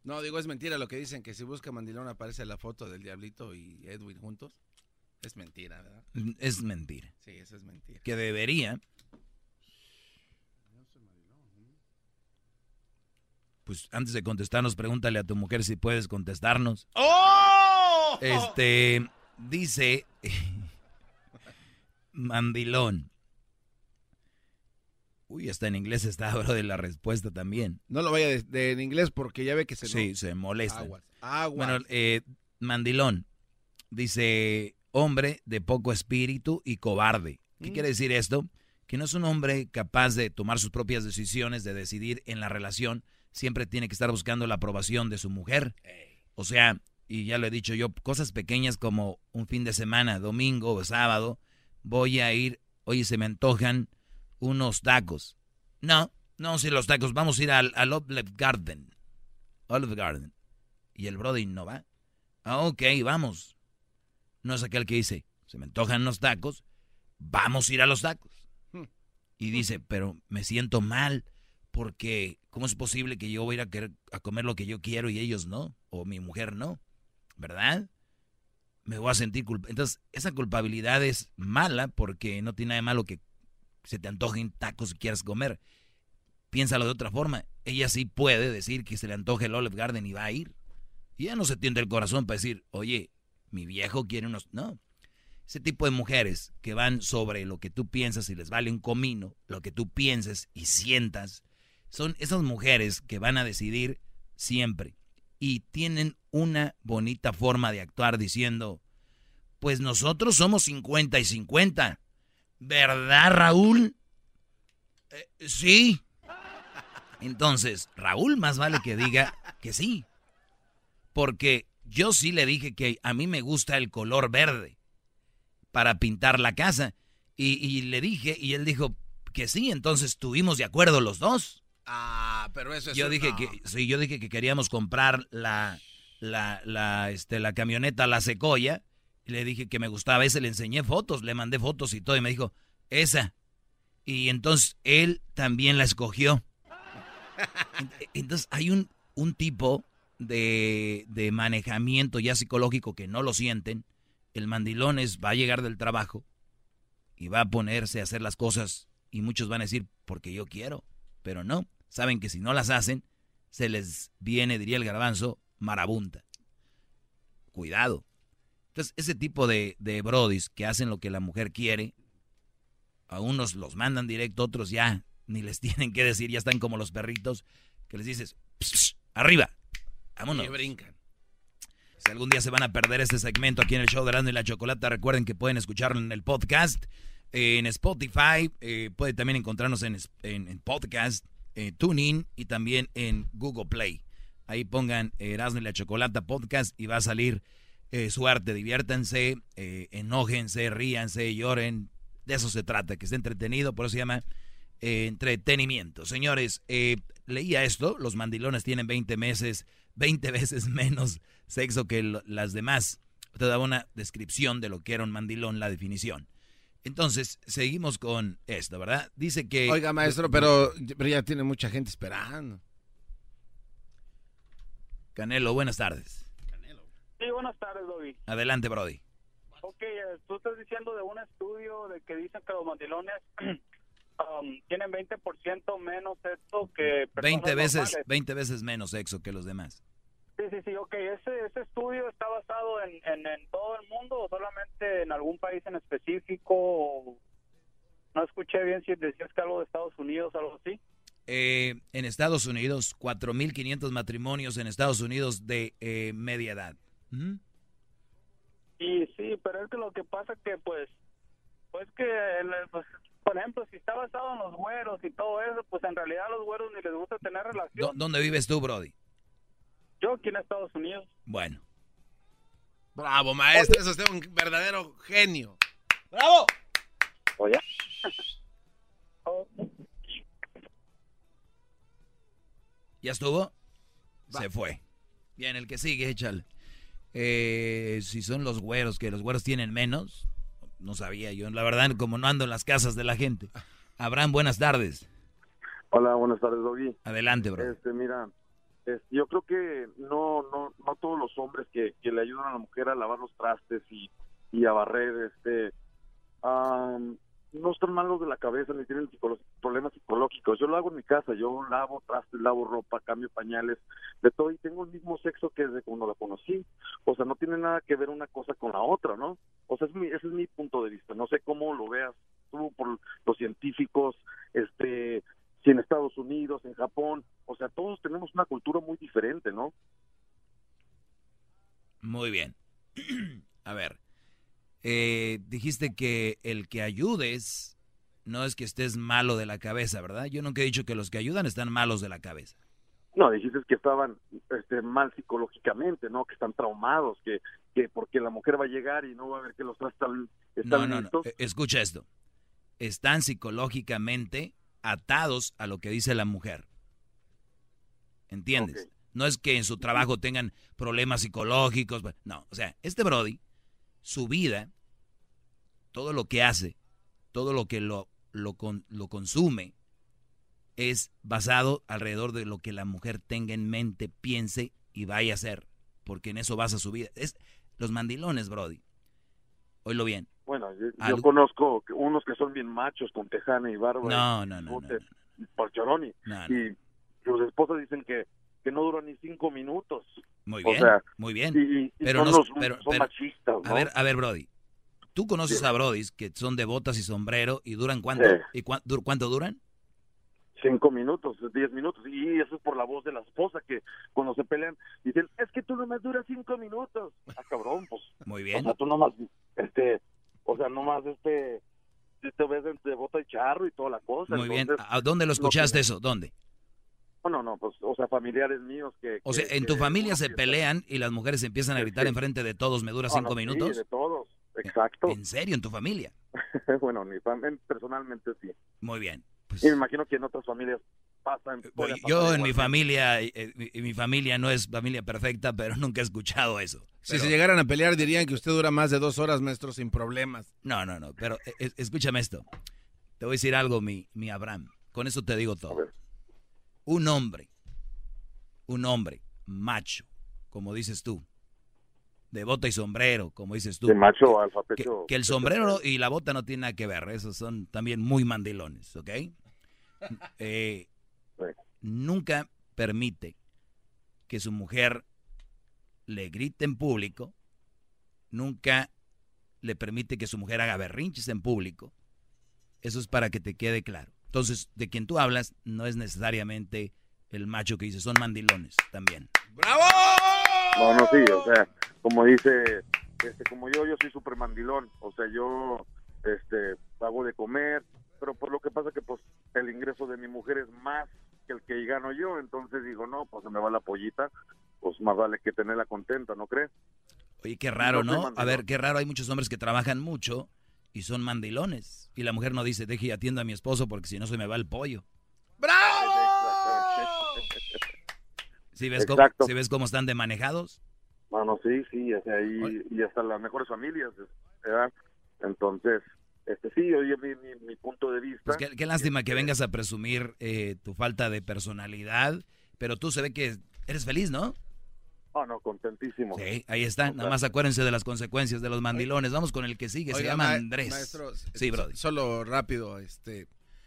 Speaker 5: No, digo, es mentira lo que dicen, que si busca mandilón aparece la foto del Diablito y Edwin juntos. Es mentira, ¿verdad?
Speaker 6: Es mentira.
Speaker 5: Sí, eso es mentira.
Speaker 6: Que debería. Pues antes de contestarnos, pregúntale a tu mujer si puedes contestarnos.
Speaker 5: ¡Oh!
Speaker 6: Este, dice Mandilón. Uy, hasta en inglés está, bro, de la respuesta también.
Speaker 5: No lo vaya de, de- en inglés porque ya ve que se...
Speaker 6: Sí, se molesta.
Speaker 5: Aguas, aguas.
Speaker 6: Bueno, eh, Mandilón dice hombre de poco espíritu y cobarde. ¿Qué
Speaker 5: Mm.
Speaker 6: quiere decir esto? Que no es un hombre capaz de tomar sus propias decisiones, de decidir en la relación. Siempre tiene que estar buscando la aprobación de su mujer. O sea, y ya lo he dicho yo, cosas pequeñas como un fin de semana, domingo o sábado, voy a ir, oye, se me antojan unos tacos. No, no, si los tacos, vamos a ir al, al Olive Garden. Olive Garden. Y el Brody no va. Ah, ok, vamos. No es aquel que dice, se me antojan los tacos, vamos a ir a los tacos. Y dice, pero me siento mal porque ¿cómo es posible que yo voy a ir a, querer, a comer lo que yo quiero y ellos no? O mi mujer no, ¿verdad? Me voy a sentir culpable. Entonces, esa culpabilidad es mala porque no tiene nada de malo que se te antojen tacos y quieras comer. Piénsalo de otra forma. Ella sí puede decir que se le antoje el Olive Garden y va a ir. Y ya no se tiende el corazón para decir, oye, mi viejo quiere unos... No. Ese tipo de mujeres que van sobre lo que tú piensas y les vale un comino, lo que tú pienses y sientas, son esas mujeres que van a decidir siempre. Y tienen una bonita forma de actuar diciendo, pues nosotros somos 50 y 50. ¿Verdad, Raúl? Eh, sí. Entonces, Raúl más vale que diga que sí. Porque yo sí le dije que a mí me gusta el color verde para pintar la casa. Y, le dije, y él dijo que sí, entonces estuvimos de acuerdo los dos.
Speaker 5: Ah, pero eso es...
Speaker 6: Yo dije que, sí, yo dije que queríamos comprar la, la, la, este, la camioneta La Secoya. Y le dije que me gustaba ese, le enseñé fotos, le mandé fotos y todo, y me dijo, esa. Y entonces él también la escogió. Entonces hay un, un tipo de, de, manejamiento ya psicológico que no lo sienten. El mandilón es, va a llegar del trabajo y va a ponerse a hacer las cosas y muchos van a decir, porque yo quiero, pero no. Saben que si no las hacen, se les viene, diría el garbanzo, marabunta. Cuidado. Entonces, ese tipo de, de brodis que hacen lo que la mujer quiere, a unos los mandan directo, otros ya ni les tienen que decir, ya están como los perritos, que les dices, arriba, vámonos. Y brincan. Si algún día se van a perder este segmento aquí en el show de Rando y la Chocolata, recuerden que pueden escucharlo en el podcast, en Spotify, eh, puede también encontrarnos en, en, podcast, eh, TuneIn y también en Google Play. Ahí pongan Erasmo y la Chocolata podcast y va a salir eh, su arte. Diviértanse, eh, enójense, ríanse, lloren. De eso se trata, que esté entretenido, por eso se llama eh, entretenimiento. Señores, eh, leía esto, los mandilones tienen 20 meses, 20 veces menos sexo que las demás. Te daba una descripción de lo que era un mandilón, la definición. Entonces, seguimos con esto, ¿verdad? Dice que...
Speaker 5: Oiga, maestro, pero, ya tiene mucha gente esperando.
Speaker 6: Canelo, buenas tardes.
Speaker 15: Sí, buenas tardes, Dobby.
Speaker 6: Adelante, Brody.
Speaker 15: Ok, eh, tú estás diciendo de un estudio de que dicen que los mandilones um, tienen 20% menos sexo que
Speaker 6: 20 veces, 20 veces menos sexo que los demás.
Speaker 15: Sí, sí, sí, ok. ¿Ese, ese estudio está basado en, en, todo el mundo o solamente en algún país en específico? No escuché bien si decías que algo de Estados Unidos, algo así.
Speaker 6: Eh, en Estados Unidos, 4.500 matrimonios en Estados Unidos de eh, media edad.
Speaker 15: Sí, sí, pero es que lo que pasa que pues, pues que, pues, por ejemplo, si está basado en los güeros y todo eso, pues en realidad a los güeros ni les gusta tener relación.
Speaker 6: ¿Dónde vives tú, Brody?
Speaker 15: Yo aquí en Estados Unidos.
Speaker 6: Bueno.
Speaker 5: Bravo, maestro, eso es un verdadero genio.
Speaker 6: ¡Bravo!
Speaker 15: Oye.
Speaker 6: ¿Ya estuvo? Se fue. Bien, el que sigue, échale. Eh, si son los güeros, que los güeros tienen menos, no sabía yo. La verdad, como no ando en las casas de la gente. Abraham, buenas tardes.
Speaker 27: Hola, buenas tardes, Doggy.
Speaker 6: Adelante, bro.
Speaker 27: Este, mira, yo creo que no, no, no todos los hombres que, que, le ayudan a la mujer a lavar los trastes y, y a barrer, este, no están malos de la cabeza ni tienen problemas psicológicos. Yo lo hago en mi casa, yo lavo trastes, lavo ropa, cambio pañales, de todo y tengo el mismo sexo que desde cuando la conocí. O sea, no tiene nada que ver una cosa con la otra, ¿no? O sea, es mi, ese es mi punto de vista. No sé cómo lo veas tú por los científicos, este, si en Estados Unidos, en Japón, o sea, todos tenemos una cultura muy diferente, ¿no?
Speaker 6: Muy bien. a ver, eh, dijiste que el que ayudes no es que estés malo de la cabeza, ¿verdad? Yo nunca he dicho que los que ayudan están malos de la cabeza.
Speaker 27: No, dijiste que estaban este, mal psicológicamente, ¿no? Que están traumados, que, que porque la mujer va a llegar y no va a ver que los trastos están,
Speaker 6: no, no, No. E, escucha esto. Están psicológicamente atados a lo que dice la mujer. ¿Entiendes? No es que en su trabajo tengan problemas psicológicos. No, o sea, este Brody su vida, todo lo que hace, todo lo que lo, lo, lo consume, es basado alrededor de lo que la mujer tenga en mente, piense y vaya a hacer, porque en eso basa su vida. Es los mandilones, Brody. Oílo bien.
Speaker 27: Bueno, yo, conozco unos que son bien machos con tejana y barba.
Speaker 6: No, no, no.
Speaker 27: Por Choroni. y sus esposas dicen que, que no duran ni cinco minutos.
Speaker 6: Muy
Speaker 27: O
Speaker 6: bien,
Speaker 27: sea,
Speaker 6: muy bien.
Speaker 27: y- y
Speaker 6: pero
Speaker 27: son
Speaker 6: no,
Speaker 27: los-
Speaker 6: pero,
Speaker 27: son
Speaker 6: pero-
Speaker 27: machistas,
Speaker 6: A ver, a ver, Brody. Tú conoces
Speaker 27: Sí.
Speaker 6: a Brodis que son de botas y sombrero y duran cuánto?
Speaker 27: Sí.
Speaker 6: ¿Y cuánto duran?
Speaker 27: cinco minutos, diez minutos, y eso es por la voz de la esposa que cuando se pelean dicen, es que tú nomás duras cinco minutos. Ah, cabrón, pues.
Speaker 6: Muy bien.
Speaker 27: O sea, tú nomás, este, o sea, nomás, este, te ves de, bota y charro y toda la cosa.
Speaker 6: Muy bien. ¿A dónde lo escuchaste
Speaker 27: que-
Speaker 6: eso? ¿Dónde?
Speaker 27: Bueno, no, pues, o sea, familiares míos que...
Speaker 6: O sea,
Speaker 27: que-
Speaker 6: en tu familia se pelean y las mujeres empiezan a gritar
Speaker 27: sí.
Speaker 6: enfrente de todos, ¿me dura
Speaker 27: No,
Speaker 6: cinco
Speaker 27: no, sí,
Speaker 6: minutos?
Speaker 27: de todos, exacto.
Speaker 6: ¿En serio? ¿En tu familia?
Speaker 27: bueno, mi fam- personalmente sí.
Speaker 6: Muy bien.
Speaker 27: y me imagino que en otras familias pasan... puede
Speaker 6: Oye, yo en mi familia, eh, mi, mi familia no es familia perfecta, pero nunca he escuchado eso.
Speaker 5: Si
Speaker 6: Pero-
Speaker 5: se llegaran a pelear dirían que usted dura más de dos horas, maestro, sin problemas.
Speaker 6: No, no, no, pero eh, eh, escúchame esto. Te voy a decir algo, mi, mi Abraham. Con eso te digo todo. Un hombre, un hombre macho, como dices tú, de bota y sombrero, como dices tú.
Speaker 27: De macho alfa,
Speaker 6: que,
Speaker 27: pecho-
Speaker 6: que el sombrero y la bota no tienen nada que ver. Esos son también muy mandilones, ¿ok? Eh, nunca permite que su mujer le grite en público, nunca le permite que su mujer haga berrinches en público. Eso es para que te quede claro. Entonces, de quien tú hablas no es necesariamente el macho que dice, son mandilones también.
Speaker 27: No, no, sí, o sea, como dice, este, como yo, yo soy súper mandilón, o sea, yo, este, pago de comer, pero por lo que pasa que, pues, el ingreso de mi mujer es más que el que gano yo, entonces digo, no, pues se me va la pollita, pues más vale que tenerla contenta, ¿no crees?
Speaker 6: Oye, qué raro,
Speaker 27: No
Speaker 6: ¿no? A ver, qué raro, hay muchos hombres que trabajan mucho y son mandilones. Y la mujer no dice, deje y atienda a mi esposo porque si no se me va el pollo. ¿Sí ves, cómo,
Speaker 27: Exacto.
Speaker 6: ¿sí ves cómo están de manejados?
Speaker 27: Bueno, sí, sí, o sea, y, y hasta las mejores familias, ¿verdad? Entonces, este sí, oye, mi, mi, mi punto de vista.
Speaker 6: Pues qué, qué lástima que vengas a presumir eh, tu falta de personalidad, pero tú se ve que eres feliz, ¿no?
Speaker 27: Ah, no, contentísimo.
Speaker 6: Sí, ahí está. Nada más acuérdense de las consecuencias de los mandilones. Vamos con el que sigue, se llama
Speaker 5: ma-
Speaker 6: Andrés.
Speaker 5: maestro,
Speaker 6: sí,
Speaker 5: so-
Speaker 6: Brody.
Speaker 5: Solo rápido, este,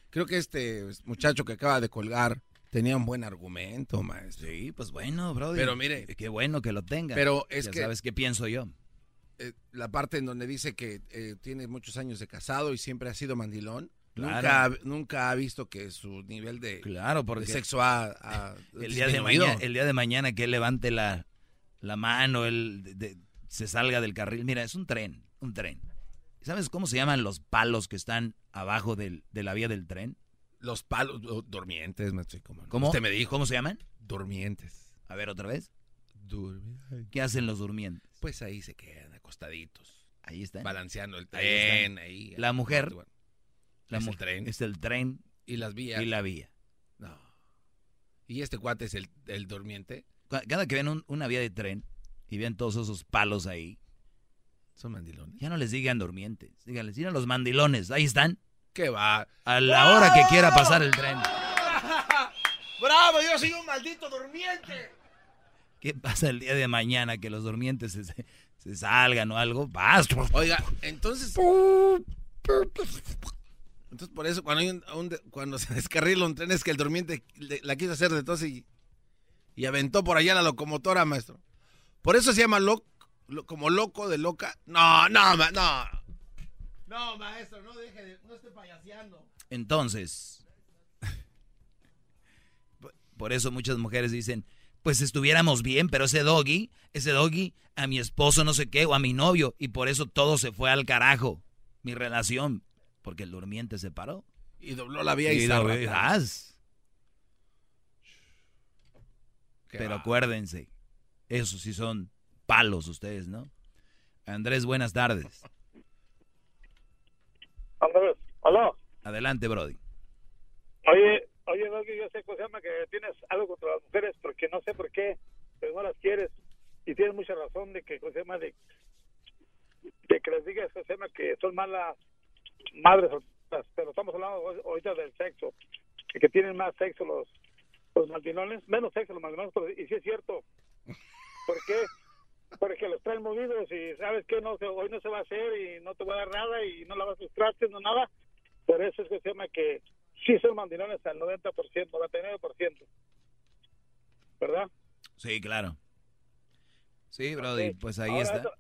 Speaker 5: creo que este muchacho que acaba de colgar tenía un buen argumento, maestro.
Speaker 6: Sí, pues bueno, Brody.
Speaker 5: Pero mire,
Speaker 6: Qué bueno que lo tenga.
Speaker 5: Pero es
Speaker 6: Ya
Speaker 5: que-
Speaker 6: sabes qué pienso yo.
Speaker 5: eh, la parte en donde dice que eh, tiene muchos años de casado y siempre ha sido mandilón.
Speaker 6: Claro.
Speaker 5: Nunca, ha- nunca ha visto que su nivel de,
Speaker 6: Claro, porque
Speaker 5: de sexo ha, ha
Speaker 6: el día de mañana, el día de mañana que él levante la, la mano, él de- de- se salga del carril. Mira, es un tren, un tren. ¿Sabes cómo se llaman los palos que están abajo del- de la vía del tren?
Speaker 5: Los palos oh, durmientes, maestro. ¿cómo?
Speaker 6: ¿Cómo?
Speaker 5: Usted me dijo.
Speaker 6: ¿Cómo se llaman?
Speaker 5: Durmientes.
Speaker 6: A ver, otra vez.
Speaker 5: Durmientes.
Speaker 6: ¿Qué hacen los durmientes?
Speaker 5: Pues ahí se quedan acostaditos.
Speaker 6: Ahí está.
Speaker 5: Balanceando el tren. Ahí,
Speaker 6: La mujer. La
Speaker 5: es el tren.
Speaker 6: Es el tren
Speaker 5: Y las vías.
Speaker 6: y la vía.
Speaker 5: No. ¿Y este cuate es el, el durmiente?
Speaker 6: Cada que ven un- una vía de tren y ven todos esos palos ahí,
Speaker 5: Son mandilones.
Speaker 6: ya no les digan durmientes. Díganles, digan los mandilones. Ahí están.
Speaker 5: ¿Qué va?
Speaker 6: A la hora que quiera pasar el tren.
Speaker 3: ¡Bravo! Yo soy un maldito durmiente.
Speaker 6: ¿Qué pasa el día de mañana que los durmientes se, salgan o algo? Vas.
Speaker 5: Oiga, entonces. Entonces, por eso, cuando, hay un- cuando se descarrila un tren, es que el durmiente le- la quiso hacer de tos y, y aventó por allá la locomotora, maestro. Por eso se llama loco, como loco de loca. No, no, ma- no.
Speaker 3: No, maestro, no deje de. No esté payaseando.
Speaker 6: Entonces, por- eso muchas mujeres dicen, pues estuviéramos bien, pero ese doggy, ese doggy, a mi esposo no sé qué, o a mi novio, y por eso todo se fue al carajo, mi relación, porque el durmiente se paró.
Speaker 5: Y dobló la vía y,
Speaker 6: Y dobló- ¡zas!
Speaker 5: Qué
Speaker 6: Pero
Speaker 5: va.
Speaker 6: acuérdense, esos sí son palos ustedes, ¿no? Andrés, buenas tardes.
Speaker 28: Andrés, aló.
Speaker 6: Adelante, Brody.
Speaker 28: Oye, oye, Doggy, yo sé, ¿cómo se llama? Que tienes algo contra las mujeres, porque no sé por qué, pero no las quieres. Y tienes mucha razón de que, ¿cómo se llama? De, de que les digas, ¿cómo se llama? Que son malas madres, pero estamos hablando ahorita del sexo, de que tienen más sexo los, los mandilones, menos sexo los mandilones, pero, y sí es cierto. ¿Por qué? Porque los traen movidos y sabes que no hoy no se va a hacer y no te voy a dar nada y no lavas tus trastes, no nada. Por eso es que se llama que sí son mandilones al 90%, 99%. ¿Verdad?
Speaker 6: Sí, claro. Sí, Brody, pues ahí
Speaker 28: Ahora
Speaker 6: está.
Speaker 28: eso-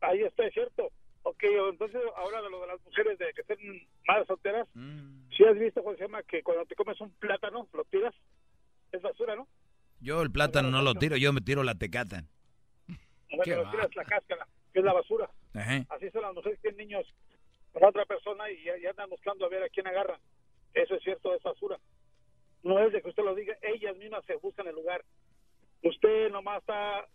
Speaker 28: ahí está, es cierto. Ok, entonces ahora de lo de las mujeres de que estén más solteras,
Speaker 6: Mm.
Speaker 28: si has visto, ¿cómo se llama? Que cuando te comes un plátano, lo tiras, es basura, ¿no?
Speaker 6: Yo el plátano no lo tiro, yo me tiro la tecata.
Speaker 28: Bueno, lo tiras la cáscara, que es la basura.
Speaker 6: Ajá.
Speaker 28: Así son las mujeres que tienen niños con otra persona y ya, andan buscando a ver a quién agarran. Eso es cierto, es basura. No es de que usted lo diga, ellas mismas se buscan el lugar. Usted nomás está,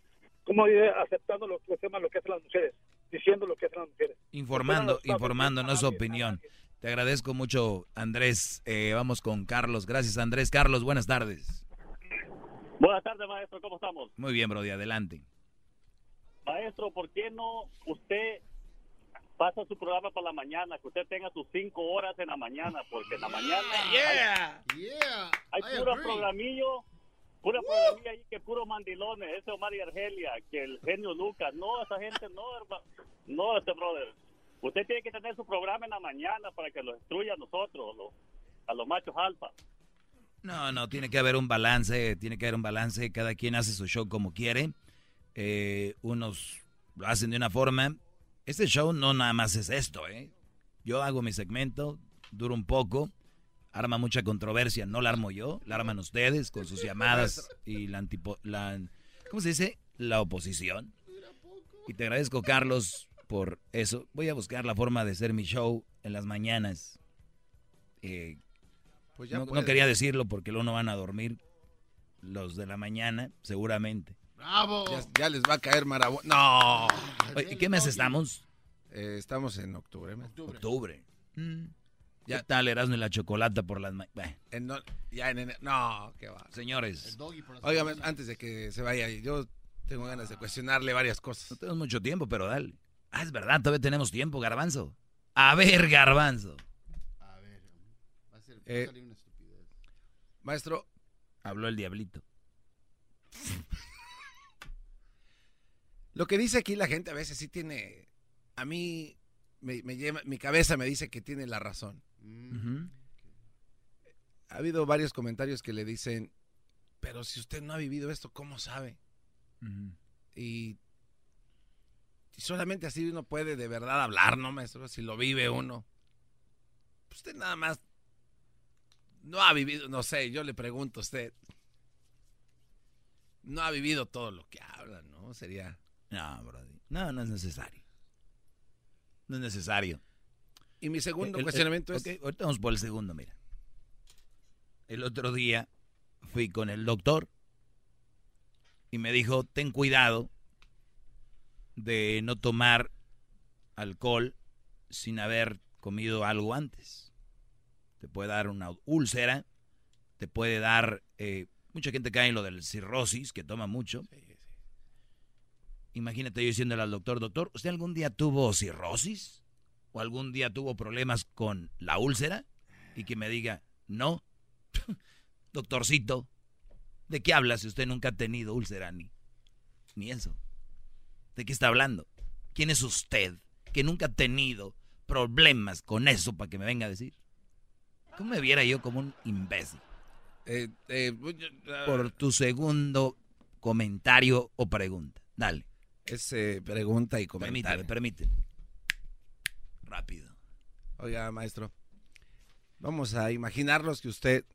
Speaker 28: como dice, aceptando lo lo que hacen las mujeres, diciendo lo que hacen las mujeres.
Speaker 6: Informando, informando, no es opinión. Te agradezco mucho, Andrés. Eh, vamos con Carlos. Gracias, Andrés. Carlos, buenas tardes.
Speaker 29: Buenas tardes, maestro. ¿Cómo estamos?
Speaker 6: Muy bien, Brody, adelante.
Speaker 29: Maestro, ¿por qué no usted pasa su programa para la mañana? Que usted tenga sus cinco horas en la mañana, porque en la mañana
Speaker 11: Yeah.
Speaker 29: hay,
Speaker 11: Yeah.
Speaker 29: hay puro programillo, pura programilla ahí que puro mandilones, ese Omar y Argelia, que el genio Lucas, no, esa gente no, hermano, no, este brother. Usted tiene que tener su programa en la mañana para que lo destruya a nosotros, lo- a los machos alfa.
Speaker 6: No, no, tiene que haber un balance, tiene que haber un balance. Cada quien hace su show como quiere. Eh, unos lo hacen de una forma. Este show no nada más es esto, ¿eh? Yo hago mi segmento, dura un poco, arma mucha controversia. No la armo yo, la arman ustedes con sus llamadas y la antipo... La, ¿Cómo se dice? La oposición. Y te agradezco, Carlos, por eso. Voy a buscar la forma de hacer mi show en las mañanas. Eh,
Speaker 5: Pues ya
Speaker 6: no, quería decirlo porque luego no van a dormir los de la mañana, seguramente.
Speaker 11: ¡Bravo!
Speaker 5: Ya, ya les va a caer marabo. No.
Speaker 6: Oye, ¿y qué mes estamos?
Speaker 5: Eh, estamos en octubre. man.
Speaker 6: Octubre. Ya tal Erasmo y la chocolata por las... Bueno,
Speaker 5: En no- ya en enero. No, qué va.
Speaker 6: señores,
Speaker 5: Óigame, antes de que se vaya, yo tengo ganas de cuestionarle varias cosas.
Speaker 6: no tenemos mucho tiempo, pero dale. Ah, es verdad, todavía tenemos tiempo, Garbanzo. A ver, Garbanzo.
Speaker 11: A ver, va a ser
Speaker 5: Eh,
Speaker 11: salir una estupidez.
Speaker 5: Maestro,
Speaker 6: Habló el diablito.
Speaker 5: lo que dice aquí la gente a veces sí tiene. A mí, me, me lleva- mi cabeza me dice que tiene la razón. Ha habido varios comentarios que le dicen, pero si usted no ha vivido esto, ¿cómo sabe? Y, y solamente así uno puede de verdad hablar, ¿no, maestro? Si lo vive uno. Usted nada más no ha vivido, no sé, yo le pregunto a usted. No ha vivido todo lo que habla, ¿no? Sería...
Speaker 6: No, Brody. No, no es necesario. No es necesario.
Speaker 5: Y mi segundo
Speaker 6: El- el-
Speaker 5: cuestionamiento es...
Speaker 6: ok, ahorita vamos por el segundo, mira. El otro día fui con el doctor y me dijo, ten cuidado de no tomar alcohol sin haber comido algo antes. Te puede dar una úlcera, te puede dar... eh, mucha gente cae en lo del cirrosis, que toma mucho. Imagínate yo diciéndole al doctor, doctor, ¿usted algún día tuvo cirrosis? ¿O algún día tuvo problemas con la úlcera? Y que me diga, no. Doctorcito, ¿de qué habla si usted nunca ha tenido úlcera ni, ni eso? ¿De qué está hablando? ¿Quién es usted que nunca ha tenido problemas con eso para que me venga a decir? ¿Cómo me viera yo como un imbécil?
Speaker 5: eh, eh, ah,
Speaker 6: Por tu segundo comentario o pregunta. Dale.
Speaker 5: Es eh, pregunta y comentario.
Speaker 6: Permíteme, permíteme. Rápido.
Speaker 5: Oiga, maestro, vamos a imaginarnos que usted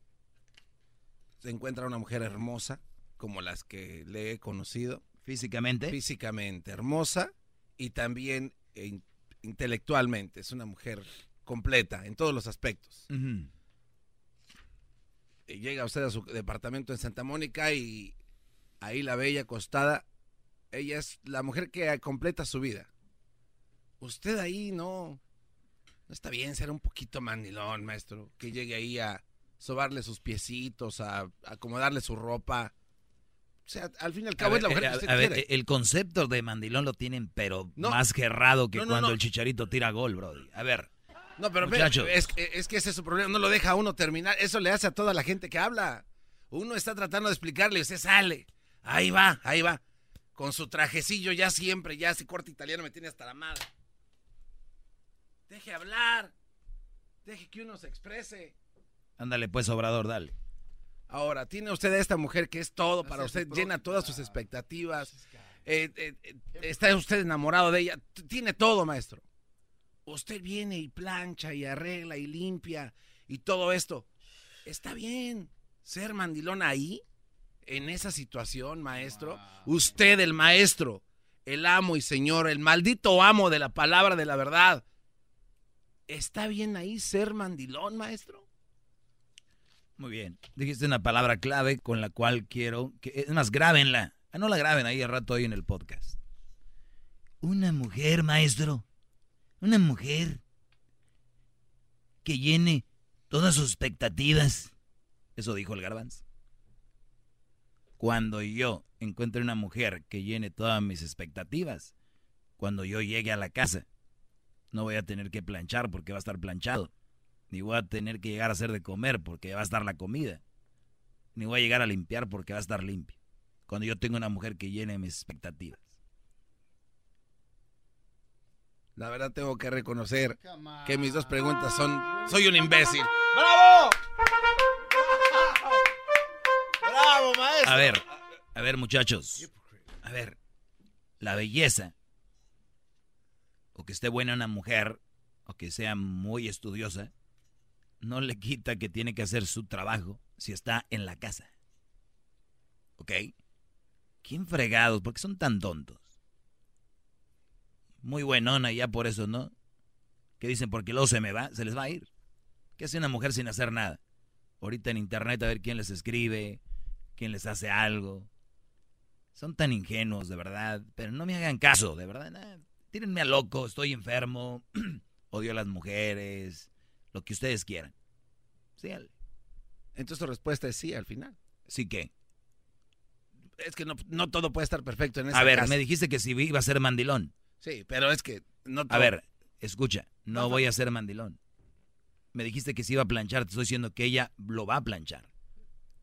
Speaker 5: se encuentra una mujer hermosa, como las que le he conocido.
Speaker 6: Físicamente.
Speaker 5: Físicamente hermosa y también eh, in- intelectualmente. Es una mujer completa en todos los aspectos. Y llega usted a su departamento en Santa Mónica y ahí la bella acostada, ella es la mujer que completa su vida. Usted ahí no, no está bien ser un poquito mandilón, maestro, que llegue ahí a sobarle sus piecitos, a, a acomodarle su ropa. O sea, al fin y al
Speaker 6: A
Speaker 5: cabo
Speaker 6: ver,
Speaker 5: es la mujer
Speaker 6: eh,
Speaker 5: que
Speaker 6: a-
Speaker 5: usted
Speaker 6: a ver,
Speaker 5: quiere.
Speaker 6: eh, el concepto de mandilón lo tienen, pero
Speaker 5: No.
Speaker 6: más gerrado que
Speaker 5: No, no,
Speaker 6: cuando el chicharito tira gol, Brody. A ver,
Speaker 5: No, pero
Speaker 6: Muchachos.
Speaker 5: es, es que ese es su problema, no lo deja a uno terminar. Eso le hace a toda la gente que habla. Uno está tratando de explicarle y usted sale. Ahí va, ahí va. Con su trajecillo ya siempre, ya ese corte italiano me tiene hasta la madre. Deje hablar. Deje que uno se exprese.
Speaker 6: ándale pues, Obrador, dale.
Speaker 5: Ahora, tiene usted a esta mujer que es todo para usted, llena todas sus expectativas. eh, eh, eh, está usted enamorado de ella, tiene todo, maestro. Usted viene y plancha y arregla y limpia y todo esto. Está bien ser mandilón ahí, en esa situación, maestro. Usted, el maestro, el amo y señor, el maldito amo de la palabra de la verdad. ¿Está bien ahí ser mandilón, maestro?
Speaker 6: Muy bien. Dijiste una palabra clave con la cual quiero que es más grábenla. Ah, no la graben ahí al rato hoy en el podcast. Una mujer, maestro. Una mujer que llene todas sus expectativas. Eso dijo el garbanzo. Cuando yo encuentre una mujer que llene todas mis expectativas, cuando yo llegue a la casa, no voy a tener que planchar porque va a estar planchado ni voy a tener que llegar a hacer de comer porque va a estar la comida, ni voy a llegar a limpiar porque va a estar limpio. Cuando yo tengo una mujer que llene mis expectativas.
Speaker 5: La verdad tengo que reconocer que mis dos preguntas son, soy un imbécil.
Speaker 4: ¡Bravo! ¡Bravo, maestro!
Speaker 6: A ver, a ver muchachos, a ver, la belleza, o que esté buena una mujer, o que sea muy estudiosa, no le quita que tiene que hacer su trabajo si está en la casa. ¿Ok? ¿Quién fregados? ¿Por qué son tan tontos? Muy buenona ya por eso, ¿no? Que dicen, porque luego se me va, se les va a ir. ¿Qué hace una mujer sin hacer nada? Ahorita en internet a ver quién les escribe, quién les hace algo. Son tan ingenuos, de verdad. Pero no me hagan caso, de verdad. Tírenme a loco, estoy enfermo, odio a las mujeres, lo que ustedes quieran. Sí,
Speaker 5: Entonces tu respuesta es sí al final.
Speaker 6: ¿Sí qué?
Speaker 5: Es que no, todo puede estar perfecto en esta
Speaker 6: A ver, me dijiste que si iba a ser mandilón.
Speaker 5: Sí, pero es que no
Speaker 6: A ver, escucha, no, voy a ser mandilón. Me dijiste que si iba a planchar, te estoy diciendo que ella lo va a planchar.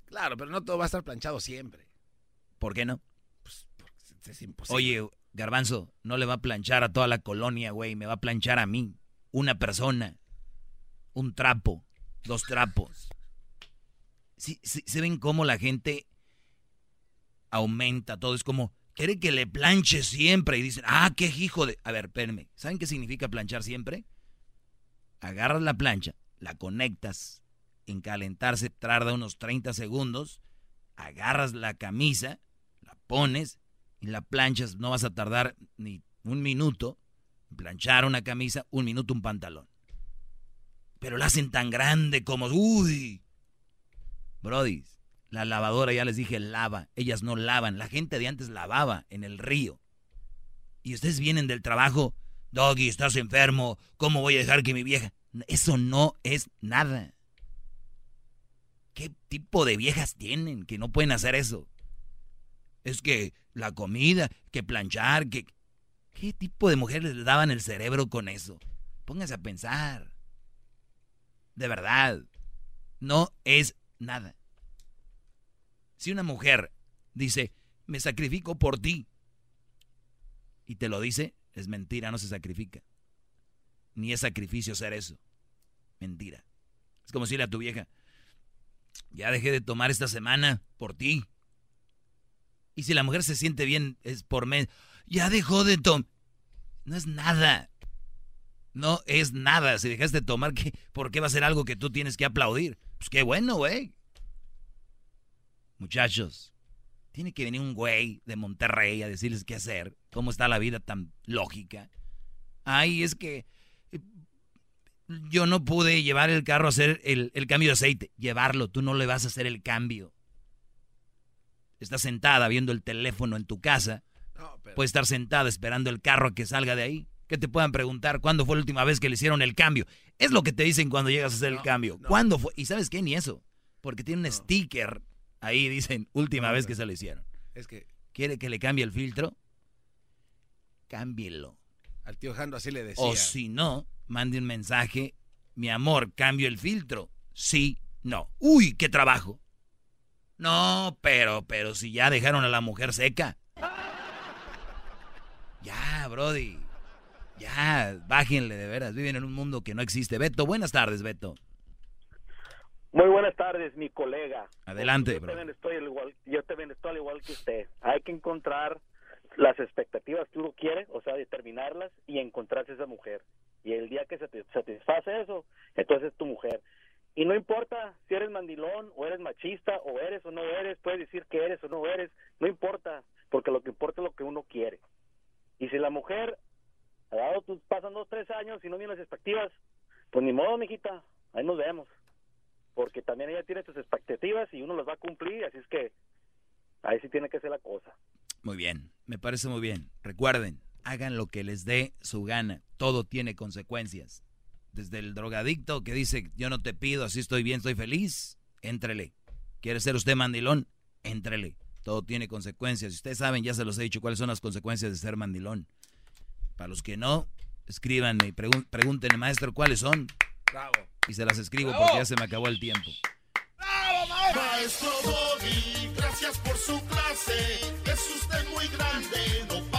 Speaker 5: Claro, pero no todo va a estar planchado siempre.
Speaker 6: ¿Por qué no?
Speaker 5: Pues es imposible.
Speaker 6: Oye, Garbanzo, no le va a planchar a toda la colonia, güey, me va a planchar a mí. Una persona un trapo, dos trapos. Sí, se ven cómo la gente aumenta todo. Es como, quiere que le planche siempre. Y dicen, ah, qué hijo de... A ver, espérenme. ¿Saben qué significa planchar siempre? Agarras la plancha, la conectas, en calentarse tarda unos 30 segundos, agarras la camisa, la pones y la planchas. No vas a tardar ni un minuto. Planchar una camisa, un minuto un pantalón. Pero la hacen tan grande como, uy. Brody, la lavadora, ya les dije, lava. Ellas no lavan. La gente de antes lavaba en el río. Y ustedes vienen del trabajo, Doggy, estás enfermo. ¿Cómo voy a dejar que mi vieja? Eso no es nada. ¿Qué tipo de viejas tienen que no pueden hacer eso? Es que la comida, que planchar, que... ¿Qué tipo de mujeres les daban el cerebro con eso? Pónganse a pensar. De verdad. No es nada. Si una mujer dice, me sacrifico por ti, y te lo dice, es mentira, no se sacrifica. Ni es sacrificio ser eso. Mentira. Es como decirle a tu vieja, ya dejé de tomar esta semana por ti. Y si la mujer se siente bien, es por mes. Ya dejó de tomar. No es nada. No es nada. Si dejaste de tomar, ¿qué, ¿por qué va a ser algo que tú tienes que aplaudir? Pues qué bueno, güey. Muchachos, tiene que venir un güey de Monterrey a decirles qué hacer. ¿Cómo está la vida tan lógica? Ay, es que eh, yo no pude llevar el carro a hacer el, cambio de aceite. Llevarlo, tú no le vas a hacer el cambio. Estás sentada viendo el teléfono en tu casa. Puedes estar sentada esperando el carro que salga de ahí que te puedan preguntar cuándo fue la última vez que le hicieron el cambio. Es lo que te dicen cuando llegas a hacer el cambio. ¿Cuándo fue? Y sabes qué, ni eso. Porque tiene un sticker ahí, dicen, última vez que se lo hicieron.
Speaker 5: Es que...
Speaker 6: ¿Quiere que le cambie el filtro? Cámbielo.
Speaker 5: Al tío Jando así le decía.
Speaker 6: O si no, mande un mensaje. Mi amor, cambio el filtro. Sí, no. Uy, qué trabajo. No, pero, pero si ya dejaron a la mujer seca. Ya, Brody. Ya, bájenle de veras, viven en un mundo que no existe. Beto, buenas tardes, Beto.
Speaker 30: Muy buenas tardes, mi colega.
Speaker 6: Adelante,
Speaker 30: yo También estoy igual, yo también estoy al igual que usted. Hay que encontrar las expectativas que uno quiere, o sea, determinarlas y encontrarse esa mujer. Y el día que se te satisface eso, entonces es tu mujer. Y no importa si eres mandilón o eres machista o eres o no eres, puedes decir que eres o no eres, no importa, porque lo que importa es lo que uno quiere. Y si la mujer ha dado pasan dos, tres años y no tiene las expectativas, pues ni modo, mijita, ahí nos vemos. Porque también ella tiene sus expectativas y uno las va a cumplir, así es que ahí sí tiene que ser la cosa.
Speaker 6: Muy bien, me parece muy bien. Recuerden, hagan lo que les dé su gana. Todo tiene consecuencias. Desde el drogadicto que dice, yo no te pido, así estoy bien, estoy feliz, éntrele. ¿Quiere ser usted mandilón? Éntrele. Todo tiene consecuencias. Ustedes saben, ya se los he dicho, cuáles son las consecuencias de ser mandilón. Para los que no, escríbanme y pregúntenle, maestro, cuáles son. Bravo. Y se las escribo porque ya se me acabó el tiempo.
Speaker 1: ¡Bravo, maestro! Maestro Doggy, gracias por su clase. Es usted muy grande, no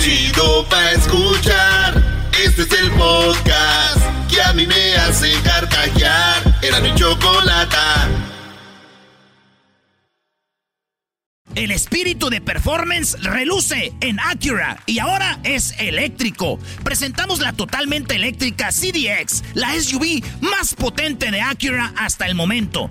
Speaker 1: Chido escuchar. Este es el podcast que a mí me hace. Era mi.
Speaker 4: El espíritu de performance reluce en Acura y ahora es eléctrico. Presentamos la totalmente eléctrica CDX, la SUV más potente de Acura hasta el momento.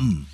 Speaker 4: come.